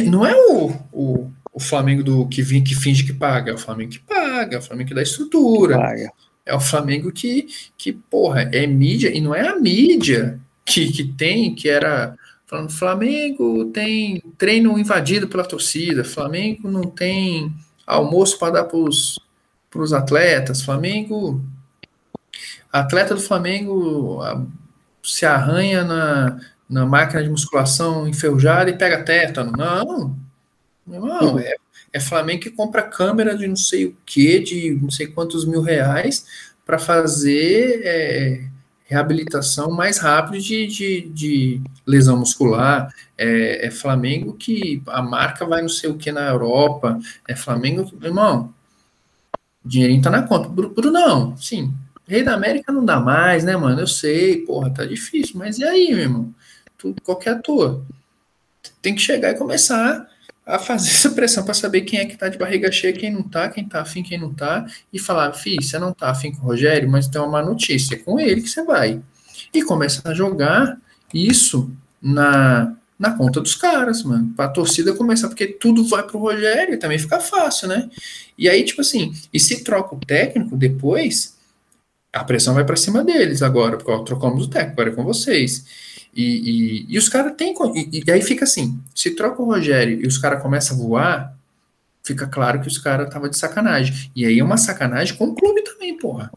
Não é o, o o Flamengo do que, vem, que finge que paga, é o Flamengo que paga, é o Flamengo que dá estrutura. Que é o Flamengo que, que, porra, é mídia, e não é a mídia que, que tem, que era falando, Flamengo tem treino invadido pela torcida, Flamengo não tem almoço para dar para os atletas, Flamengo. Atleta do Flamengo se arranha na, na máquina de musculação enferrujada e pega tétano. Não, não, é, é Flamengo que compra câmera de não sei o que, de não sei quantos mil reais, para fazer é, reabilitação mais rápido de, de, de lesão muscular. É, é, Flamengo que a marca vai não sei o que na Europa. É Flamengo que, irmão, dinheirinho tá na conta. Brunão, sim. Rei da América não dá mais, né, mano? Eu sei, porra, tá difícil. Mas e aí, meu irmão? Tu, qual que é a tua? Tem que chegar e começar a fazer essa pressão para saber quem é que tá de barriga cheia, quem não tá, quem tá afim, quem não tá, e falar, filho, você não tá afim com o Rogério, mas tem uma má notícia, é com ele que você vai. E começa a jogar isso na, na conta dos caras, mano, pra torcida começar, porque tudo vai pro Rogério, também fica fácil, né? E aí, tipo assim, e se troca o técnico depois, a pressão vai para cima deles agora, porque ó, trocamos o técnico, agora é com vocês. E, e, e os caras têm. E, e, aí fica assim: se troca o Rogério e os caras começam a voar, fica claro que os caras estavam de sacanagem. E aí é uma sacanagem com o clube também, porra.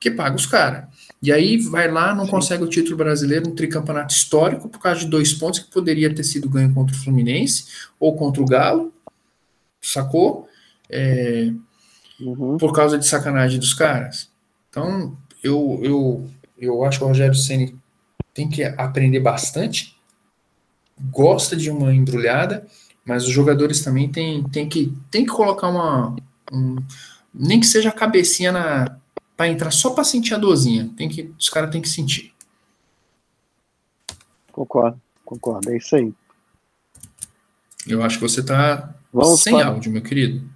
Que paga os caras. E aí vai lá, não Sim. consegue o título brasileiro, um tricampeonato histórico, por causa de dois pontos que poderia ter sido ganho contra o Fluminense ou contra o Galo. Sacou? É, uhum. Por causa de sacanagem dos caras. Então, eu, eu, eu acho que o Rogério Ceni tem que aprender bastante, gosta de uma embrulhada, mas os jogadores também têm tem que, tem que colocar uma. Um, nem que seja a cabecinha na para entrar só para sentir a dorzinha. Tem que, os caras têm que sentir. Concordo, concordo, é isso aí. Eu acho que você tá Vamos sem para... áudio, meu querido.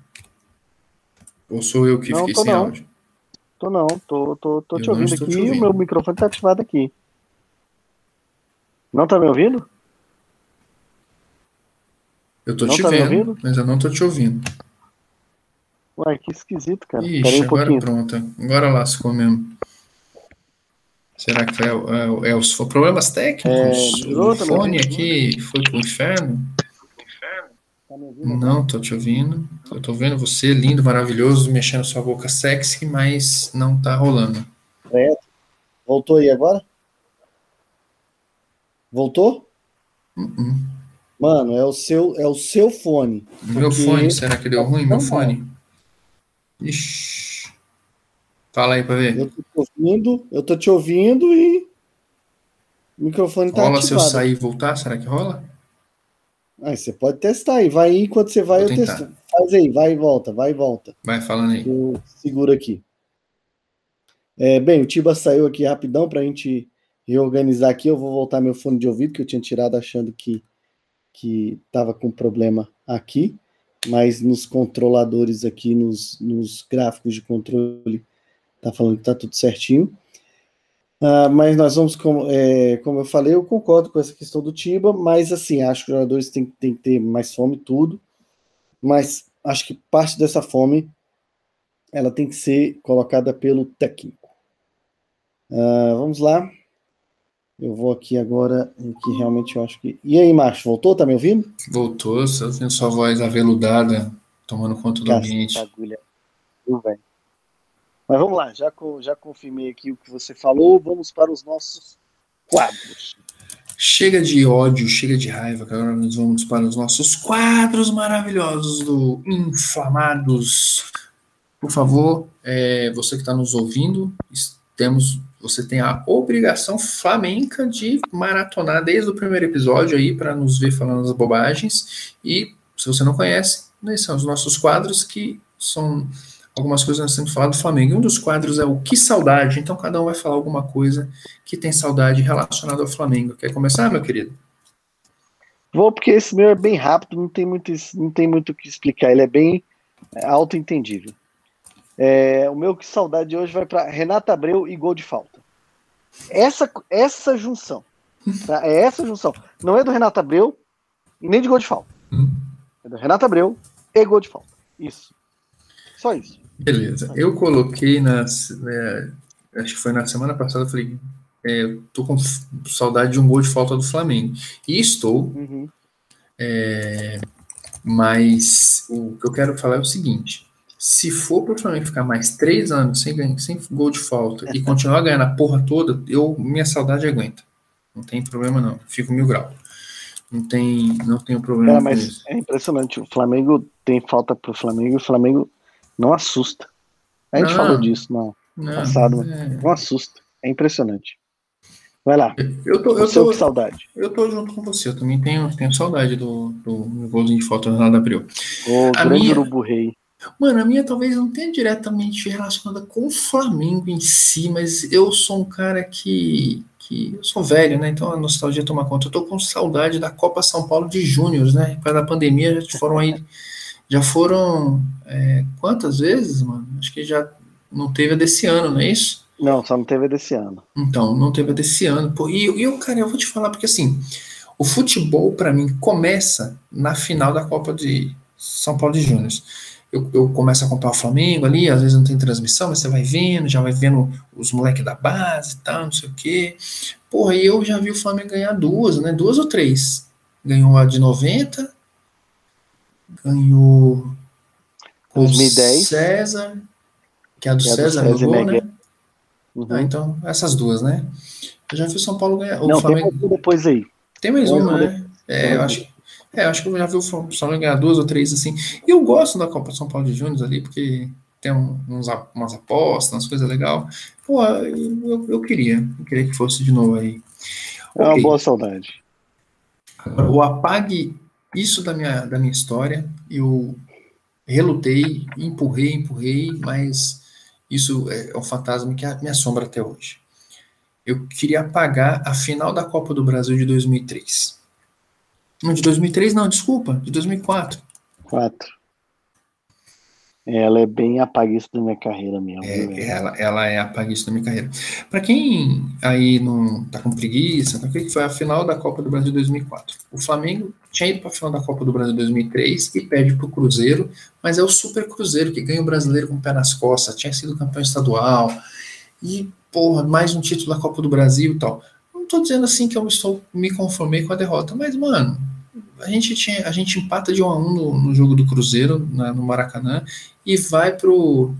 Ou sou eu que não, fiquei sem não. áudio? Tô não, tô, tô, tô te ouvindo aqui e o meu microfone tá ativado aqui. Não tá me ouvindo? Eu tô não te tá vendo, mas eu não tô te ouvindo. Uai, que esquisito, cara. Ixi, um agora pouquinho. pronto. Agora lascou mesmo. Será que foi, é, é, os problemas técnicos? É, o fone aqui foi pro inferno? Tá não, tô te ouvindo. Eu tô vendo você, lindo, maravilhoso, mexendo sua boca sexy, mas não tá rolando. É. Voltou aí agora? Voltou? Uh -uh. Mano, é o seu, é o seu fone. Meu porque... fone, será que deu ruim? Meu fone. Ixi. Fala aí pra ver. Eu tô te ouvindo, eu tô te ouvindo e o microfone tá rola ativado. se eu sair e voltar? Será que rola? Ah, você pode testar aí. Vai aí, enquanto você vai, Vou eu tentar. testo. Faz aí, vai e volta, vai e volta. Vai falando aí. Eu seguro aqui. É, bem, o Tiba saiu aqui rapidão pra gente reorganizar aqui. Eu vou voltar meu fone de ouvido, que eu tinha tirado achando que que estava com problema aqui, mas nos controladores aqui, nos, nos gráficos de controle, tá falando que tá tudo certinho. Uh, mas nós vamos, como, é, como eu falei, eu concordo com essa questão do Tiba, mas assim, acho que os jogadores têm, têm que ter mais fome tudo, mas acho que parte dessa fome ela tem que ser colocada pelo técnico. Uh, vamos lá. Eu vou aqui agora que realmente eu acho que. E aí, Márcio, voltou? Tá me ouvindo? Voltou, só ouvindo sua voz aveludada, tomando conta do ambiente. Agulha. Mas vamos lá, já, já confirmei aqui o que você falou, vamos para os nossos quadros. Chega de ódio, chega de raiva, que agora nós vamos para os nossos quadros maravilhosos do Inflamados. Por favor, é, você que está nos ouvindo, temos você tem a obrigação flamenca de maratonar desde o primeiro episódio aí para nos ver falando as bobagens. E se você não conhece, esses são os nossos quadros que são algumas coisas que nós temos falado do Flamengo. E um dos quadros é o Que Saudade. Então cada um vai falar alguma coisa que tem saudade relacionada ao Flamengo. Quer começar, meu querido? Vou, porque esse meu é bem rápido, não tem muito, não tem muito o que explicar. Ele é bem auto-entendível. É, o meu que saudade hoje vai para Renata Abreu e gol de falta. Essa, essa junção. Tá? É essa junção. Não é do Renato Abreu nem de gol de falta. É do Renato Abreu e gol de falta. Isso. Só isso. Beleza. Eu coloquei nas. É, acho que foi na semana passada, eu falei. É, eu tô com saudade de um gol de falta do Flamengo. E estou. Uhum. É, mas o que eu quero falar é o seguinte: se for para o Flamengo ficar mais três anos sem, sem gol de falta e continuar ganhando a porra toda, eu minha saudade aguenta. Não tem problema não. Fico mil graus. Não tem, não tem problema. É, mas é impressionante. O Flamengo tem falta para o Flamengo e o Flamengo não assusta. A gente não, falou disso, não. Não, passado. É... Um assusto. É impressionante. Vai lá. Eu tô, eu tô, com saudade. Eu tô junto com você. Eu também tenho, tenho saudade do, do golzinho de foto do Renato Abreu. O a grande minha, urubu rei. Mano, a minha talvez não tenha diretamente relacionada com o Flamengo em si, mas eu sou um cara que, que eu sou velho, né? Então a nostalgia toma conta. Eu tô com saudade da Copa São Paulo de Júnior, né? Por causa da pandemia já foram aí, já foram é, quantas vezes, mano? Acho que já não teve a desse ano, não é isso? Não, só não teve a desse ano. Então, não teve a desse ano. Pô, e, eu, cara, eu vou te falar, porque assim, o futebol, para mim, começa na final da Copa de São Paulo de Júnior. Eu, eu, começo a acompanhar o Flamengo ali, às vezes não tem transmissão, mas você vai vendo, já vai vendo os moleques da base e tal, não sei o quê. Porra, e eu já vi o Flamengo ganhar duas, né? Duas ou três. Ganhou a de 90, ganhou 2010. César, que é a do César, César jogou, né? Uhum. Ah, então, essas duas, né? Eu já vi o São Paulo ganhar. O Não, Flamengo... tem mais depois aí. Tem mais tem uma, né? É, eu acho, é, acho que eu já vi o São Paulo ganhar duas ou três, assim. E eu gosto da Copa São Paulo de Júnior ali, porque tem uns, umas apostas, umas coisas legais. Pô, eu, eu, queria, eu queria que fosse de novo aí. É uma boa saudade. Agora, o apague isso da minha, da minha história, eu relutei, empurrei, empurrei, mas isso é um fantasma que me assombra até hoje. Eu queria apagar a final da Copa do Brasil de 2003. Não, de 2003 não, desculpa, de 2004. 4. Ela é bem apaguista da minha carreira mesmo. É, ela, ela é apaguista da minha carreira. Para quem aí não tá com preguiça, o que foi a final da Copa do Brasil 2004? O Flamengo tinha ido para a final da Copa do Brasil 2003 e perde para o Cruzeiro, mas é o Super Cruzeiro que ganha o brasileiro com o pé nas costas, tinha sido campeão estadual e, porra, mais um título da Copa do Brasil e tal. Tô dizendo assim que eu estou me conformei com a derrota, mas, mano, a gente, tinha, a gente empata de 1 a 1 no, no jogo do Cruzeiro, na, no Maracanã, e vai pro,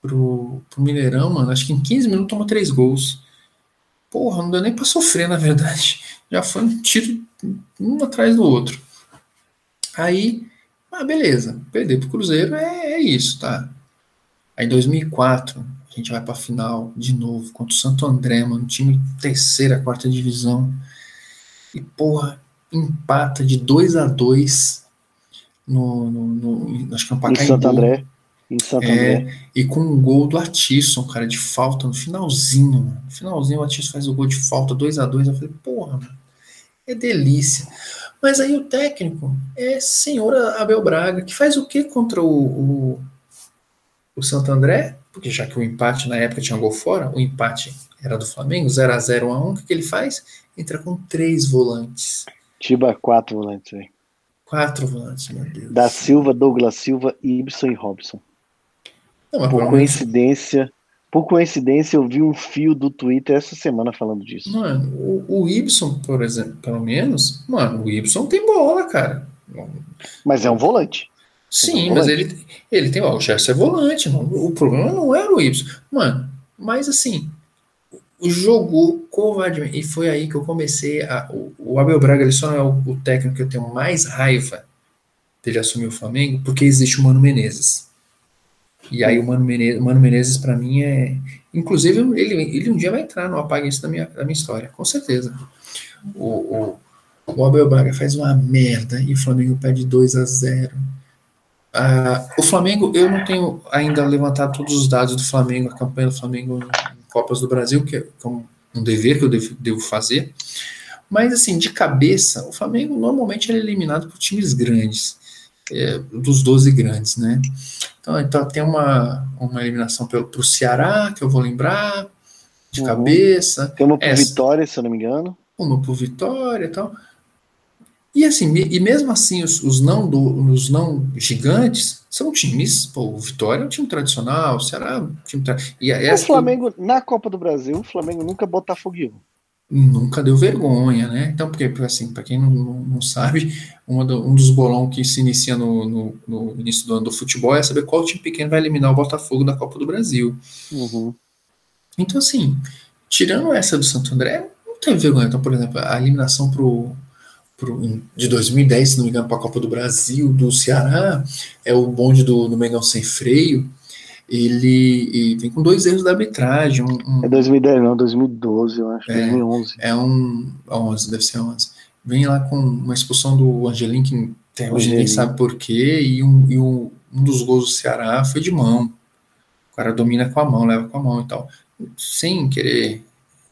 pro, pro Mineirão, mano. Acho que em 15 minutos toma três gols. Porra, não deu nem pra sofrer, na verdade. [LAUGHS] Já foi um tiro um atrás do outro. Aí, ah, beleza, perder pro Cruzeiro é, é isso, tá? Aí em 2004, a gente vai pra final de novo contra o Santo André, mano, time terceira, quarta divisão. E, porra, empata de 2 a 2 no, no, no, acho que é no Pacaembu. Em Santo André. Em Santo é, André. E com um gol do Atisson, cara, de falta, no finalzinho, mano. No finalzinho o Atisson faz o gol de falta, 2 a 2 Eu falei, porra, mano, é delícia. Mas aí o técnico é senhor Abel Braga, que faz o que contra o, o, o Santo André? Porque já que o empate na época tinha gol fora, o empate era do Flamengo, 0 a 0 1 a 1 o que, que ele faz? Entra com três volantes. Tiba quatro volantes, velho. Quatro volantes, meu Deus. Da Silva, Douglas Silva, Ibson e Robson. Não, por coincidência, por coincidência, eu vi um fio do Twitter essa semana falando disso. Mano, o, o Ibson, por exemplo, pelo menos, mano, o Ibson tem bola, cara. Mas é um volante. Sim, é mas ele, ele tem. Ó, o Gerson é volante, mano. O problema não era o Ibson. Mano, mas assim, jogou covardemente. E foi aí que eu comecei a. O, o Abel Braga ele só não é o, o, técnico que eu tenho mais raiva dele assumir o Flamengo, porque existe o Mano Menezes. E aí o Mano Menezes, Mano Menezes para mim é. Inclusive, ele, ele um dia vai entrar no Apaga Isso da minha, da minha história, com certeza. O, o, o Abel Braga faz uma merda e o Flamengo perde 2 a 0 ah, o Flamengo, eu não tenho ainda levantado todos os dados do Flamengo, a campanha do Flamengo Copas do Brasil, que é um, um dever que eu devo, devo, fazer. Mas, assim, de cabeça, o Flamengo normalmente é eliminado por times grandes, é, dos 12 grandes, né? Então, então tem uma, uma eliminação para o Ceará, que eu vou lembrar, de uhum. cabeça. Tem uma por Vitória, se eu não me engano. Uma por Vitória e tal. E assim, e mesmo assim, os, os, não do, os não gigantes são times, pô, o Vitória é um time tradicional, o Ceará é um time e O Flamengo, que... na Copa do Brasil, o Flamengo nunca botafogueou. Nunca deu vergonha, né? Então, porque, assim, para quem não, não, sabe, do, um dos bolão que se inicia no, no, no, início do ano do futebol é saber qual time pequeno vai eliminar o Botafogo da Copa do Brasil. Uhum. Então, assim, tirando essa do Santo André, não teve vergonha. Então, por exemplo, a eliminação pro, de 2010, se não me engano, para a Copa do Brasil, do Ceará, é o bonde do, do Mengão sem freio. ele, vem com dois erros da arbitragem. Um, um, é 2010, não, 2012, eu acho, é, 2011. É um. 11, deve ser 11. Vem lá com uma expulsão do Angelim, que até hoje ninguém sabe por quê, e, um, e um, um dos gols do Ceará foi de mão. O cara domina com a mão, leva com a mão e tal. Sem querer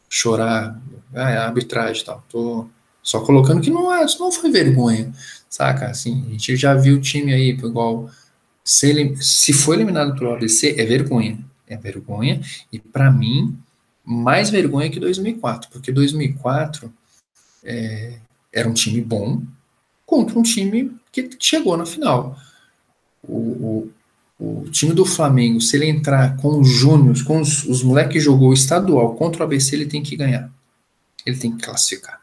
chorar, ah, é arbitragem e tal. Tô só colocando que não, é, não foi vergonha, saca? Assim, a gente já viu o time aí, igual se, se for eliminado pelo ABC, é vergonha. É vergonha. E para mim, mais vergonha que 2004, porque 2004 é, era um time bom contra um time que chegou na final. O, o, o time do Flamengo, se ele entrar com os júniores, com os, os moleques que jogou estadual contra o ABC, ele tem que ganhar. Ele tem que classificar.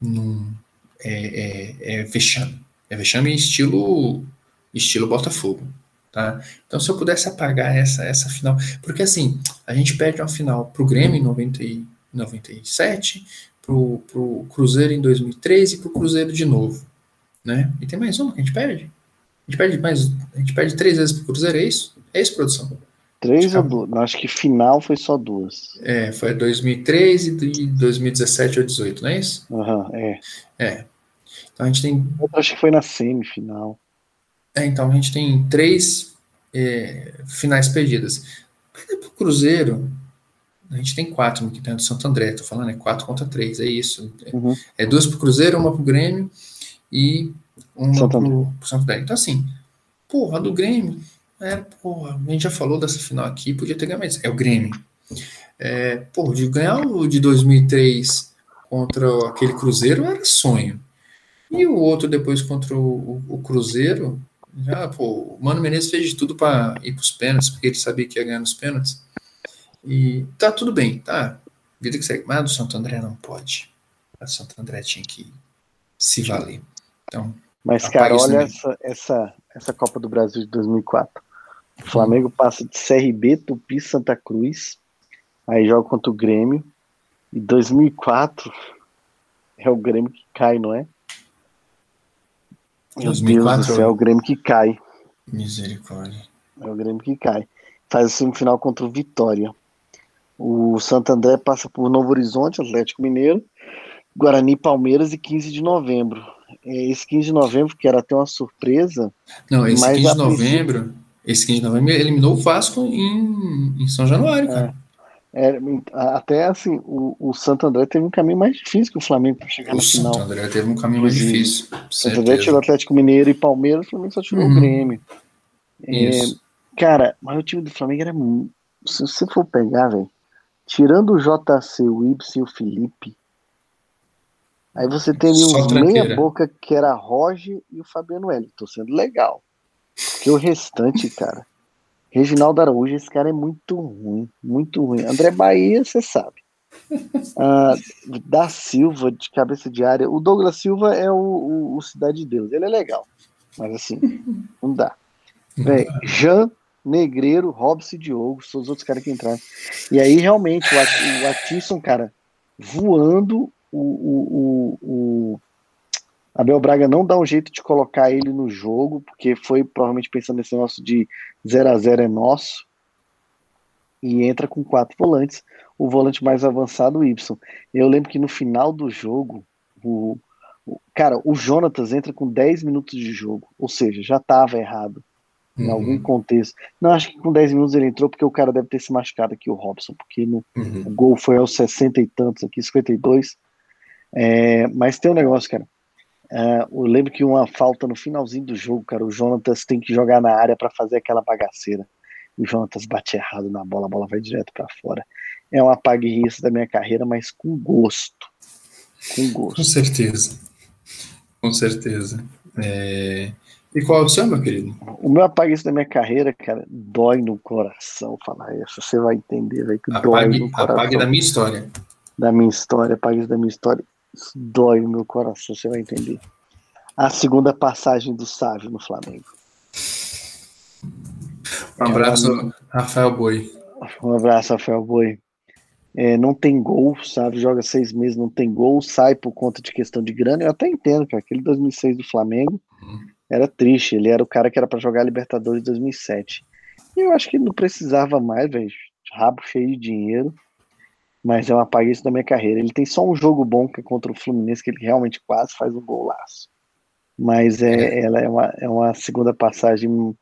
Num, é, é, é vexame. É vexame estilo estilo Botafogo. Tá? Então, se eu pudesse apagar essa, essa final. Porque assim, a gente perde uma final para o Grêmio em 90 e 97, para o Cruzeiro em 2013 e para o Cruzeiro de novo. Né? E tem mais uma que a gente perde. A gente perde mais. A gente perde três vezes para o Cruzeiro, é isso? É isso, produção? Três ou duas? Acho que final foi só duas. É, foi 2013 e 2017 ou 2018, não é isso? Aham, uhum, é. É. Então a gente tem. Eu acho que foi na semifinal. É, então a gente tem três é, finais perdidas. Para o Cruzeiro, a gente tem quatro no que tem do Santo André, tô falando, é quatro contra três, é isso. Uhum. É duas para o Cruzeiro, uma para o Grêmio e uma para o Santo André. Então, assim, porra, a do Grêmio, é, porra, a gente já falou dessa final aqui, podia ter ganhado, mas é o Grêmio. É, porra, de ganhar o de 2003 contra aquele Cruzeiro era sonho. E o outro depois contra o, o, o Cruzeiro, já, pô, o Mano Menezes fez de tudo para ir para os pênaltis, porque ele sabia que ia ganhar nos pênaltis. E tá tudo bem, tá? Vida que segue. Mas do Santo André não pode. A Santo André tinha que se valer. Então, Mas, cara, olha essa, essa, essa Copa do Brasil de 2004. O Flamengo passa de CRB, Tupi, Santa Cruz. Aí joga contra o Grêmio. E 2004 é o Grêmio que cai, não é? Meu 2004, Deus do céu, é o Grêmio que cai. Misericórdia. É o Grêmio que cai. Faz a semifinal contra o Vitória. O Santo André passa por Novo Horizonte, Atlético Mineiro, Guarani, Palmeiras e 15 de novembro. É, esse 15 de novembro, que era até uma surpresa. Não, esse 15 de novembro. Esse 15 de novembro eliminou o Vasco em, em São Januário, cara. É. É, até assim, o, o Santo André teve um caminho mais difícil que o Flamengo para chegar o na final. O Santo André teve um caminho mais difícil. O Santo André tirou Atlético Mineiro e Palmeiras, o Flamengo só tirou uhum. o Grêmio. É, cara, mas o time do Flamengo era. Se você for pegar, velho, tirando o JC, o Ibsen e o Felipe, aí você tem ali uns meia-boca que era Roger e o Fabiano Hélio. Tô sendo legal. Porque o restante, cara. Reginaldo Araújo, esse cara é muito ruim, muito ruim. André Bahia, você sabe. Ah, da Silva, de cabeça de área. O Douglas Silva é o, o, o, Cidade de Deus. Ele é legal. Mas assim, não dá. Véi, Jean, Negreiro, Robson e Diogo, são os outros caras que entraram. E aí, realmente, o, o Atisson, cara, voando o, o, o, Abel Braga não dá um jeito de colocar ele no jogo, porque foi provavelmente pensando nesse negócio de 0 a 0 é nosso. E entra com quatro volantes, o volante mais avançado, o Y. Eu lembro que no final do jogo, o, o cara, o Jonatas entra com 10 minutos de jogo, ou seja, já estava errado em uhum. algum contexto. Não, acho que com 10 minutos ele entrou porque o cara deve ter se machucado aqui, o Robson, porque no, uhum. o gol foi aos 60 e tantos aqui, 52. É, mas tem um negócio, cara. Uh, eu lembro que uma falta no finalzinho do jogo, cara, o Jonatas tem que jogar na área para fazer aquela bagaceira. O Jonatas bate errado na bola, a bola vai direto para fora. É um apague da minha carreira, mas com gosto. Com gosto. Com certeza. Com certeza. É... E qual é o seu, meu querido? O meu apague da minha carreira, cara, dói no coração falar isso. Você vai entender, vai que apague, dói no coração. Apague da minha história. Da minha história, apague da minha história. Isso dói no meu coração, você vai entender. A segunda passagem do Sávio no Flamengo. Um abraço, Rafael Boi. Um abraço, Rafael Boi. É, não tem gol, sabe? Joga seis meses, não tem gol, sai por conta de questão de grana. Eu até entendo, que aquele 2006 do Flamengo uhum. era triste. Ele era o cara que era para jogar Libertadores 2007. Eu acho que não precisava mais, velho. Rabo cheio de dinheiro. Mas eu apaguei isso da minha carreira. Ele tem só um jogo bom que é contra o Fluminense, que ele realmente quase faz um golaço. Mas é, é. ela é uma, é uma segunda passagem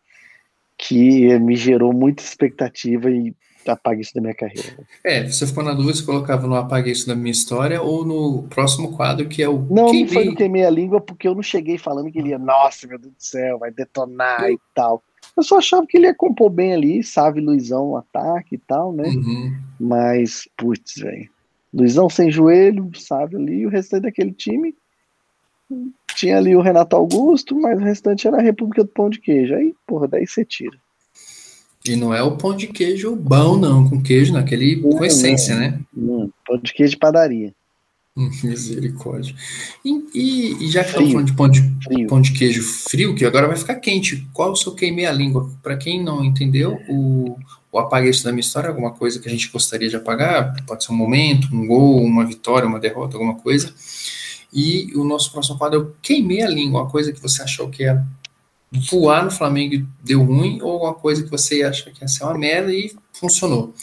que me gerou muita expectativa e apague isso da minha carreira. É, você ficou na dúvida se colocava no apague isso da minha história ou no próximo quadro que é o Não, não foi no queimei a língua porque eu não cheguei falando que ele ia, nossa, meu Deus do céu, vai detonar e tal. Eu só achava que ele ia compor bem ali, sabe, Luizão, ataque e tal, né? Uhum. Mas, putz, velho. Luizão sem joelho, sabe ali, o restante daquele time tinha ali o Renato Augusto, mas o restante era a República do Pão de Queijo. Aí, porra, daí você tira. E não é o pão de queijo bom, não, com queijo, naquele não, com essência, não, né? Não, pão de queijo de padaria. [LAUGHS] Misericórdia. E, e, e já que estamos falando de pão, de pão de queijo frio, que agora vai ficar quente, qual o seu queimei a língua? Para quem não entendeu, o, o apague isso da minha história, alguma coisa que a gente gostaria de apagar, pode ser um momento, um gol, uma vitória, uma derrota, alguma coisa. E o nosso próximo quadro é o queimei a língua, uma coisa que você achou que era voar no Flamengo e deu ruim, ou alguma coisa que você acha que ia ser uma merda e funcionou.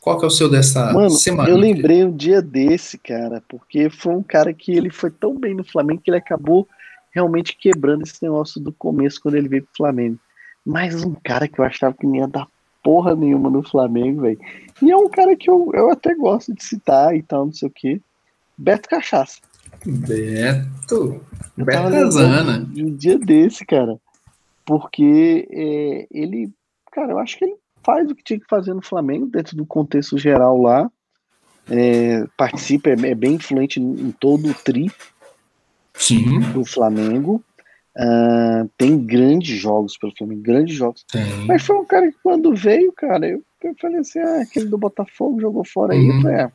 Qual que é o seu dessa Mano, semana? Eu lembrei um dia desse, cara, porque foi um cara que ele foi tão bem no Flamengo que ele acabou realmente quebrando esse negócio do começo quando ele veio pro Flamengo. Mas um cara que eu achava que não ia dar porra nenhuma no Flamengo, velho. E é um cara que eu, eu até gosto de citar e tal, não sei o quê. Beto Cachaça. Beto. Beto Zana. Um dia desse, cara. Porque é, ele, cara, eu acho que ele faz o que tinha que fazer no Flamengo, dentro do contexto geral lá. É, participa, é, é, bem influente em todo o tri Sim. do Flamengo. Uh, tem grandes jogos pelo Flamengo, grandes jogos. Mas foi um cara que quando veio, cara, eu, eu falei assim, ah, aquele do Botafogo jogou fora uhum. aí, falei, ah,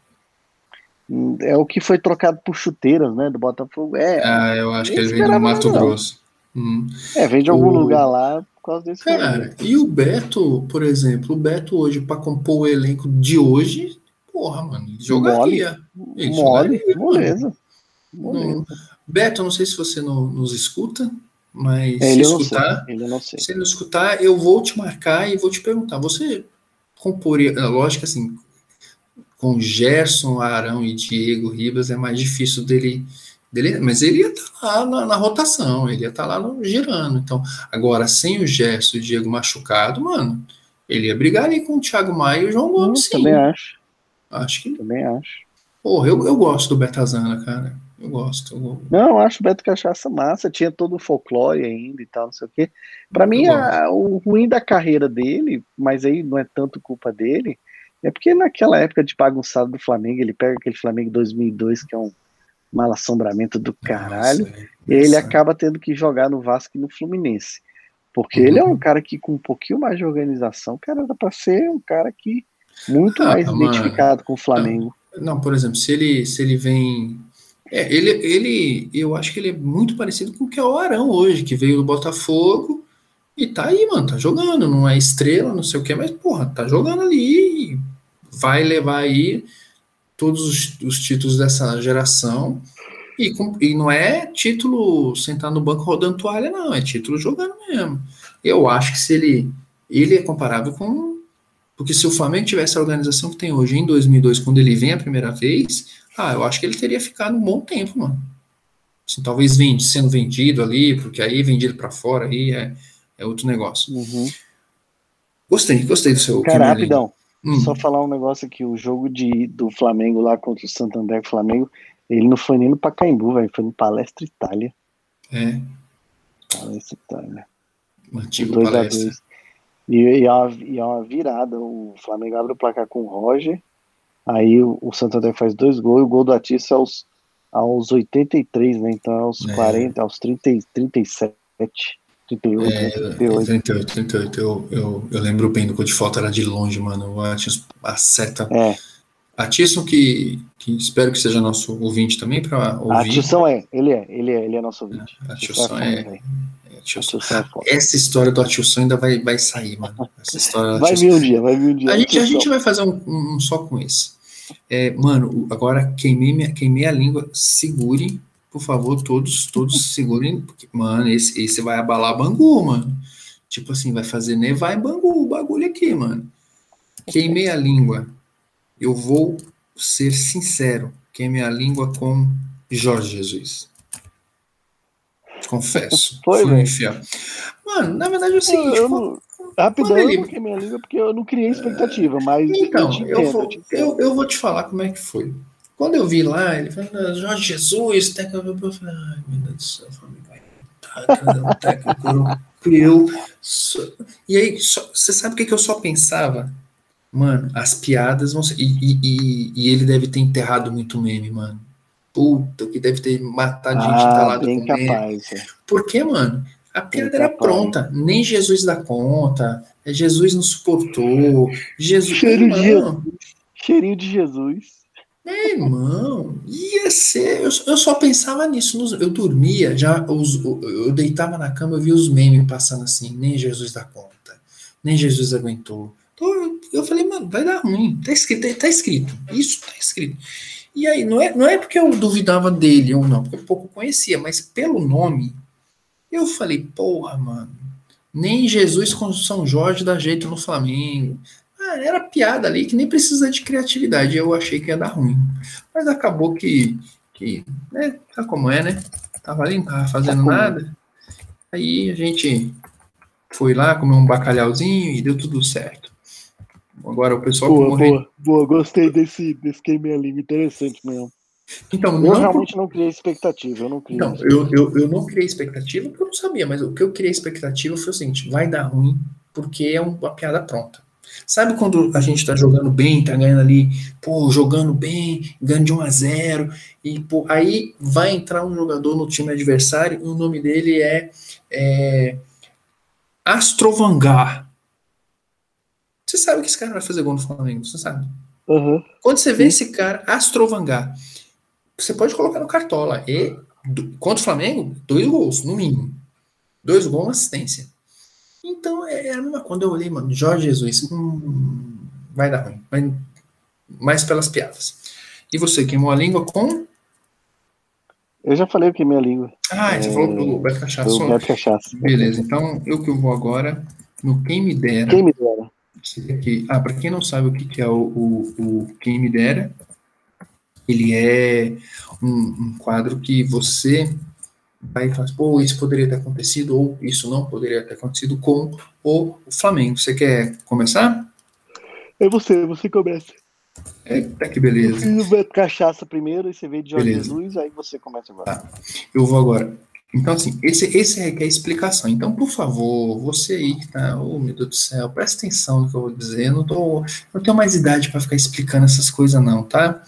é o que foi trocado por chuteiras, né? Do Botafogo. É, ah, eu acho que ele vem do Mato não. Grosso. Hum. É, vem de algum o... lugar lá causa desse. Cara, e o Beto, por exemplo, o Beto hoje, para compor o elenco de hoje, porra, mano, ele jogaria. Ele Mole, jogaria, moleza. Não. Beto, não sei se você não, nos escuta, mas é, se escutar, ele não sei. se não escutar, eu vou te marcar e vou te perguntar. Você comporia, lógico assim, com Gerson, Arão e Diego Ribas é mais difícil dele, dele mas ele ia estar tá lá na, na, rotação, ele ia estar tá lá no, girando. Então, agora, sem o Gerson e o Diego machucado, mano, ele ia brigar ali com o Thiago Maia e o João Gomes, sim. Também acho. Acho que. Também acho. Porra, eu, eu gosto do Betazana, cara. Eu gosto. Eu... Não, eu acho o Beto Cachaça massa, tinha todo o folclore ainda e tal, não sei o quê. Pra mim, a, o ruim da carreira dele, mas aí não é tanto culpa dele, é porque naquela época de bagunçado do Flamengo, ele pega aquele Flamengo 2002, que é um mal assombramento do caralho, nossa, é, e ele acaba tendo que jogar no Vasco e no Fluminense. Porque uhum. ele é um cara que, com um pouquinho mais de organização, cara, dá pra ser um cara que muito ah, mais mano, identificado com o Flamengo. Não, não, por exemplo, se ele, se ele vem. É, ele, ele, eu acho que ele é muito parecido com o que é o Arão hoje, que veio do Botafogo e tá aí, mano, tá jogando, não é estrela, não sei o que, mas, porra, tá jogando ali vai levar aí todos os, os títulos dessa geração. E, com, e, não é título sentar no banco rodando toalha, não, é título jogando mesmo. Eu acho que se ele. Ele é comparável com. Porque se o Flamengo tivesse a organização que tem hoje em 2002, quando ele vem a primeira vez, ah, eu acho que ele teria ficado um bom tempo, mano. Assim, talvez vende, sendo vendido ali, porque aí vendido para fora aí é, é outro negócio. Uhum. Gostei, gostei do seu. Cara, rapidão. Hum. Só falar um negócio aqui, o jogo de, do Flamengo lá contra o Santander Flamengo, ele não foi nem no Pacaembu, velho, foi no Palestra Itália. É. Palestra Itália. Antigo dois palestra. A dois. E, e, é uma, e é uma virada, o Flamengo abre o placar com o Roger, aí o, o Santander faz dois gols, e o gol do Atissa aos, aos 83, né, então aos é. 40, aos 30, 37. 38, é, 38. 38, 38. Eu, eu, eu lembro bem do gol de falta, era de longe, mano. O Atisson acerta. É. Atisson, que, que espero que seja nosso ouvinte também para ouvir. Atisson é, ele é, ele é, ele é nosso ouvinte. Atisson é. é, Atisson. É Essa história do Atisson ainda vai, vai sair, mano. Essa história vai vir um dia, vai vir um dia. A gente, a gente vai fazer um, um, só com esse. É, mano, agora queimei, queimei a língua, segure por favor, todos, todos segurem, porque, mano, esse, esse vai abalar Bangu, mano. Tipo assim, vai fazer nevar em Bangu o bagulho aqui, mano. Queimei a língua. Eu vou ser sincero. Queimei a língua com Jorge Jesus. Confesso. Foi, fui infiel. Mano, na verdade é o seguinte. eu não, rapidão, ele- eu queimei a língua porque eu não criei expectativa, mas Então, eu vou, eu, eu vou te falar como é que foi. Quando eu vi lá, ele falou, Jorge Jesus, técnico, eu falei, ai, meu Deus do céu, eu falei, vai, tá, o técnico? Só- E aí, só- você sabe o que, que eu só pensava? Mano, as piadas vão ser. E, e, e- e ele deve ter enterrado muito meme, mano. Puta, que deve ter matado gente Ah, entalada com meme. capaz. é. Porque, mano, a piada era pronta. Nem Jesus dá conta. é Jesus não suportou. Jesus. De Irmão, Cheirinho de Jesus. Irmão, ia ser. Eu, eu só pensava nisso. nos- Eu dormia, já os, eu deitava na cama, eu via os memes passando assim. Nem Jesus dá conta. Nem Jesus aguentou. Então, eu, eu falei, mano, vai dar ruim. Tá escrito, tá escrito. Isso tá escrito. E aí, não é, não é porque eu duvidava dele ou não, porque eu pouco conhecia, mas pelo nome, eu falei, porra, mano. Nem Jesus com São Jorge dá jeito no Flamengo. Ah, era piada ali que nem precisa de criatividade. Eu achei que ia dar ruim. Mas acabou que, que né, sabe como é, né? Tava ali, não tava fazendo Como é. nada. Aí a gente foi lá, comeu um bacalhauzinho e deu tudo certo. Agora o pessoal que Boa, morreu. boa, boa. Gostei desse, desse queimei a língua. Interessante mesmo. Então, Eu não realmente não criei expectativa. Eu não criei. Não, eu, eu, eu não criei expectativa porque eu não sabia, mas o que eu criei expectativa foi o seguinte: vai dar ruim porque é uma piada pronta. Sabe quando a gente tá jogando bem, tá ganhando ali, pô, jogando bem, ganhando de 1 a 0 e pô, aí vai entrar um jogador no time adversário e o nome dele é, é Astrovangar. Você sabe que esse cara vai fazer gol no Flamengo, você sabe? Aham. Quando você vê esse cara, Astrovangar, você pode colocar no cartola. E do- contra o Flamengo, dois gols, no mínimo. Dois gols, uma assistência. Então, é, é a mesma quando eu olhei, mano, Jorge Jesus, hum, vai dar ruim. Vai, mais pelas piadas. E você queimou a língua com. Eu já falei o queimei a língua. Ah, você É, falou do Beto Cachaça. Quero cachaça. Beleza, então eu que vou agora no Quem Me Dera. Quem me dera? Aqui- ah, para quem não sabe o que, que é o, o, o Quem Me Dera, ele é um, um quadro que você vai falar, pô, isso poderia ter acontecido, ou isso não poderia ter acontecido com o Flamengo. Você quer começar? É você, você começa. Eita, que beleza. O cachaça primeiro, e você veio de Jorge Beleza. Jesus, aí você começa agora. Eu vou agora. Então, assim, esse, esse requer explicação. Então, por favor, você aí que tá, oh meu Deus do céu, presta atenção no que eu vou dizer. Eu não, tô, não tenho mais idade para ficar explicando essas coisas, não, tá?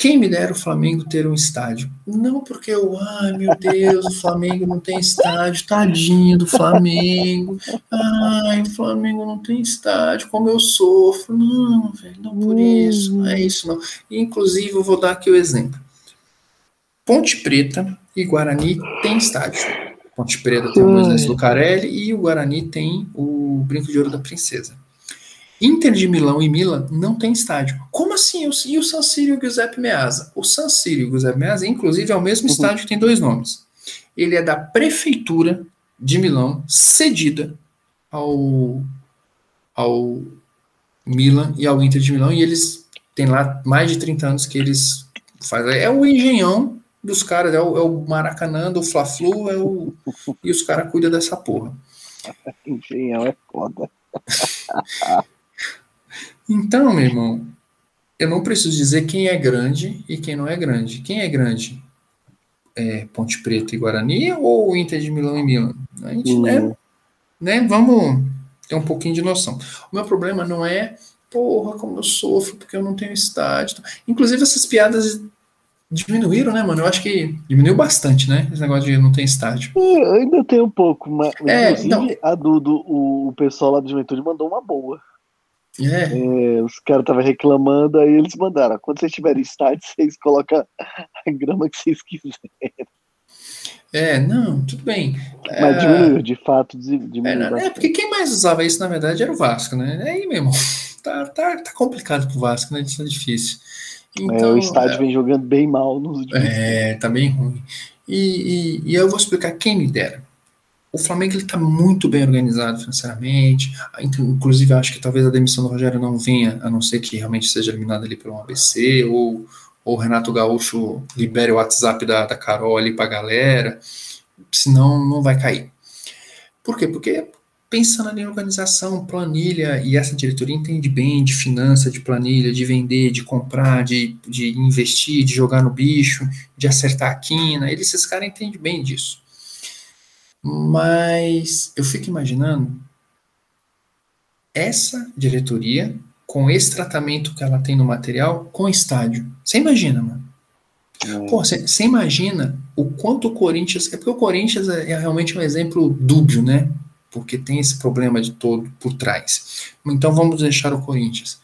Quem me dera o Flamengo ter um estádio? Não porque eu, ai meu Deus, o Flamengo não tem estádio, tadinho do Flamengo. Ai, o Flamengo não tem estádio, como eu sofro. Não, velho, não por isso, não é isso, não. Inclusive, eu vou dar aqui o exemplo. Ponte Preta e Guarani tem estádio. Ponte Preta tem o Moisés Lucarelli e o Guarani tem o Brinco de Ouro da Princesa. Inter de Milão e Milan não tem estádio. Como assim? E o San Siro e o Giuseppe Meazza? O San Siro e o Giuseppe Meazza, inclusive, é o mesmo Uhum. estádio que tem dois nomes. Ele é da prefeitura de Milão, cedida ao, ao Milan e ao Inter de Milão, e eles têm lá mais de 30 anos que eles fazem. É o engenhão dos caras, é o, é o Maracanã, do Fla-Flu, é o, e os caras cuidam dessa porra. [LAUGHS] Engenhão é foda. [LAUGHS] Então, meu irmão, eu não preciso dizer quem é grande e quem não é grande. Quem é grande? É Ponte Preta e Guarani ou Inter de Milão e Milan? A gente, Hum. né, né, vamos ter um pouquinho de noção. O meu problema não é, porra, como eu sofro porque eu não tenho estádio. Inclusive, essas piadas diminuíram, né, mano? Eu acho que diminuiu bastante, né? Esse negócio de não ter estádio. Eu ainda tem um pouco, mas É, inclusive não. a Dudu, o, o pessoal lá do Juventude mandou uma boa. É, É, os caras estavam reclamando, aí eles mandaram. Quando vocês tiverem estádio, [LAUGHS] vocês colocam a grama que vocês quiserem. é, não, tudo bem. Mas É, diminuiu, de fato, di- É, diminuiu. é, bastante. porque quem mais usava isso, na verdade, era o Vasco, né? Aí, meu irmão, [LAUGHS] tá, tá, tá complicado pro Vasco, né? Isso é difícil. É, Então, o estádio vem jogando bem mal nos últimos é, tá bem ruim. E, e, e eu vou explicar quem me dera. O Flamengo está muito bem organizado financeiramente. Inclusive, acho que talvez a demissão do Rogério não venha, a não ser que realmente seja eliminado ali pelo ABC, ou, ou o Renato Gaúcho libere o WhatsApp da, da Carol ali para a galera. Senão, não vai cair. Por quê? Porque pensando em organização, planilha, e essa diretoria entende bem de finança, de planilha, de vender, de comprar, de, de investir, de jogar no bicho, de acertar a quina, eles, esses caras entendem bem disso. Mas eu fico imaginando essa diretoria com esse tratamento que ela tem no material com o estádio. Você imagina, mano? É. Pô, você imagina o quanto o Corinthians. É porque o Corinthians é, é realmente um exemplo dúbio, né? Porque tem esse problema de todo por trás. Então vamos deixar o Corinthians.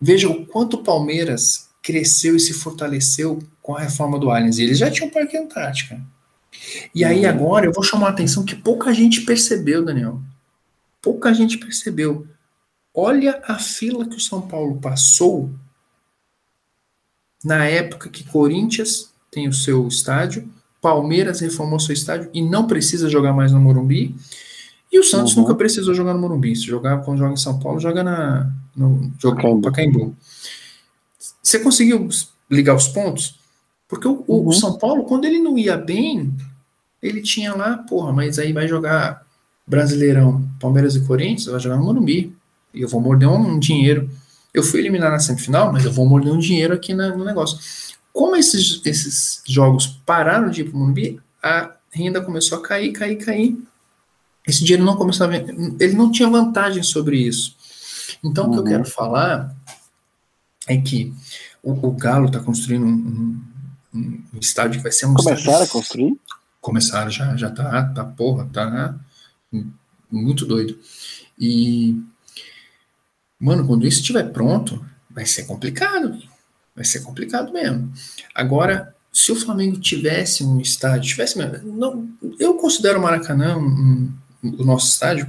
Veja o quanto o Palmeiras cresceu e se fortaleceu com a reforma do Allianz. Eles já tinham Parque Antártica. E aí uhum. agora eu vou chamar a atenção que pouca gente percebeu, Daniel. Pouca gente percebeu. Olha a fila que o São Paulo passou na época que Corinthians tem o seu estádio, Palmeiras reformou seu estádio e não precisa jogar mais no Morumbi. E o Santos uhum. nunca precisou jogar no Morumbi. Se jogar quando joga em São Paulo, joga na no joga no Pacaembu. Você conseguiu ligar os pontos? Porque o, uhum. o, São Paulo, quando ele não ia bem, ele tinha lá, porra, mas aí vai jogar Brasileirão, Palmeiras e Corinthians, vai jogar no Morumbi. E eu vou morder um, dinheiro. Eu fui eliminar na semifinal, mas eu vou morder um dinheiro aqui na, no negócio. Como esses, esses jogos pararam de ir para o Morumbi, a renda começou a cair, cair, cair. Esse dinheiro não começava. Ele não tinha vantagem sobre isso. Então, uhum. o que eu quero falar é que o, o Galo está construindo um, um, um, estádio que vai ser um. Começaram estádio, a construir? Começaram já, já tá, tá, porra, tá muito doido. E, mano, quando isso estiver pronto, vai ser complicado, vai ser complicado mesmo. Agora, se o Flamengo tivesse um estádio, tivesse, não, eu considero o Maracanã um, um, o nosso estádio,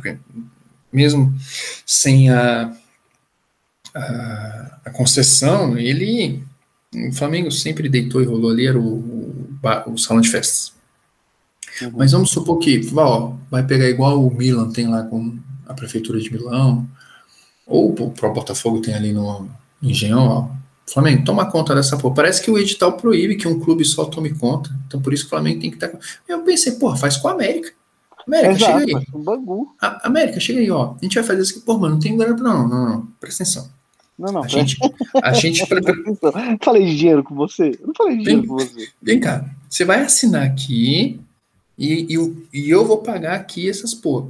mesmo sem a, a, a concessão, ele, o Flamengo sempre deitou e rolou ali, era o, o, o salão de festas. Uhum. Mas vamos supor que ó, vai pegar igual o Milan tem lá com a prefeitura de Milão, ou o próprio Botafogo tem ali no Engenhão, ó. Flamengo, toma conta dessa porra. Parece que o edital proíbe que um clube só tome conta. Então por isso que o Flamengo tem que estar. Tá... Eu pensei, porra, faz com a América. América, Exato, chega aí. Um A, América, chega aí, ó. A gente vai fazer isso aqui. Pô, mano, não tem grana. Não, não, não. Presta atenção. Não, não. A gente. A gente [LAUGHS] falei de dinheiro com você. Eu não falei de dinheiro vem, com você. Vem cá. Você vai assinar aqui e, e, e eu vou pagar aqui essas porra.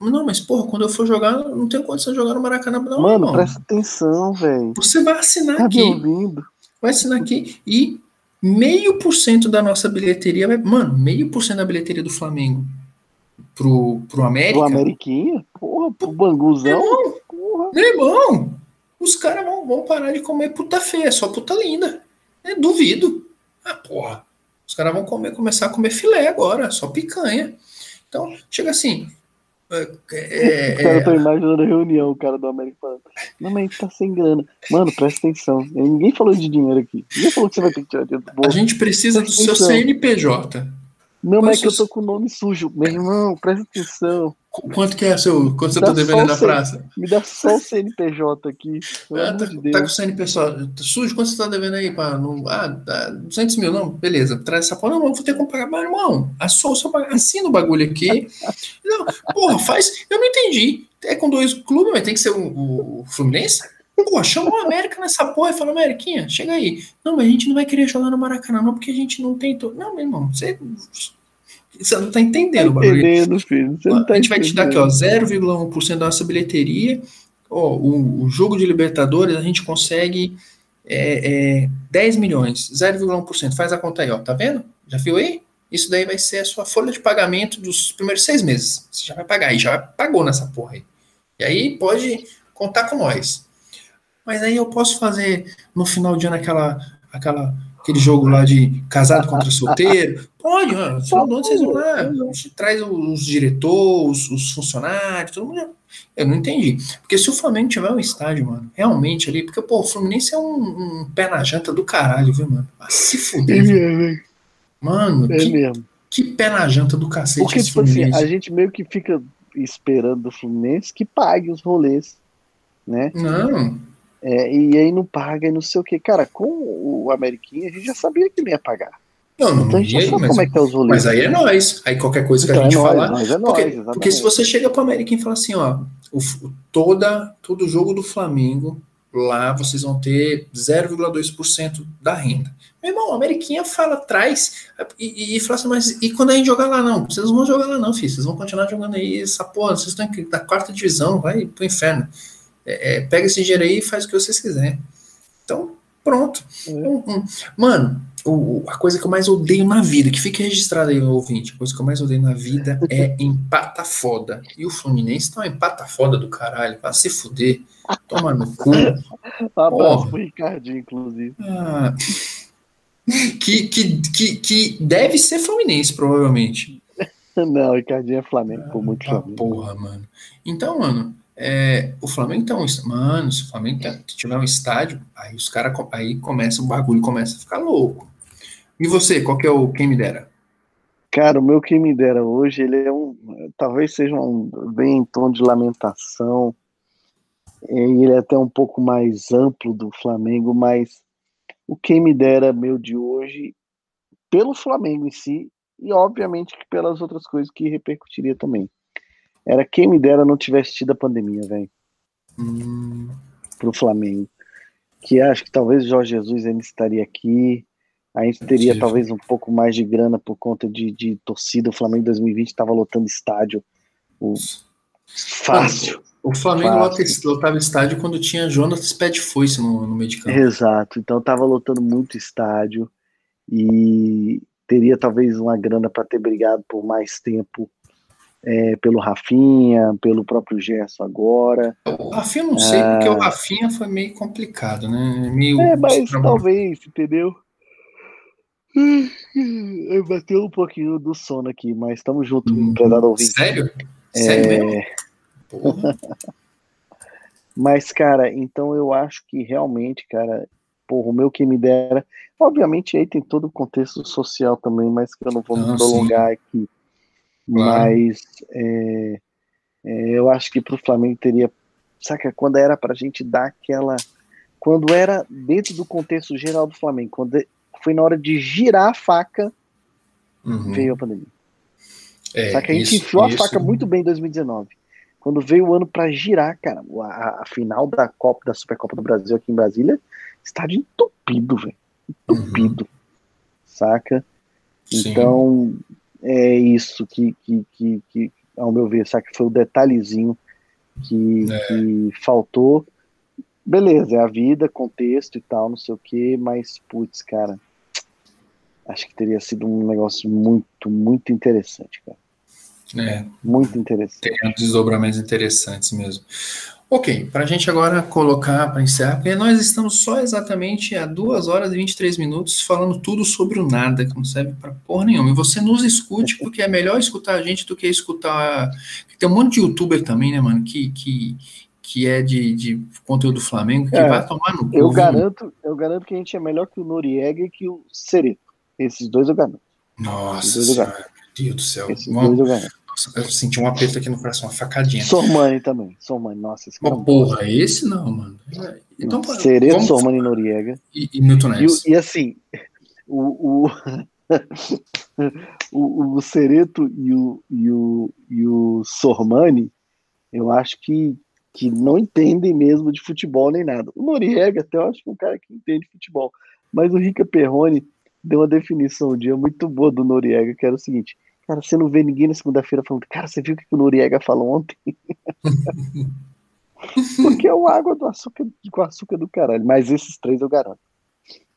Não, mas porra, quando eu for jogar, não tenho condição de jogar no Maracanã. Não, Mano, não. presta atenção, velho. Você vai assinar tá aqui. Vai assinar aqui e meio por cento da nossa bilheteria vai. Mano, meio por cento da bilheteria do Flamengo pro, pro América. Pro Ameriquinha? Porra, pro Banguzão? Meu irmão, meu irmão os caras vão, vão parar de comer puta feia, só puta linda. É, duvido. Ah, porra. Os caras vão comer, começar a comer filé agora, só picanha. Então, chega assim. É, é, cara, [LAUGHS] eu tô imaginando a reunião, o cara do América falando. Não, mas a gente tá sem grana. Mano, presta atenção. Ninguém falou de dinheiro aqui. Ninguém falou que você vai ter que tirar dinheiro do bolso. A gente precisa presta do atenção. seu CNPJ. Não, mas é que eu tô com o nome sujo. Meu irmão, presta atenção. Quanto que é seu? Quanto você tá devendo na praça? Me dá só o CNPJ aqui. Ah, tá, de tá, com o CNPJ sujo? Quanto você tá devendo aí? Pra, ah, tá 200 mil, não? Beleza, traz essa porra. Não, vou ter que pagar. Mas, irmão, assina o bagulho aqui. [LAUGHS] não, porra, faz. Eu não entendi. É com dois clubes, mas tem que ser o, o Fluminense? Pô, chama o América nessa porra e fala, Ameriquinha, chega aí. Não, mas a gente não vai querer jogar no Maracanã, não, porque a gente não tem. To... Não, meu irmão, você você não está entendendo, tá entendendo filho. Você não tá a gente vai te dar aqui, ó, 0,1% da nossa bilheteria. Ó, o, o, jogo de Libertadores a gente consegue é, é, 10 milhões, 0,1%. Faz a conta aí, ó. Tá vendo? Já viu aí? Isso daí vai ser a sua folha de pagamento dos primeiros seis meses. Você já vai pagar aí, já pagou nessa porra aí. E aí pode contar com nós. Mas aí eu posso fazer no final de ano aquela, aquela aquele jogo lá de casado contra solteiro. Pode, mano. Ano vocês vão lá. A gente traz os diretores, os funcionários, todo mundo. Eu não entendi. Porque se o Flamengo tiver um estádio, mano, realmente ali, porque, pô, o Fluminense é um, um pé na janta do caralho, viu, mano? Ah, se fuder. É mesmo, Mano, é que, mesmo. Que pé na janta do cacete Porque, tipo assim, a gente meio que fica esperando do Fluminense que pague os rolês, né? Não. É, e aí não paga e não sei o que. Cara, com o Ameriquinha, a gente já sabia que não ia pagar. Não, não, Então a gente já aí, sabe mas, como é que tá os rolês. mas aí é nós. Aí qualquer coisa que Então a é gente nós, falar. nós é porque, nós, exatamente. porque se você chega pro América e fala assim, ó, o, o- toda, todo jogo do Flamengo, lá vocês vão ter 0,2% da renda. Meu irmão, a Ameriquinha fala atrás e, e, fala assim, mas e quando a gente jogar lá, não? Vocês não vão jogar lá, não, filho. Vocês vão continuar jogando aí essa porra. Vocês estão na quarta divisão, vai pro inferno. É, é, pega esse dinheiro aí e faz o que vocês quiserem. Então, pronto. É. Hum, hum. Mano, o- a coisa que eu mais odeio na vida, que fique registrado aí, ouvinte, a coisa que eu mais odeio na vida é empata foda. E o Fluminense tá uma empata foda do caralho. Vai se fuder. Toma no cu. Um abraço pro Ricardinho, inclusive. Ah, que, que, que, que deve ser Fluminense, provavelmente. [LAUGHS] Não, o Ricardinho é Flamengo, pô, muito Ah, Flamengo. porra, mano. Então, mano, é, o Flamengo est- Mano, se o Flamengo tá- tiver um estádio, aí os caras. Aí começa, o bagulho começa a ficar louco. E você, qual que é o quem me dera? Cara, o meu quem me dera hoje, ele é um. Talvez seja um bem em tom de lamentação. É, e ele é até um pouco mais amplo do Flamengo, mas o quem me dera meu de hoje, pelo Flamengo em si, e obviamente que pelas outras coisas que repercutiria também. Era quem me dera não tivesse tido a pandemia, velho, Hum, pro Flamengo. Que acho que talvez o Jorge Jesus ainda estaria aqui. A gente teria talvez um pouco mais de grana por conta de, de torcida. O Flamengo em 2020 estava lotando estádio. O- Fácil. o Flamengo Fácil. lota- lotava estádio quando tinha Jonas Pé de Foice no, no meio de campo. Exato. Então tava lotando muito estádio e teria talvez uma grana para ter brigado por mais tempo é, pelo Rafinha, pelo próprio Gerson agora. O Rafinha eu não sei, porque o Rafinha foi meio complicado, né? Meio É, mas talvez, entendeu? Eu bateu um pouquinho do sono aqui, mas estamos juntos, Hum, prezado ouvinte. Sério? Sério É, mesmo? [LAUGHS] Porra. Mas, cara, então eu acho que realmente, cara, porra, o meu que me dera. Obviamente aí tem todo o contexto social também, mas que eu não vou me prolongar aqui. Claro. Mas é, é, eu acho que pro Flamengo teria. Saca, quando era pra gente dar aquela. Quando era dentro do contexto geral do Flamengo, quando foi na hora de girar a faca, Uhum. veio a pandemia. É, Saca, a gente isso- enfiou a isso- faca muito bem em 2019. Quando veio o ano pra girar, cara, a, a final da Copa, da Supercopa do Brasil aqui em Brasília, estádio entupido, velho. Entupido. Saca? Uhum. Sim. É isso que, que, que, que, ao meu ver, saca, foi o detalhezinho que, É. que faltou. Beleza, é a vida, contexto e tal, não sei o que, mas, putz, cara, acho que teria sido um negócio muito, muito interessante, cara. É, Muito interessante. tem desdobramentos interessantes mesmo. Ok, para a gente agora colocar, para encerrar, porque nós estamos só exatamente a 2 horas e 23 minutos falando tudo sobre o nada, que não serve para porra nenhuma. E você nos escute, porque é melhor escutar a gente do que escutar. Tem um monte de youtuber também, né, mano, que, que, que é de, de conteúdo Flamengo, que É, vai tomar no cu. Eu garanto, eu garanto que a gente é melhor que o Noriega e que o Cereto. Esses dois eu garanto. Nossa Esses dois eu senhora, meu Deus do céu. Esses dois eu garanto. Eu senti um aperto aqui no coração, uma facadinha. Sormani também. Sormani, nossa, esse cara. é Uma porra, esse não, mano. Então, pô, Cereto, vamos- Sormani e Noriega. E, e Milton E, Neves. e assim, o, o, [LAUGHS] o, o Cereto e o, e, o, e o Sormani, eu acho que, que não entendem mesmo de futebol nem nada. O Noriega, até eu acho que é um cara que entende futebol. Mas o Rica Perrone deu uma definição um dia muito boa do Noriega, que era o seguinte. Cara, você não vê ninguém na segunda-feira falando, cara, você viu o que o Noriega falou ontem? [LAUGHS] Porque é o água do açúcar, com açúcar do caralho. Mas esses três eu garanto.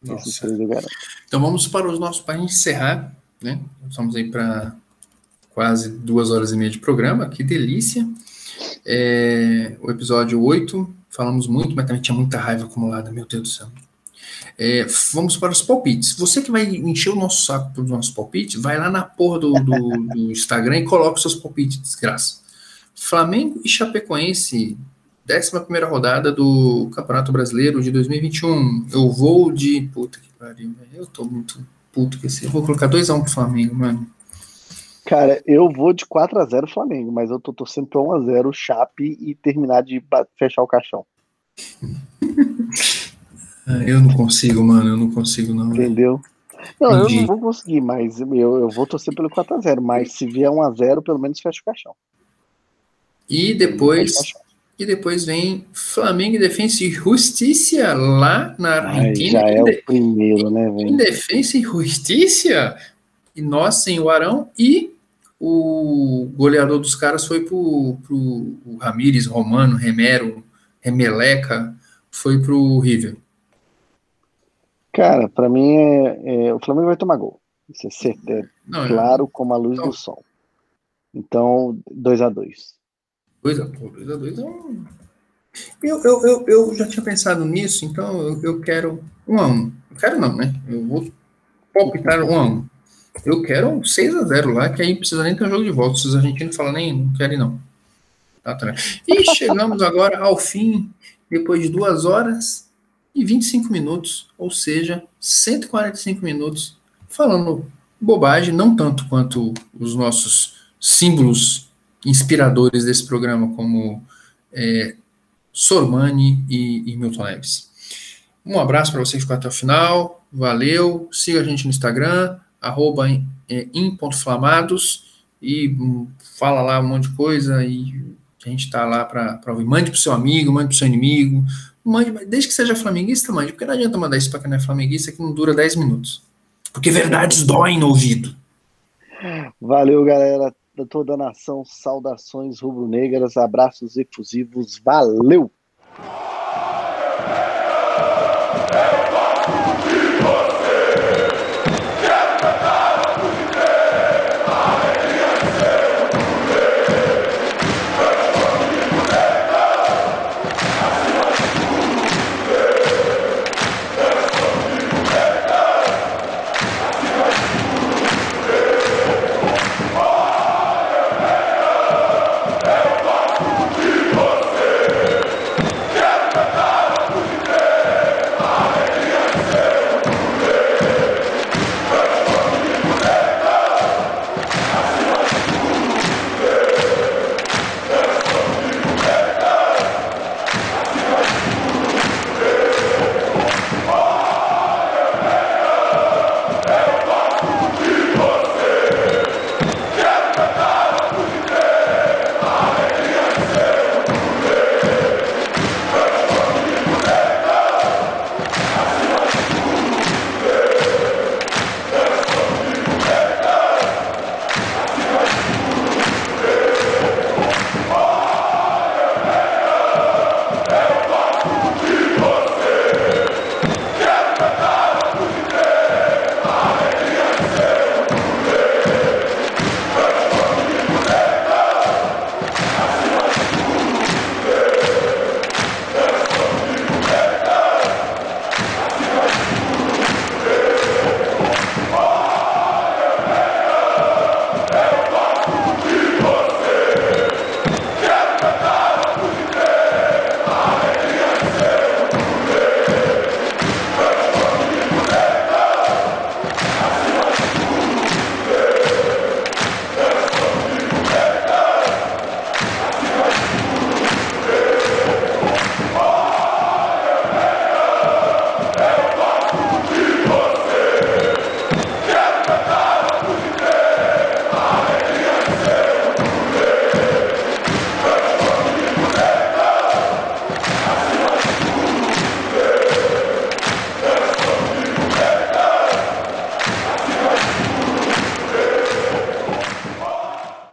Esses Nossa. três eu garanto. Então vamos para os nossos para encerrar, né? Estamos aí para quase duas horas e meia de programa, que delícia. É, o episódio 8, falamos muito, mas também tinha muita raiva acumulada, meu Deus do céu. É, vamos para os palpites. Você que vai encher o nosso saco pelos nossos palpites, vai lá na porra do, do, do Instagram e coloca os seus palpites, desgraça. Flamengo e Chapecoense, 11 primeira rodada do Campeonato Brasileiro de 2021. Eu vou de. Puta que pariu. Eu tô muito puto com esse. Eu vou colocar 2x1 pro Flamengo, mano. Cara, eu vou de 4 a 0 Flamengo, mas eu tô torcendo pra 1 a 0 Chape e terminar de fechar o caixão. [LAUGHS] Ah, eu não consigo, mano, eu não consigo não. Entendeu? Não, Entendi. eu não vou conseguir, mas eu, eu vou torcer pelo 4 a 0 mas se vier 1 a 0 pelo menos fecha o caixão. E depois e depois vem Flamengo e Defensa e Justiça lá na Argentina. Ai, já é o primeiro, né, velho? Em Defensa e Justiça. E nós sem o Arão e o goleador dos caras foi pro, pro o Ramires, Romano, Remero, Remeleca, foi pro River. Cara, para mim é, é, o Flamengo vai tomar gol. Isso é certeza. Não, claro como a luz então, do sol. Então, 2 a 2 2 a 2 a 2 é um... Eu, eu, eu, eu, já tinha pensado nisso, então eu, eu quero 1 um a 1 um. Eu quero não, né? Eu vou palpitar 1 um a 1 um. Eu quero 6 a 0 lá, que aí precisa nem ter um jogo de volta. Se os argentinos falam nem, não querem não. Tá, tá. E chegamos agora ao fim, depois de 2 horas e 25 minutos, ou seja, 145 minutos, falando bobagem, não tanto quanto os nossos símbolos inspiradores desse programa, como é, Sormani e, e Milton Neves. Um abraço para vocês que ficou até o final, valeu, siga a gente no Instagram, arroba é, em.flamados e um, fala lá um monte de coisa e a gente está lá para ouvir. Mande para o seu amigo, mande para o seu inimigo, mande, desde que seja flamenguista, mande, porque não adianta mandar isso para quem não é flamenguista que não dura 10 minutos. Porque verdades doem no ouvido. Valeu, galera da toda a nação, saudações rubro-negras, abraços efusivos, valeu!